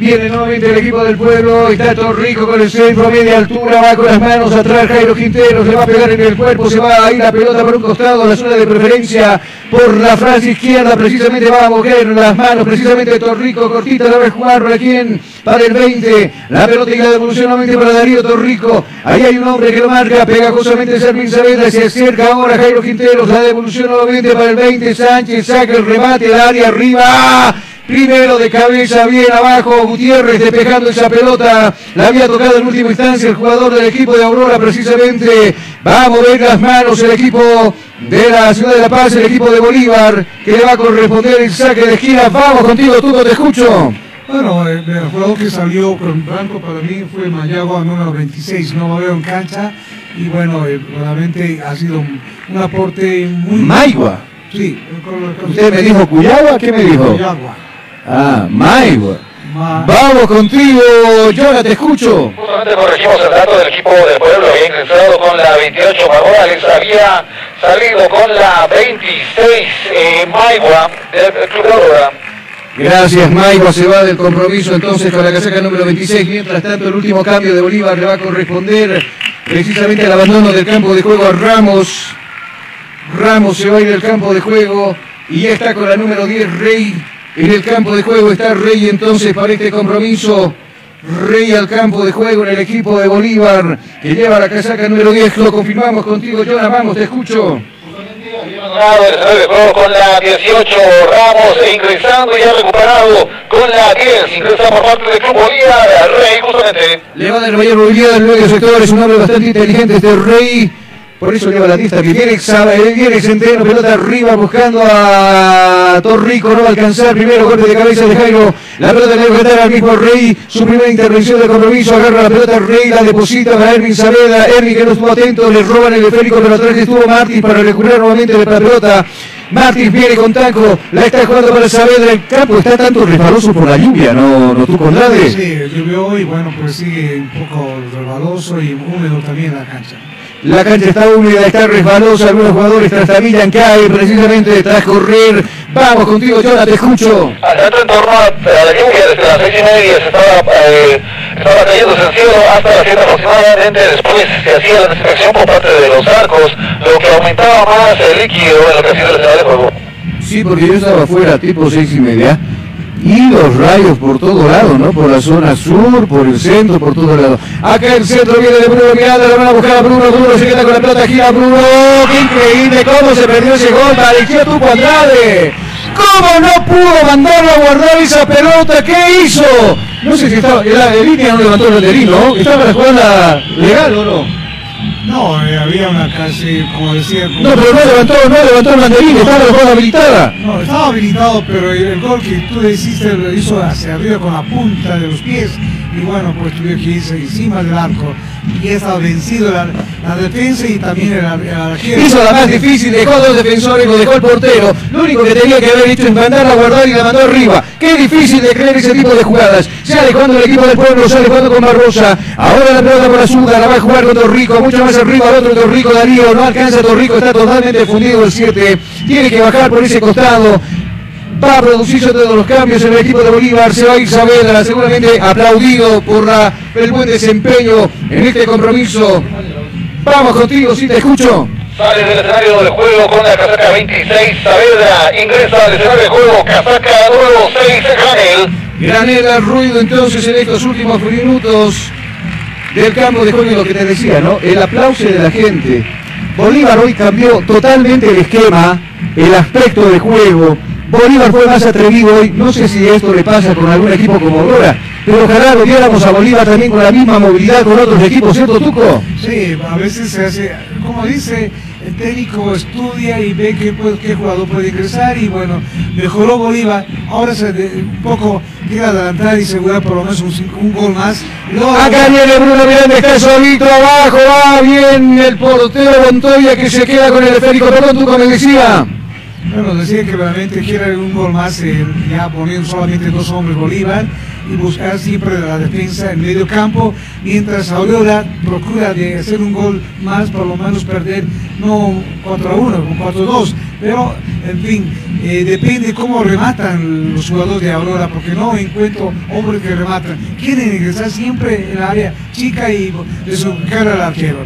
Viene nuevamente el equipo del pueblo, está Torrico con el centro media altura, va con las manos atrás, Jairo Quinteros le va a pegar en el cuerpo, se va a ir la pelota por un costado, la zona de preferencia por la franja izquierda, precisamente va a mover las manos, precisamente Torrico, cortita la a jugar para quién, para el 20, la pelota y la devolución nuevamente para Darío Torrico, ahí hay un hombre que lo marca, pegajosamente Servín Saavedra, se acerca ahora Jairo Quinteros, la devolución nuevamente para el 20, Sánchez saca el remate al área arriba, Primero de cabeza, bien abajo, Gutiérrez despejando esa pelota. La había tocado en última instancia el jugador del equipo de Aurora, precisamente. Va a mover las manos el equipo de la ciudad de La Paz, el equipo de Bolívar, que le va a corresponder el saque de esquina. Vamos contigo, Tuco, te escucho. Bueno, el, el jugador que salió con blanco para mí fue Mayagua número 26, no lo veo en cancha y bueno, eh, realmente ha sido un, un aporte muy... Maigua. Sí. con- con- ¿Usted me dijo Cuyagua? ¿Qué me dijo? Cuyagua. Ah, Maigua. Vamos contigo, Yora, te escucho. Justamente corregimos el dato del equipo del pueblo, había ingresado con la 28 Morales, había salido con la 26 eh, Maigua del Club de Aurora. Gracias, Maigua se va del compromiso entonces con la casaca número 26. Mientras tanto, el último cambio de Bolívar le va a corresponder precisamente al abandono del campo de juego a Ramos. Ramos se va a ir del campo de juego y ya está con la número 10, Rey. En el campo de juego está Rey entonces para este compromiso. Rey al campo de juego en el equipo de Bolívar que lleva la casaca número 10. Lo confirmamos contigo, Jonah. Vamos, te escucho. Con la 18 Ramos ingresando ya recuperado con la 10 ingresa por parte del Club Bolívar Rey justamente Le va a dar mayor movilidad al medio sector, es un hombre bastante inteligente este Rey. Por eso lleva la lista que viene, sabe, viene Centeno, pelota arriba buscando a Torrico, no va a alcanzar, primero golpe de cabeza de Jairo, la pelota le dar al mismo Rey, su primera intervención de compromiso, agarra la pelota Rey, la deposita para Erwin Saavedra, Erwin que no estuvo atento, le roban el esférico, pero atrás estuvo Martins para recuperar nuevamente la pelota. Martins viene con taco, la está jugando para Saavedra, el campo está tanto resbaloso por la lluvia, ¿no, no tú Conrades? Sí, llovió y bueno, pues sigue un poco resbaloso y húmedo también la cancha. La cancha está húmeda, está resbalosa, algunos jugadores trastabillan, cae precisamente tras correr. Vamos contigo, Jonah, te escucho. Al en torno a la lluvia desde las 6 y media se estaba, eh, estaba cayendo el cielo hasta las 7 aproximadamente después se hacía la desinfección por parte de los arcos lo que aumentaba más el líquido en lo que ha sido el escenario de juego Sí, porque yo estaba afuera tipo seis y media. Y los rayos por todo lado, ¿no? Por la zona sur, por el centro, por todo lado. Acá el centro viene de Bruno Miranda, la van a buscar a Bruno, Bruno se queda con la pelota, gira Bruno. ¡Qué increíble cómo se perdió ese gol! Pareció tu Andrade. ¿Cómo no pudo mandarlo a guardar esa pelota? ¿Qué hizo? No sé si estaba, la de línea no levantó el banderín, ¿no? ¿Estaba la jugada legal o no? No, eh, había una casi, como decía... como- No, pero no levantó, no levantó el banderín, estaba la jugada habilitada. No, estaba habilitado, pero el, gol que tú le hiciste lo hizo hacia arriba con la punta de los pies. Y bueno, pues tuvo que irse encima del arco. Y ya estaba vencido la, defensa y también el, ar- el arquero. Hizo la más difícil, dejó dos defensores, lo dejó el portero. Lo único que tenía que haber hecho es mandarla a guardar y la mandó arriba. Qué difícil de creer ese tipo de jugadas. Sale jugando el equipo del pueblo, sale jugando con Barrosa. Ahora la pelota por Azúcar, la va a jugar con Torrico, mucho más arriba el otro Torrico, Darío, no alcanza Torrico, está totalmente fundido el 7. Tiene que bajar por ese costado. Va a producirse todos los cambios en el equipo de Bolívar. Se va a ir Saavedra, seguramente aplaudido por la- el buen desempeño en este compromiso. Vamos contigo, si te escucho. Sale del escenario del juego con la casaca 26, Saavedra ingresa al escenario de juego, casaca número 6, Granel. Granela ruido entonces en estos últimos minutos del campo de juego, lo que te decía, ¿no? El aplauso de la gente. Bolívar hoy cambió totalmente el esquema, el aspecto de juego. Bolívar fue más atrevido hoy. No sé si esto le pasa con algún equipo como Aurora, pero ojalá lo viéramos a Bolívar también con la misma movilidad con otros equipos, ¿cierto, Tuco? Sí, a veces se hace, como dice, el técnico estudia y ve qué, puede- qué jugador puede ingresar y bueno, mejoró Bolívar, ahora se de- un poco quiere adelantar y asegurar por lo menos un, un gol más. Luego- Acá viene Bruno Miranda, está solito abajo, va bien el portero Montoya que se queda con el esférico. Perdón, Tuco me decía. Bueno, decía que realmente quiere un gol más, eh, ya poniendo solamente dos hombres Bolívar y buscar siempre la defensa en medio campo, mientras Aurora procura hacer un gol más, por lo menos perder, no 4 a 1, o 4 a 2, pero en fin, eh, depende cómo rematan los jugadores de Aurora, porque no encuentro hombres que rematan, quieren ingresar siempre en la área chica y desubicar al arquero.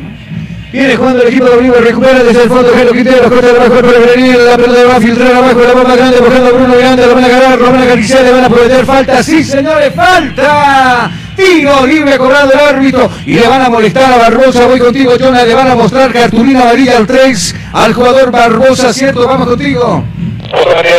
Viene jugando el equipo de Bolívar, recupera desde el fondo Gelo Quintero, corta de abajo para venir, la pelota va a filtrar abajo, la bomba grande, buscando a Bruno Miranda, lo van a agarrar, lo van a acariciar, le van a prometer falta, sí señores, falta. Tiro libre cobrado el árbitro y le van a molestar a Barbosa. Voy contigo, Jonah. Le van a mostrar cartulina amarilla al 3 al jugador Barbosa, ¿cierto? Vamos contigo.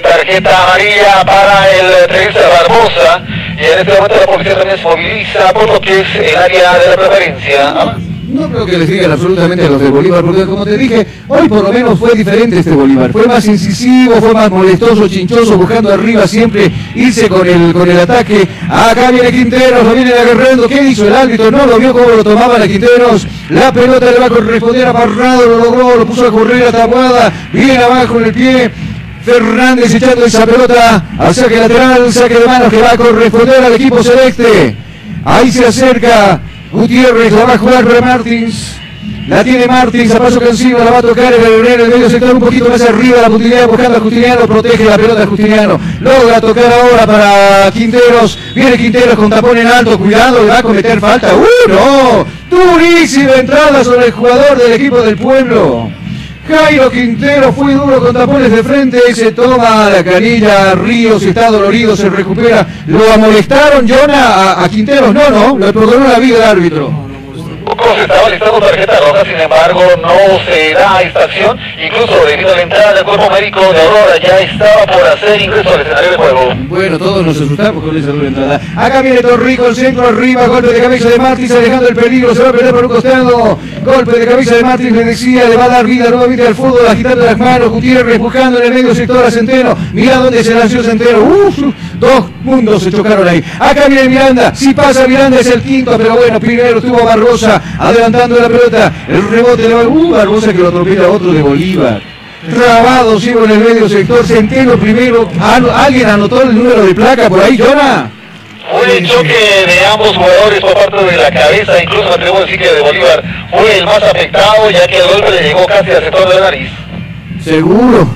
Tarjeta amarilla para el tenista Barbosa. Y en este momento la policía también se moviliza por lo que es el área de la preferencia. No creo que les digan absolutamente a los de Bolívar, porque como te dije, hoy por lo menos fue diferente este Bolívar. Fue más incisivo, fue más molestoso, chinchoso, buscando arriba siempre irse con el, con el ataque. Acá viene Quinteros, lo vienen agarrando. ¿Qué hizo el árbitro? No lo vio cómo lo tomaban a Quinteros. La pelota le va a corresponder a Parrado, lo logró, lo puso a correr a Tabuada. Bien abajo en el pie. Fernández echando esa pelota al saque lateral, saque de manos que va a corresponder al equipo celeste. Ahí se acerca Gutiérrez, la va a jugar para Martins. La tiene Martins, a paso cansino, la va a tocar el, en el medio sector un poquito más arriba, la Putiliano buscando a Justiniano, protege la pelota a Justiniano. Logra tocar ahora para Quinteros, viene Quinteros con tapón en alto, cuidado, le va a cometer falta. ¡Uh, no! Durísima entrada sobre el jugador del equipo del pueblo. Jairo Quintero fue duro con tapones de frente, se toma la canilla, Ríos está dolorido, se recupera. Lo amonestaron, Jonah, a, a no, no, le perdonó la vida al árbitro. Pocos estaban listando tarjeta roja, sin embargo no se da esta acción, incluso debido a la entrada del cuerpo médico de Aurora ya estaba por hacer ingreso al escenario de juego. Bueno, todos nos asustamos con esa dura entrada. Acá viene Torrico, el centro arriba, golpe de cabeza de Martins, alejando el peligro, se va a perder por un costado. Golpe de cabeza de Martins, le decía, le va a dar vida nuevamente al fútbol, agitando las manos, Gutiérrez buscando en el medio sector a Centeno. Mira dónde se lanzó Centeno. Uf, dos mundos se chocaron ahí. Acá viene Miranda, si pasa Miranda es el quinto, pero bueno, primero tuvo Barbosa adelantando la pelota. El rebote va, uh, Barbosa que lo atropella otro de Bolívar. Trabado, sigo en el medio sector, Centeno primero. ¿Alguien anotó el número de placa por ahí, Jonah? Fue el choque de ambos jugadores por parte de la cabeza, incluso me atrevo a decir que de Bolívar fue el más afectado ya que el golpe le llegó casi al sector de la nariz. Seguro.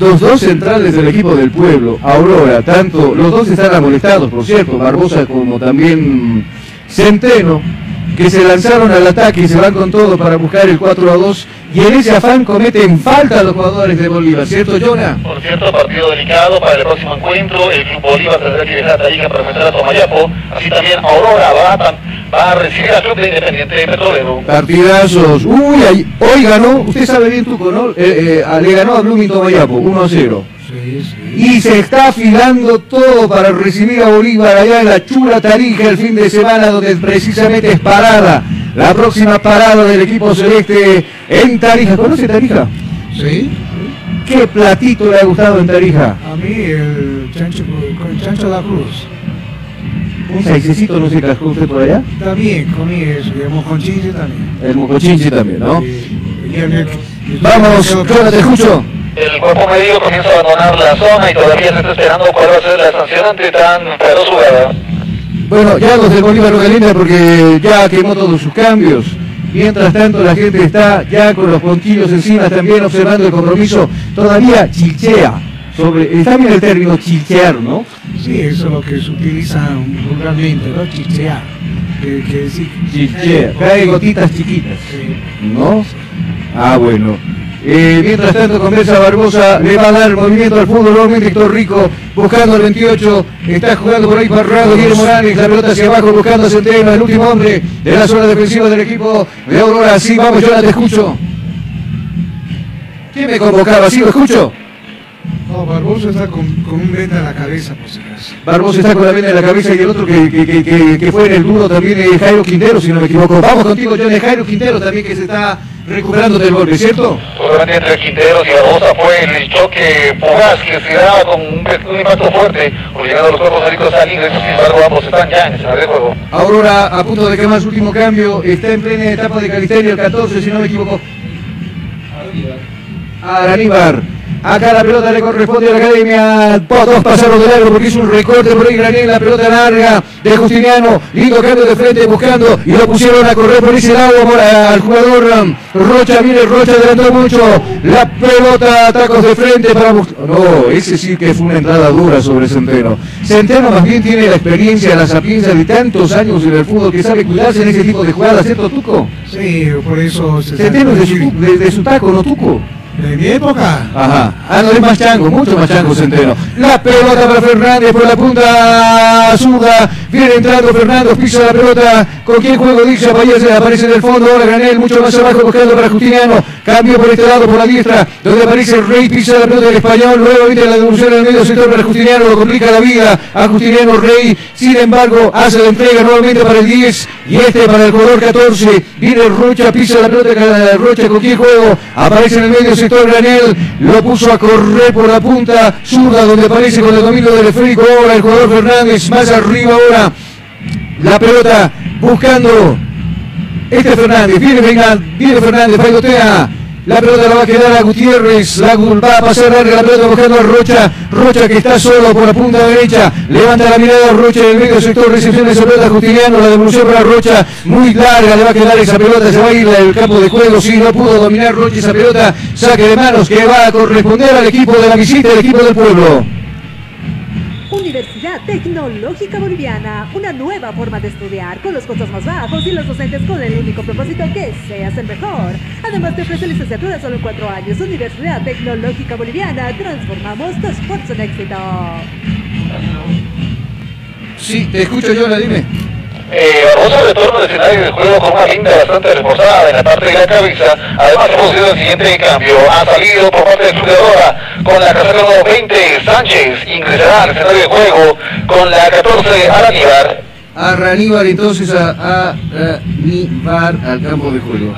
Los dos centrales del equipo del pueblo, Aurora, tanto, los dos están amonestados, por cierto, Barbosa como también Centeno, que se lanzaron al ataque y se van con todo para buscar el 4 a 2 y en ese afán cometen falta los jugadores de Bolívar, ¿cierto, Jonah? Por cierto, partido delicado para el próximo encuentro. El Club Bolívar tendrá que viajar a Tarija para enfrentar a Tomayapo. Así también Aurora va a, va a recibir al Club de Independiente Petrolero. Partidazos. Uy, ahí- hoy ganó, usted sabe bien Tuco, ¿no? Eh, eh, le ganó a Bloomington Mayapo, 1 a 0. Y se está afilando todo para recibir a Bolívar allá en la chula Tarija el fin de semana, donde precisamente es parada. La próxima parada del equipo celeste en Tarija. ¿Conoce Tarija? Sí. ¿Qué platito le ha gustado en Tarija? A mí el chancho, con chancho de la cruz. Un saicecito no se cascó usted por allá. También comí eso, y el mojonchinche también. El mocochinche también, ¿no? Y el- el- Vamos, Jonah, te escucho. El cuerpo médico comienza a abandonar la zona y todavía se está esperando cuál va a ser la sanción ante tan feroz jugada. Bueno, ya los de Bolívar no calientan porque ya quemó todos sus cambios. Mientras tanto, la gente está ya con los ponquillos encima, también observando el compromiso. Todavía chilchea. Sobre, está bien el término chilchear, ¿no? Sí, eso es lo que se utiliza vulgarmente, ¿no? Chichear. Que, que decir, Chilchea. Cae gotitas chiquitas. ¿No? Ah, bueno. Eh, mientras tanto conversa Barbosa, le va a dar movimiento al fútbol, nuevamente Héctor Rico, buscando al 28, está jugando por ahí Parrado, Guillermo Morales, la pelota hacia abajo, buscando a Centeno, el último hombre de la zona defensiva del equipo de Aurora. Sí, vamos, yo te escucho. ¿Quién me convocaba? ¿Sí lo escucho? No, Barbosa está con, un venda en la cabeza, acaso. Barbosa está con la venda en la cabeza y el otro que, que, que, fue en el duro también es Jairo Quintero, si no me equivoco. Vamos contigo, Johnny Jairo Quintero también que se está recuperando del golpe, ¿cierto? Seguramente entre Quinteros y Barbosa fue el choque fugaz que se daba con un, un impacto fuerte, obligando a los cuerpos médicos a salir. Sin embargo, ambos están ya en el de juego. Aurora a punto de quemar su último cambio, está en plena etapa de Calisterio, el 14, si no me equivoco. A Aníbar. Acá la pelota le corresponde a la academia. Po- Dos pasaron de largo porque hizo un recorte por ahí Granel. La pelota larga de Justiniano. Lindo cambio de frente buscando. Y lo pusieron a correr por ese lado por- al jugador um, Rocha. Mire, Rocha adelantó mucho. La pelota, tacos de frente para buscar. No, ese sí que fue una entrada dura sobre Centeno. Centeno más bien tiene la experiencia, la sapiencia de tantos años en el fútbol que sabe cuidarse en ese tipo de jugadas, ¿cierto, Tuco? Sí, por eso se Centeno de su, de- de su taco, ¿no, Tuco? De mi época. Ajá. Ah, no, es más chango, mucho más chango Centeno. La pelota para Fernández por la punta zurda. Viene entrando Fernández, pisa la pelota. ¿Con quién juego dice? Aparece, en el fondo. Ahora Granel, mucho más abajo, buscando para Justiniano. Cambio por este lado, por la diestra, donde aparece el Rey, pisa la pelota del español. Luego viene la devolución en el medio sector para Justiniano. Lo complica la vida a Justiniano Rey. Sin embargo, hace la entrega nuevamente para el 10 y este para el jugador 14. Viene Rocha, pisa la pelota. Rocha, ¿con quién juego? Aparece en el medio sector Granel. Lo puso a correr por la punta zurda, donde aparece con el dominio del esférico. Ahora el jugador Fernández, más arriba ahora. La pelota buscando este Fernández, viene venga, viene Fernández, bailotea. La pelota la va a quedar a Gutiérrez, la va a pasar larga la pelota buscando a Rocha, Rocha que está solo por la punta derecha, levanta la mirada Rocha en el medio sector, recepción de esa pelota Justiniano, la devolución para Rocha, muy larga, le va a quedar esa pelota, se va a ir del campo de juego, si no pudo dominar Rocha esa pelota, saque de manos que va a corresponder al equipo de la visita, el equipo del pueblo. Universidad Tecnológica Boliviana, una nueva forma de estudiar, con los costos más bajos y los docentes con el único propósito que seas el mejor. Además te ofrece licenciatura solo en cuatro años. Universidad Tecnológica Boliviana, transformamos tu esfuerzo en éxito. Sí, te escucho yo, dime. Eh, Barbosa retorna al escenario del juego con una linda bastante reforzada en la parte de la cabeza. Además, hemos sido el siguiente cambio. Ha salido por parte de su jugadora con la caseta número 20, Sánchez. Ingresará al escenario de juego con la 14, Araníbar. A Raníbar entonces a, a Raníbar al campo de juego.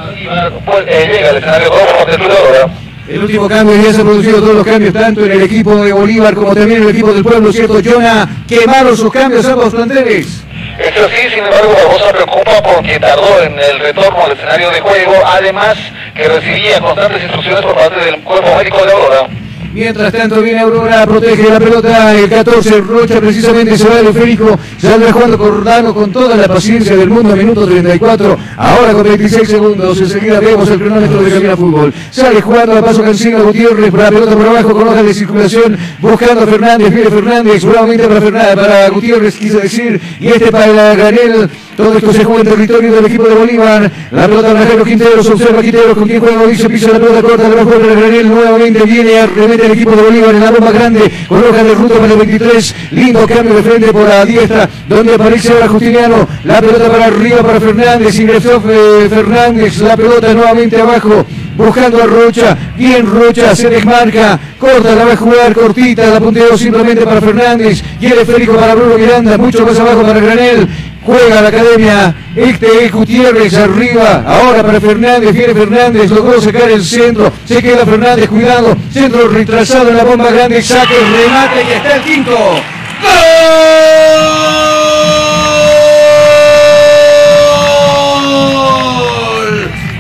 Pues, eh, llega al escenario de juego por parte de su jugadora. El último cambio ya se han producido todos los cambios, tanto en el equipo de Bolívar como también en el equipo del pueblo, ¿cierto? Jonah, quemaron sus cambios ambos planteles. Eso sí, sin embargo, Barbosa preocupa porque tardó en el retorno al escenario de juego, además que recibía constantes instrucciones por parte del cuerpo médico de Aurora. Mientras tanto viene Aurora, protege la pelota, el 14, Rocha precisamente se va del esférico, saldrá jugando Cordano con toda la paciencia del mundo, minuto 34, ahora con 26 segundos, enseguida vemos el cronómetro de Camina Fútbol. Sale jugando a paso Cancino Gutiérrez, para la pelota por abajo con hoja de circulación, buscando a Fernández, viene Fernández, nuevamente para, Fernández, para Gutiérrez, quise decir, y este para la Granel, todo esto se juega en territorio del equipo de Bolívar, la pelota Jairo Quinteros, observa Quinteros, con quien juega, dice, pisa la pelota corta, jugar para Granel, nuevamente viene a remete el equipo de Bolívar en la bomba grande, con hoja de ruta para el 23, lindo cambio de frente por la diestra, donde aparece ahora Justiniano, la pelota para arriba para Fernández, ingresó Fernández, la pelota nuevamente abajo, buscando a Rocha, bien Rocha, se desmarca, corta, la va a jugar cortita, la punteo simplemente para Fernández, y el esférico para Bruno Miranda, mucho más abajo para Granel, juega la academia, este es Gutiérrez arriba, ahora para Fernández, viene Fernández, logró sacar el centro, se queda Fernández, cuidado, centro retrasado en la bomba grande, saque, remate y está el quinto. ¡Gol!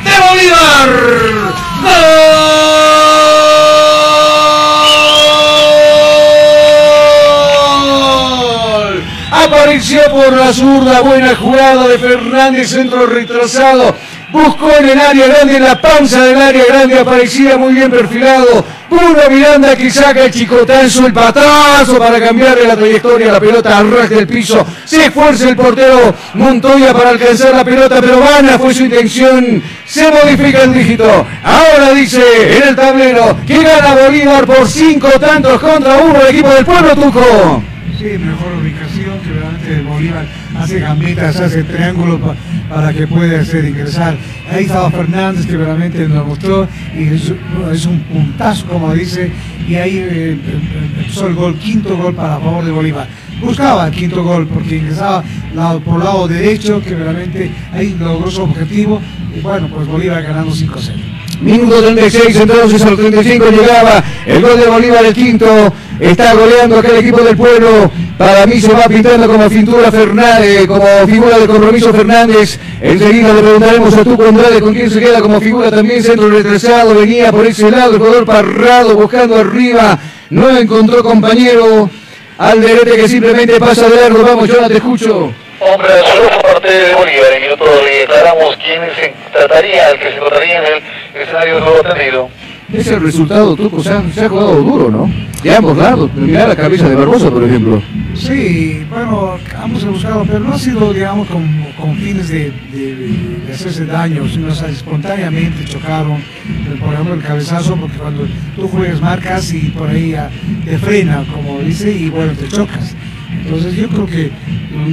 ¡De Bolívar! ¡Gol! Apareció por la zurda, buena jugada de Fernández, centro retrasado. Buscó en el área grande, en la panza del área grande, aparecía muy bien perfilado. Bruno Miranda que saca el chicotazo, el patazo para cambiarle la trayectoria. La pelota arrastra el piso. Se esfuerza el portero Montoya para alcanzar la pelota, pero vana fue su intención. Se modifica el dígito. Ahora dice en el tablero que gana Bolívar por cinco tantos contra uno el equipo del pueblo Tuco. Sí, mejor ubicación Bolívar hace gambetas, hace triángulos pa- para que pueda hacer ingresar. Ahí estaba Fernández que realmente nos gustó y es, un puntazo como dice y ahí eh, empezó el gol, quinto gol para favor de Bolívar. buscaba el quinto gol porque ingresaba lado, por lado derecho, que realmente ahí logró su objetivo. Y bueno, pues Bolívar ganando 5-0. Minuto 36, entonces al 35 llegaba el gol de Bolívar, el quinto. Está goleando acá el equipo del pueblo. Para mí se va pintando como cintura Fernández, como figura de compromiso Fernández. Enseguida le preguntaremos a Tuco Andrade con quién se queda como figura también. Centro retrasado, venía por ese lado el jugador Parrado buscando arriba. No encontró compañero. Alderete que simplemente pasa de largo. Vamos, yo te escucho. Hombre, solo por parte de Bolívar, en minuto le declaramos quién se trataría, el que se encontraría en el escenario de juego tendido. Es el resultado, Tuco, se ha, se ha jugado duro, ¿no? De ambos lados. Mira la cabeza de Barbosa, por ejemplo. Sí, bueno, ambos han buscado, pero no ha sido, digamos, con, con fines de, hacerse daño, sino o sea, espontáneamente chocaron, por ejemplo, el cabezazo, porque cuando tú juegas marcas y por ahí ah, te frena, como dice, y bueno, te chocas. Entonces yo creo que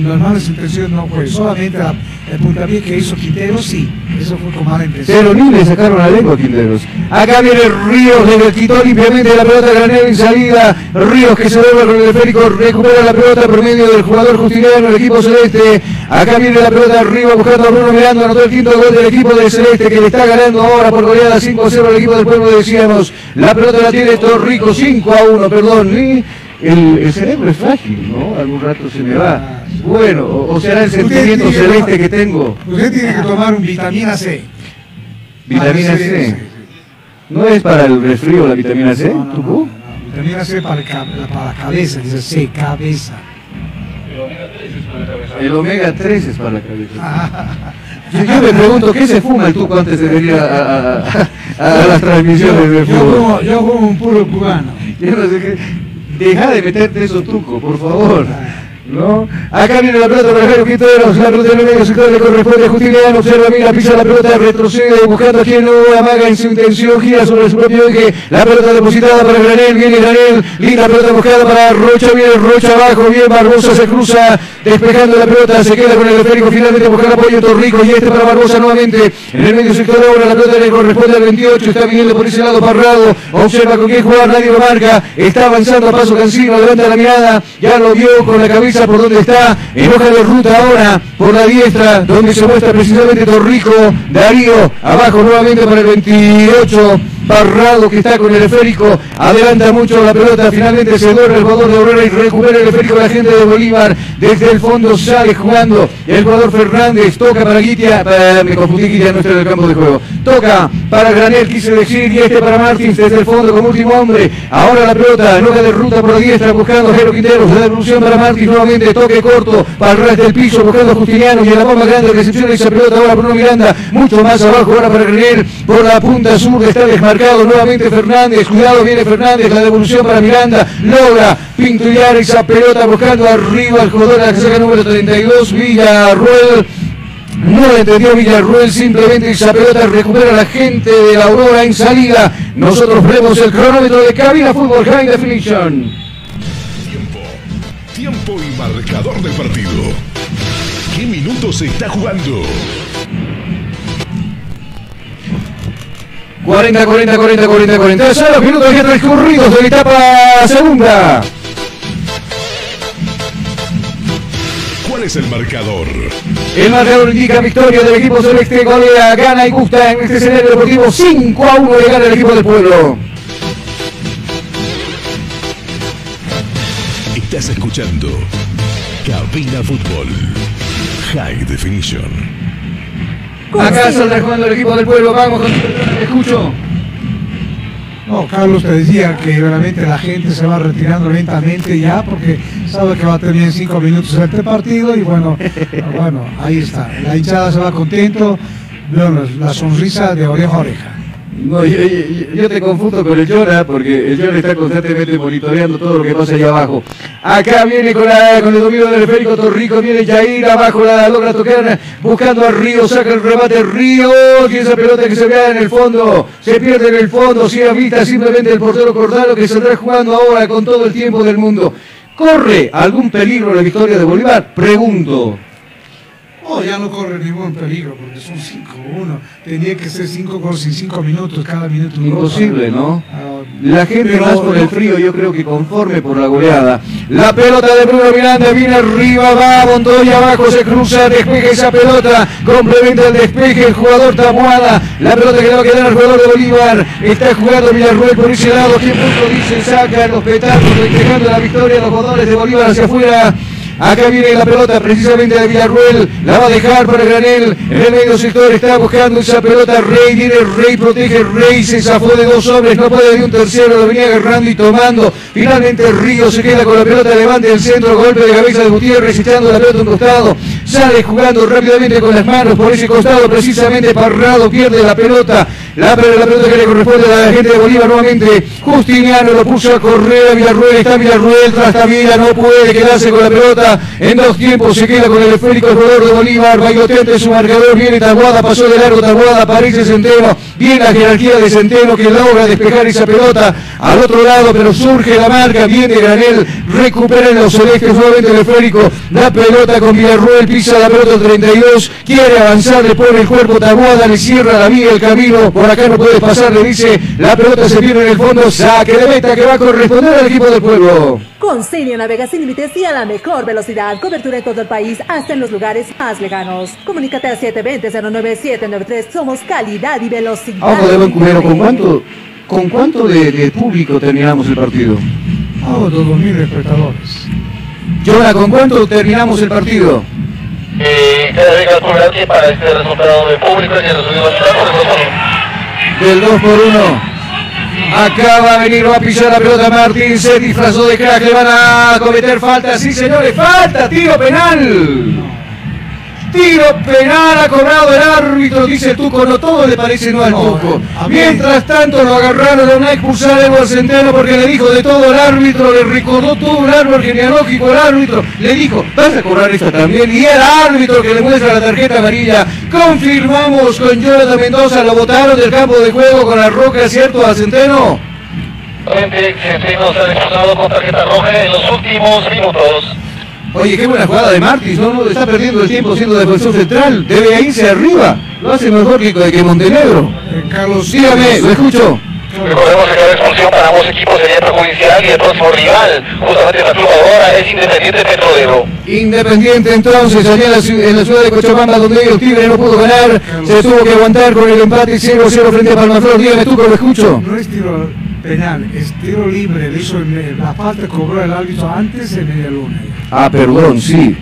las malas intenciones no fue, solamente la- el puntapié que hizo Quintero, sí, eso fue con mala intención. Pero ni le sacaron la lengua a Quinteros. Acá viene Ríos, le quitó limpiamente la pelota Granel en salida. Ríos que se vuelve con el esférico, recupera la pelota por medio del jugador Justiniano, el equipo celeste. Acá viene la pelota arriba buscando a Bruno Miranda, anotó el quinto gol del equipo del celeste que le está ganando ahora por goleada 5-0 al equipo del pueblo, decíamos. La pelota la tiene Torrico 5-1, perdón. Y el, el cerebro es frágil, ¿no? Algún rato se me va. Bueno, o, será el sentimiento que celeste que tengo. Usted tiene que tomar un vitamina C. Vitamina Ah, C. ¿No es para el resfrío la vitamina C? ¿Tucu? Vitamina C para, el ca- para la cabeza, dice C, cabeza. El omega 3 es para la cabeza. [LAUGHS] Yo, yo me pregunto, ¿qué se fuma el tuco antes de venir a, a- a- a las transmisiones de Yo fútbol? como, yo como un puro cubano. Yo no sé qué. Deja de meterte eso tuco, por favor. ¿No? Acá viene la pelota para Jairo Quinteros, la pelota en el medio sector le corresponde a Justiniano, observa, mira, pisa la pelota, retrocede, buscando a quien no amaga en su intención, gira sobre su propio eje, la pelota depositada para Granel, viene Granel, linda pelota buscada para Rocha, viene Rocha abajo, bien Barbosa se cruza, despejando la pelota, se queda con el esférico, finalmente busca el apoyo Torrico y este para Barbosa nuevamente, en el medio sector ahora la pelota le corresponde al 28, está viniendo por ese lado Parrado, observa con quién jugar, nadie lo marca, está avanzando a paso cansino, levanta la mirada, ya lo vio con la cabeza por donde está, en hoja de ruta ahora, por la diestra, donde se muestra precisamente Torrico, Darío, abajo nuevamente para el 28, Parrado que está con el esférico, adelanta mucho la pelota, finalmente se duerme el jugador de Aurora y recupera el esférico la gente de Bolívar, desde el fondo sale jugando, el jugador Fernández toca para Guitia, me confundí, Guitia no está en el campo de juego, toca para Granel, quise decir, y este para Martins desde el fondo como último hombre, ahora la pelota, hoja de ruta por la diestra, buscando Jero Quinteros, la devolución para Martins nuevamente, toque corto, para el resto del piso, buscando a Justiniano, y en la bomba grande recepciona esa pelota ahora Bruno Miranda, mucho más abajo ahora para Granel, por la punta sur está desmarcado nuevamente Fernández, cuidado viene Fernández, la devolución para Miranda, logra pinturear esa pelota buscando arriba al jugador de la casaca número 32, Villarruel, no la entendió Villarruel, simplemente esa pelota recupera a la gente de la Aurora en salida. Nosotros vemos el cronómetro de Cabina Fútbol High Definition. Tiempo y marcador del partido. ¿Qué minutos se está jugando? 40, 40, 40, 40, 40. Son los minutos ya transcurridos de la etapa segunda. ¿Cuál es el marcador? El marcador indica victoria del equipo celeste, golea, gana y gusta en este escenario deportivo 5 a 1 le gana el equipo del pueblo. Estás escuchando Cabina Fútbol High Definition. Acá saldrá jugando el equipo del pueblo, vamos, te escucho. No, Carlos te decía que realmente la gente se va retirando lentamente ya porque sabe que va a terminar en cinco minutos este partido y bueno, bueno, ahí está. La hinchada se va contento, bueno, la sonrisa de oreja a oreja. No, yo, te confundo con el Llora porque el Llora está constantemente monitoreando todo lo que pasa allá abajo. Acá viene con, la, con el dominio del esférico Torrico, viene Jair abajo, la logra tocar, buscando a Río, saca el remate Río, y esa pelota que se vea en el fondo, se pierde en el fondo, si vista simplemente el portero Cordalo que saldrá jugando ahora con todo el tiempo del mundo. ¿Corre algún peligro la victoria de Bolívar? Pregunto. Oh, ya no corre ningún peligro porque son 5-1. Tendría que ser 5 goles en 5 minutos, cada minuto. Imposible, ¿no? Ah, La gente más por el frío, yo creo que conforme por la goleada. La pelota de Bruno Miranda viene arriba, va Montoya abajo, se cruza, despeja esa pelota, complementa el despeje el jugador Tamuada. La pelota que le va a quedar al jugador de Bolívar. Está jugando Villarruel por ese lado. ¿Qué punto dice? Saca los petardos, despejando la victoria los jugadores de Bolívar hacia afuera. Acá viene la pelota precisamente de Villarruel. La va a dejar para Granel. En el medio sector está buscando esa pelota. Rey viene Rey, protege Rey. Se zafó de dos hombres. No puede de un tercero. Lo venía agarrando y tomando. Finalmente Río se queda con la pelota. Levanta el centro. Golpe de cabeza de Gutiérrez. Echando la pelota a un costado. Sale jugando rápidamente con las manos por ese costado. Precisamente Parrado pierde la pelota. La, la pelota que le corresponde a la gente de Bolívar nuevamente. Justiniano lo puso a correr a Villarruel. Está Villarruel tras Tavila. No puede quedarse con la pelota. En dos tiempos se queda con el esférico el jugador de Bolívar. Bailoteante su marcador. Viene Tabuada. Pasó de largo Tabuada. Aparece Centeno. Viene la jerarquía de Centeno que logra despejar esa pelota al otro lado. Pero surge la marca. Viene Granel. Recupera en los celestes nuevamente el esférico. La pelota con Villarruel. Pisa la pelota 32. Quiere avanzar. Le pone el cuerpo Tabuada. Le cierra la vía el camino. Por acá no puede pasar. Le dice la pelota se pierde en el fondo. Saque de meta que va a corresponder al equipo del pueblo. Con Siria navega sin límites y a la mejor velocidad. Cobertura en todo el país, hasta en los lugares más lejanos. Comunícate al 720-09793. Somos calidad y velocidad. Ojo de buen cubero, ¿con cuánto, con cuánto de, de público terminamos el partido? Oh, dos mil espectadores. Jonah, ¿con cuánto terminamos el partido? Eh, cada vez más probable para este resultado de público que resumió por Del 2 por 1. Acá va a venir, va a pisar la pelota Martín, se disfrazó de crack, le van a cometer falta, sí señores, falta, tiro penal. Tiro penal ha cobrado el árbitro, dice el Tuco, no todo le parece no al Tuco. Mientras tanto lo agarraron a una expulsar Eduardo Centeno porque le dijo de todo el árbitro, le recordó todo un árbol genealógico al árbitro, le dijo, vas a cobrar esta también, y el árbitro que le muestra la tarjeta amarilla, confirmamos con Jonathan Mendoza, lo votaron del campo de juego con la roca, ¿cierto, a Centeno? Centeno se ha expulsado con tarjeta roja en los últimos minutos. Oye, qué buena jugada de Martins, no, no, está perdiendo el tiempo siendo defensor central, debe irse arriba, lo hace mejor que, que Montenegro. Carlos, dígame, lo escucho. Recordemos que cada expulsión para ambos equipos sería perjudicial y el próximo rival, justamente la club ahora, es Independiente Petrolero. Independiente entonces, allá en la, ciudad, en la ciudad de Cochabamba, donde el Tigre no pudo ganar, se tuvo que aguantar con el empate 0-0 frente a Palmaflor. Dígame tú, que lo escucho. No es tiro penal, es tiro libre, le hizo el- la falta, cobró el árbitro antes de media luna. Ah, perdón, sí.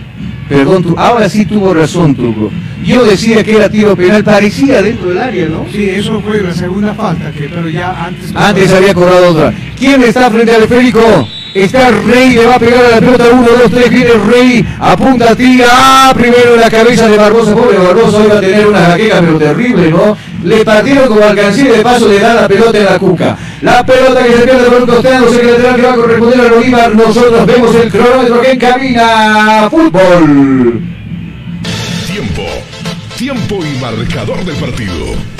Perdón, tú, ahora sí tuvo razón, Tuco. Yo decía que era tiro penal, parecía dentro del área, ¿no? Sí, eso fue la segunda falta, que, pero ya antes... Antes había cobrado otra. ¿Quién está frente al esférico? Está Rey, le va a pegar a la pelota 1, 2, 3, viene Rey, apunta, tira, ah, primero la cabeza de Barbosa, pobre Barbosa, iba a tener una jaqueca, pero terrible, ¿no? Le partieron como alcancía de paso le da la pelota en la cuca. La pelota que se pierde por un costado, se lateral que va a corresponder a Bolívar, nosotros vemos el cronómetro que encamina fútbol. Tiempo. Tiempo y marcador del partido.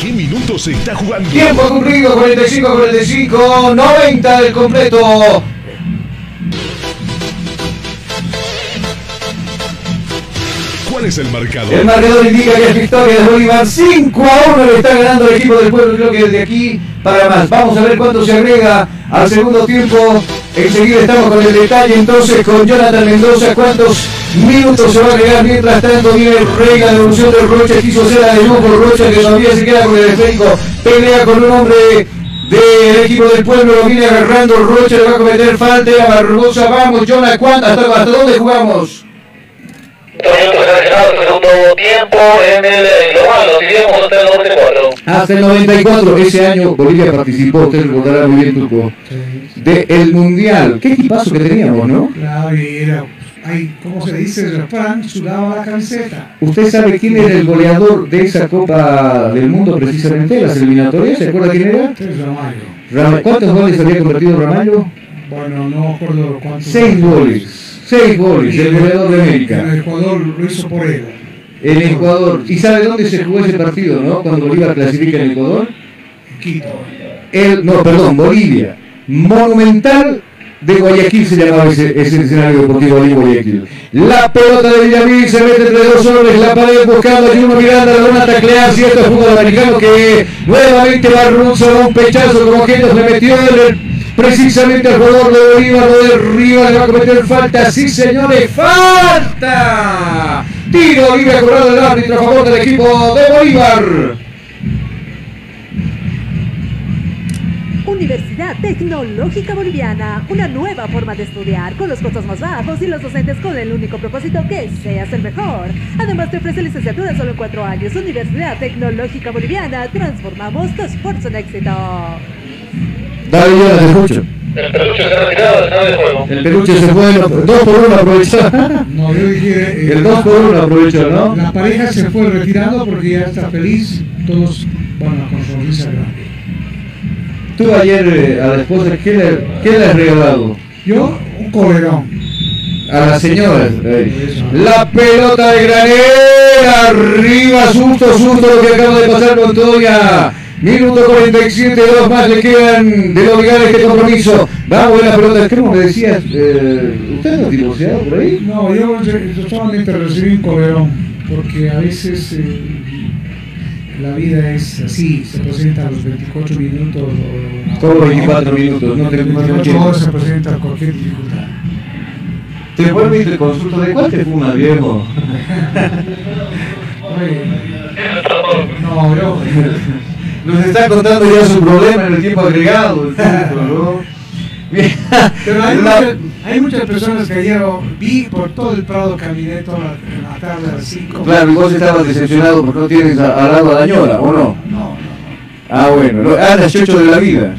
¿Qué minutos se está jugando? Tiempo cumplido, 45, 45, 90 del completo. ¿Cuál es el marcador? El marcador indica que es victoria de Bolívar 5 a 1 le está ganando el equipo del pueblo, creo que desde aquí para más. Vamos a ver cuánto se agrega al segundo tiempo. Enseguida estamos con el detalle entonces con Jonathan Mendoza, cuántos minutos se va a agregar. Mientras tanto viene Rey, la devolución del Rocha, quiso hacer la de lujo, Rocha que todavía se queda con el esférico, pelea con un hombre del equipo del pueblo, lo viene agarrando Rocha, le va a cometer falta a Barbosa. Vamos, Jonathan, ¿cuánto? ¿Hasta, hasta dónde jugamos? Segundo tiempo en el global, lo diríamos hasta el 94. Hasta el 94, ese año Bolivia participó, usted recordará muy bien, Tuco, del Mundial. Qué equipazo que teníamos, ¿no? Claro, y era, ay, ¿cómo se dice? El refrán sudaba la camiseta. ¿Usted sabe quién era el goleador de esa Copa del Mundo precisamente, las eliminatorias? ¿Se acuerda quién era? Ramallo. Rama- ¿Cuántos goles había convertido Ramallo? Bueno, no me acuerdo cuántos. Seis goles. Seis goles, el goleador de América. El Ecuador lo hizo por él. En Ecuador. ¿Y sabe dónde se jugó ese partido, no? Cuando Bolívar clasifica en Ecuador. Quito. El, no, perdón, Bolivia. Monumental de Guayaquil se llamaba ese, ese escenario deportivo de Guayaquil. La pelota de Villamil se mete entre dos hombres, la pared buscando a Juno Miranda, la van a taclear cierto fútbol americano que nuevamente va a un pechazo como que le metió el, precisamente al jugador de Bolívar, lo derriba, le va a cometer falta, sí señores, falta. Tiro Bolivia cobrado el árbitro a favor del equipo de Bolívar. Universidad Tecnológica Boliviana, una nueva forma de estudiar con los costos más bajos y los docentes con el único propósito que seas el mejor. Además te ofrece licenciatura solo en cuatro años. Universidad Tecnológica Boliviana, transformamos tu esfuerzo en éxito. Dale, yo te escucho. El peluche se ha retirado del juego. El peluche se fue, dos por uno aprovechó. [LAUGHS] No, yo dije. Eh, el dos por uno aprovechó, ¿no? La pareja se fue retirando porque ya está feliz. Todos van a con sonrisa grande. Tú ayer eh, a la esposa, ¿qué le, qué le has regalado? Yo, un colerón. A la señora. La pelota de Granera, arriba, susto, susto lo que acaba de pasar con Toya. Minuto 47, dos más le quedan de obligar este compromiso. Vamos a la pelota. ¿Cómo me decías? Eh, ¿Usted no ha divorciado por ahí? No, yo, yo solamente recibí un colerón, porque a veces eh, la vida es así, se presenta a los 24 minutos. O, Todos 24 minutos, no te no se presenta cualquier dificultad. Te vuelve y te consulto, ¿de cuál te fuma, viejo? [LAUGHS] no, yo. Nos está contando ya su problema en el tiempo agregado. [LAUGHS] Pero hay, hay, muchas personas que ayer vi por todo el Prado, caminé toda la, tarde a las 5. Claro, y vos estabas decepcionado porque no tienes al lado a la ñora, ¿o no? No, no. Ah, bueno, andas chocho de la vida.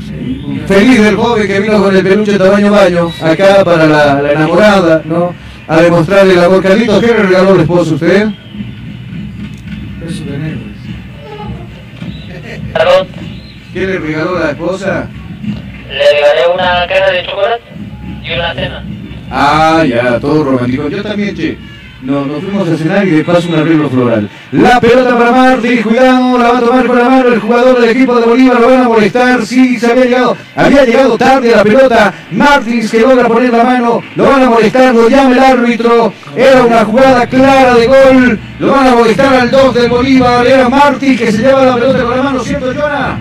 Feliz del joven que vino con el peluche tamaño baño, acá para la, la enamorada, ¿no? A demostrarle el amor. Carlitos, ¿qué le regaló el esposo a usted? ¿Qué le regaló la esposa? Le regalé una caja de chocolate y una cena. Ah, ya, todo romántico. Yo también, che. Nos, nos fuimos a cenar y de paso un arreglo floral. La pelota para Martins, cuidado, la va a tomar con la mano el jugador del equipo de Bolívar, lo van a molestar, sí, se había llegado, había llegado tarde la pelota, Martins que logra poner la mano, lo van a molestar, lo llama el árbitro, era una jugada clara de gol, lo van a molestar al 2 del Bolívar, era Martins que se lleva la pelota con la mano, ¿cierto, Jonah?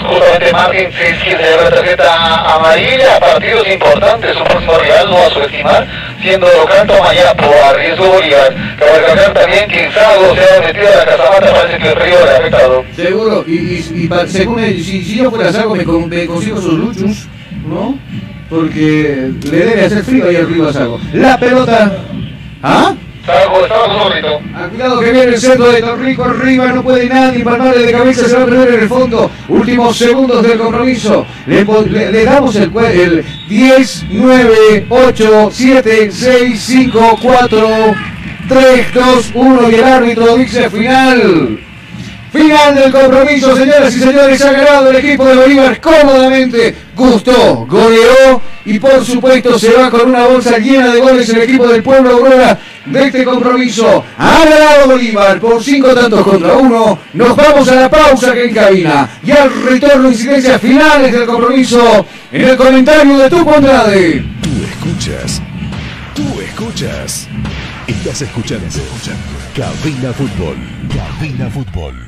Justamente Martin sí, se lleva tarjeta amarilla, partidos importantes, su próximo rival no va a subestimar, siendo Canto Mayapo a riesgo Bolívar. Cabe recalcar también que Insago se ha metido a la casamata, parece que el río le ha afectado. Seguro, y, según él, si, si, yo fuera Sago me, consigo esos luchos, ¿no? Porque le debe hacer frío ahí arriba a Sago. La pelota... ¿Ah? Cuidado que viene el centro de Torrico arriba, no puede nadie palmarle de cabeza, se va a perder en el fondo. Últimos segundos del compromiso. Le, damos el 10, 9, 8, 7, 6, 5, 4, 3, 2, 1 y el árbitro dice final. Final del compromiso, señoras y señores, ha ganado el equipo de Bolívar cómodamente, gustó, goleó y por supuesto se va con una bolsa llena de goles el equipo del pueblo Aurora de este compromiso. Ha ganado Bolívar por cinco tantos contra uno. Nos vamos a la pausa que encabina y al retorno incidencias finales del compromiso en el comentario de tu Andrade. Tú escuchas, tú escuchas, estás escuchando, escuchando. Cabina Fútbol, Cabina Fútbol.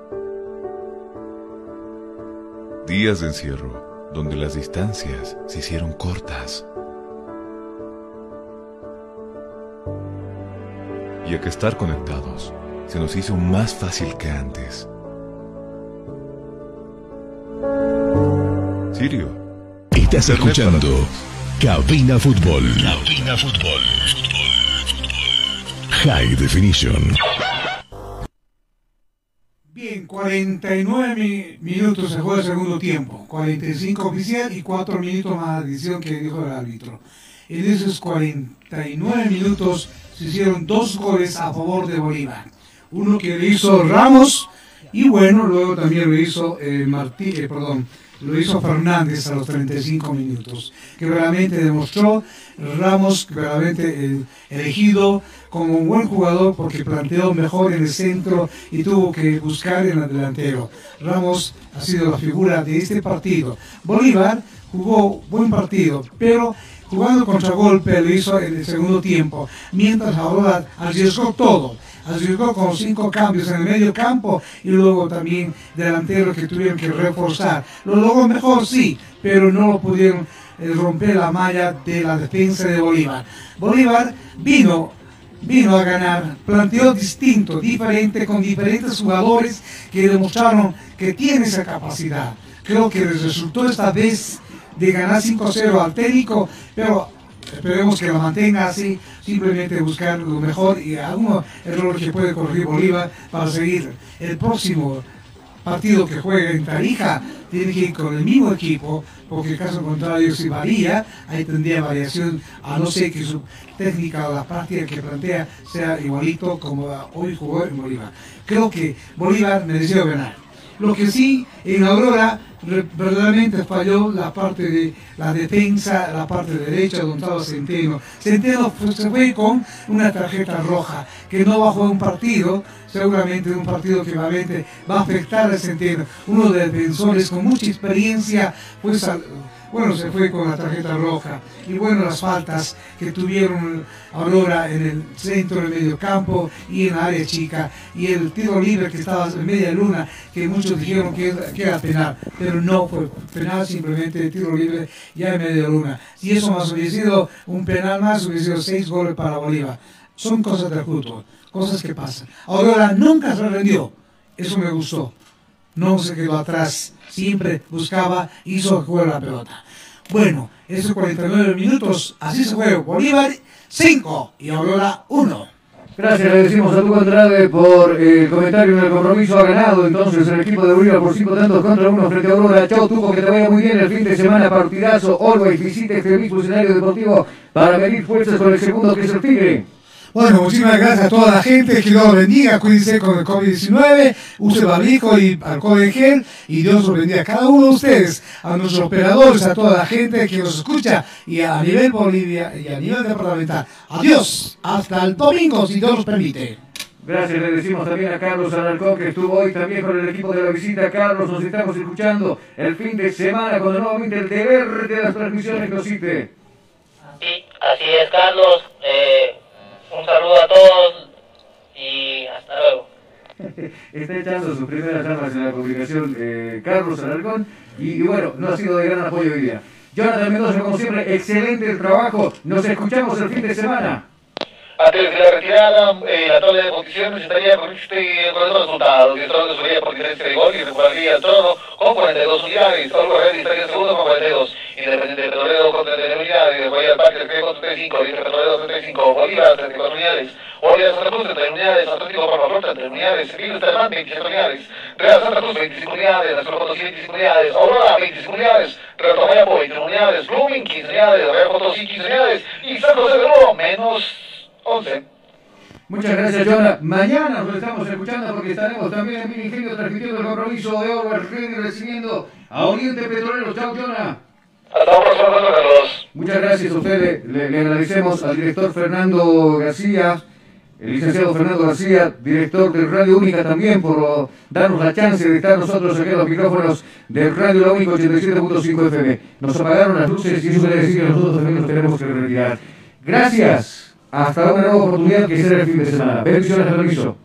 Días de encierro, donde las distancias se hicieron cortas. Y a que estar conectados se nos hizo más fácil que antes. Sirio. Estás escuchando Cabina Fútbol. Cabina Fútbol. High Definition. Bien, 49 mi- minutos se juega el segundo tiempo, 45 oficial y 4 minutos más adición que dijo el árbitro. En esos 49 minutos se hicieron dos goles a favor de Bolívar. Uno que lo hizo Ramos y bueno, luego también lo hizo eh, Martí, eh, perdón, lo hizo Fernández a los 35 minutos, que realmente demostró Ramos realmente eh, elegido como un buen jugador porque planteó mejor en el centro y tuvo que buscar en el delantero. Ramos ha sido la figura de este partido. Bolívar jugó buen partido, pero jugando contragolpe lo hizo en el segundo tiempo, mientras ahora arriesgó todo. Arriesgó con cinco cambios en el medio campo y luego también delanteros que tuvieron que reforzar. Lo logró mejor, sí, pero no lo pudieron eh, romper la malla de la defensa de Bolívar. Bolívar vino vino a ganar, planteó distinto, diferente, con diferentes jugadores que demostraron que tiene esa capacidad. Creo que les resultó esta vez de ganar 5-0 al técnico, pero esperemos que la mantenga así, simplemente buscar lo mejor y algún error que puede corregir Bolívar para seguir el próximo partido que juega en Tarija tiene que ir con el mismo equipo, porque en caso contrario si varía, ahí tendría variación, a no ser que su técnica o la práctica que plantea sea igualito como hoy jugó en Bolívar. Creo que Bolívar mereció ganar. Lo que sí, en Aurora verdaderamente falló la parte de la defensa, la parte derecha donde estaba Centeno. Centeno se fue con una tarjeta roja, que no va a jugar un partido, seguramente un partido que va a afectar a Centeno. Uno de los defensores con mucha experiencia, pues bueno, se fue con la tarjeta roja. Y bueno, las faltas que tuvieron Aurora en el centro del medio campo y en la área chica. Y el tiro libre que estaba en media luna, que muchos dijeron que, que era penal, pero no fue penal, simplemente tiro libre ya en media luna. Si eso más hubiera sido un penal más, hubiera sido seis goles para Bolívar. Son cosas del fútbol, cosas que pasan. Aurora nunca se rendió, eso me gustó no se quedó atrás, siempre buscaba, hizo jugar la pelota. Bueno, esos 49 minutos, así se juega. Bolívar 5 y Aurora 1. Gracias, le decimos a tu Andrade por el comentario en el compromiso. Ha ganado entonces el equipo de Bolívar por cinco tantos contra uno frente a Aurora. Chau, Tuco, que te vaya muy bien el fin de semana. Partidazo, Always visite este mismo escenario deportivo para medir fuerzas con el segundo que es el Tigre. Bueno, muchísimas gracias a toda la gente, que Dios los bendiga, cuídense con el COVID-19, use barbijo y alcohol en gel, y Dios los bendiga a cada uno de ustedes, a nuestros operadores, a toda la gente que nos escucha, y a nivel Bolivia y a nivel departamental. Adiós, hasta el domingo, si Dios nos permite. Gracias, le decimos también a Carlos Alarcón que estuvo hoy también con el equipo de la visita. Carlos, nos estamos escuchando el fin de semana cuando nuevamente el deber de las transmisiones nos cite. Sí, así es, Carlos. Eh, un saludo a todos y hasta luego. [LAUGHS] Está echando sus primeras armas en la comunicación eh, Carlos Alarcón y, y bueno, no ha sido de gran apoyo hoy día. Jonathan Mendoza, como siempre, excelente el trabajo. Nos escuchamos el fin de semana. Antes de la retirada, eh, la tabla de posiciones estaría con este con estos resultados. El trono subiría por diferencia de gol y recuperaría el trono con 42 unidades. Olgo Real estaría segundo con 42. Independiente Petrolero con 39 unidades. Del Parque 33 con 35. Libre Petrolero 35. Bolívar 34 unidades. Bolívar Santa Cruz 31 unidades. Atlético Palmaflor 31 unidades. Libre Terman 27 unidades. Real Santa Cruz 25 unidades. Nacional Potosí 25 unidades. Aurora 25 unidades. Real Tomayapo 21 unidades. Blooming 15 unidades. Real Potosí 15 unidades. Y San José de Oro menos 11. Muchas gracias, Jonah. Mañana nos estamos escuchando porque estaremos también en Mini Ingenio transmitiendo el compromiso de Orwell Ready recibiendo a Oriente Petrolero. Chao, Jonah. Hasta la próxima, Carlos. Muchas gracias a ustedes. Le, le agradecemos al director Fernando García, el licenciado Fernando García, director de Radio Única también, por darnos la chance de estar nosotros aquí en los micrófonos de Radio La Única 87.5 FM. Nos apagaron las luces y eso quiere decir que nosotros también nos tenemos que retirar. Gracias. Hasta una nueva oportunidad que será el fin de semana. Bendiciones, permiso.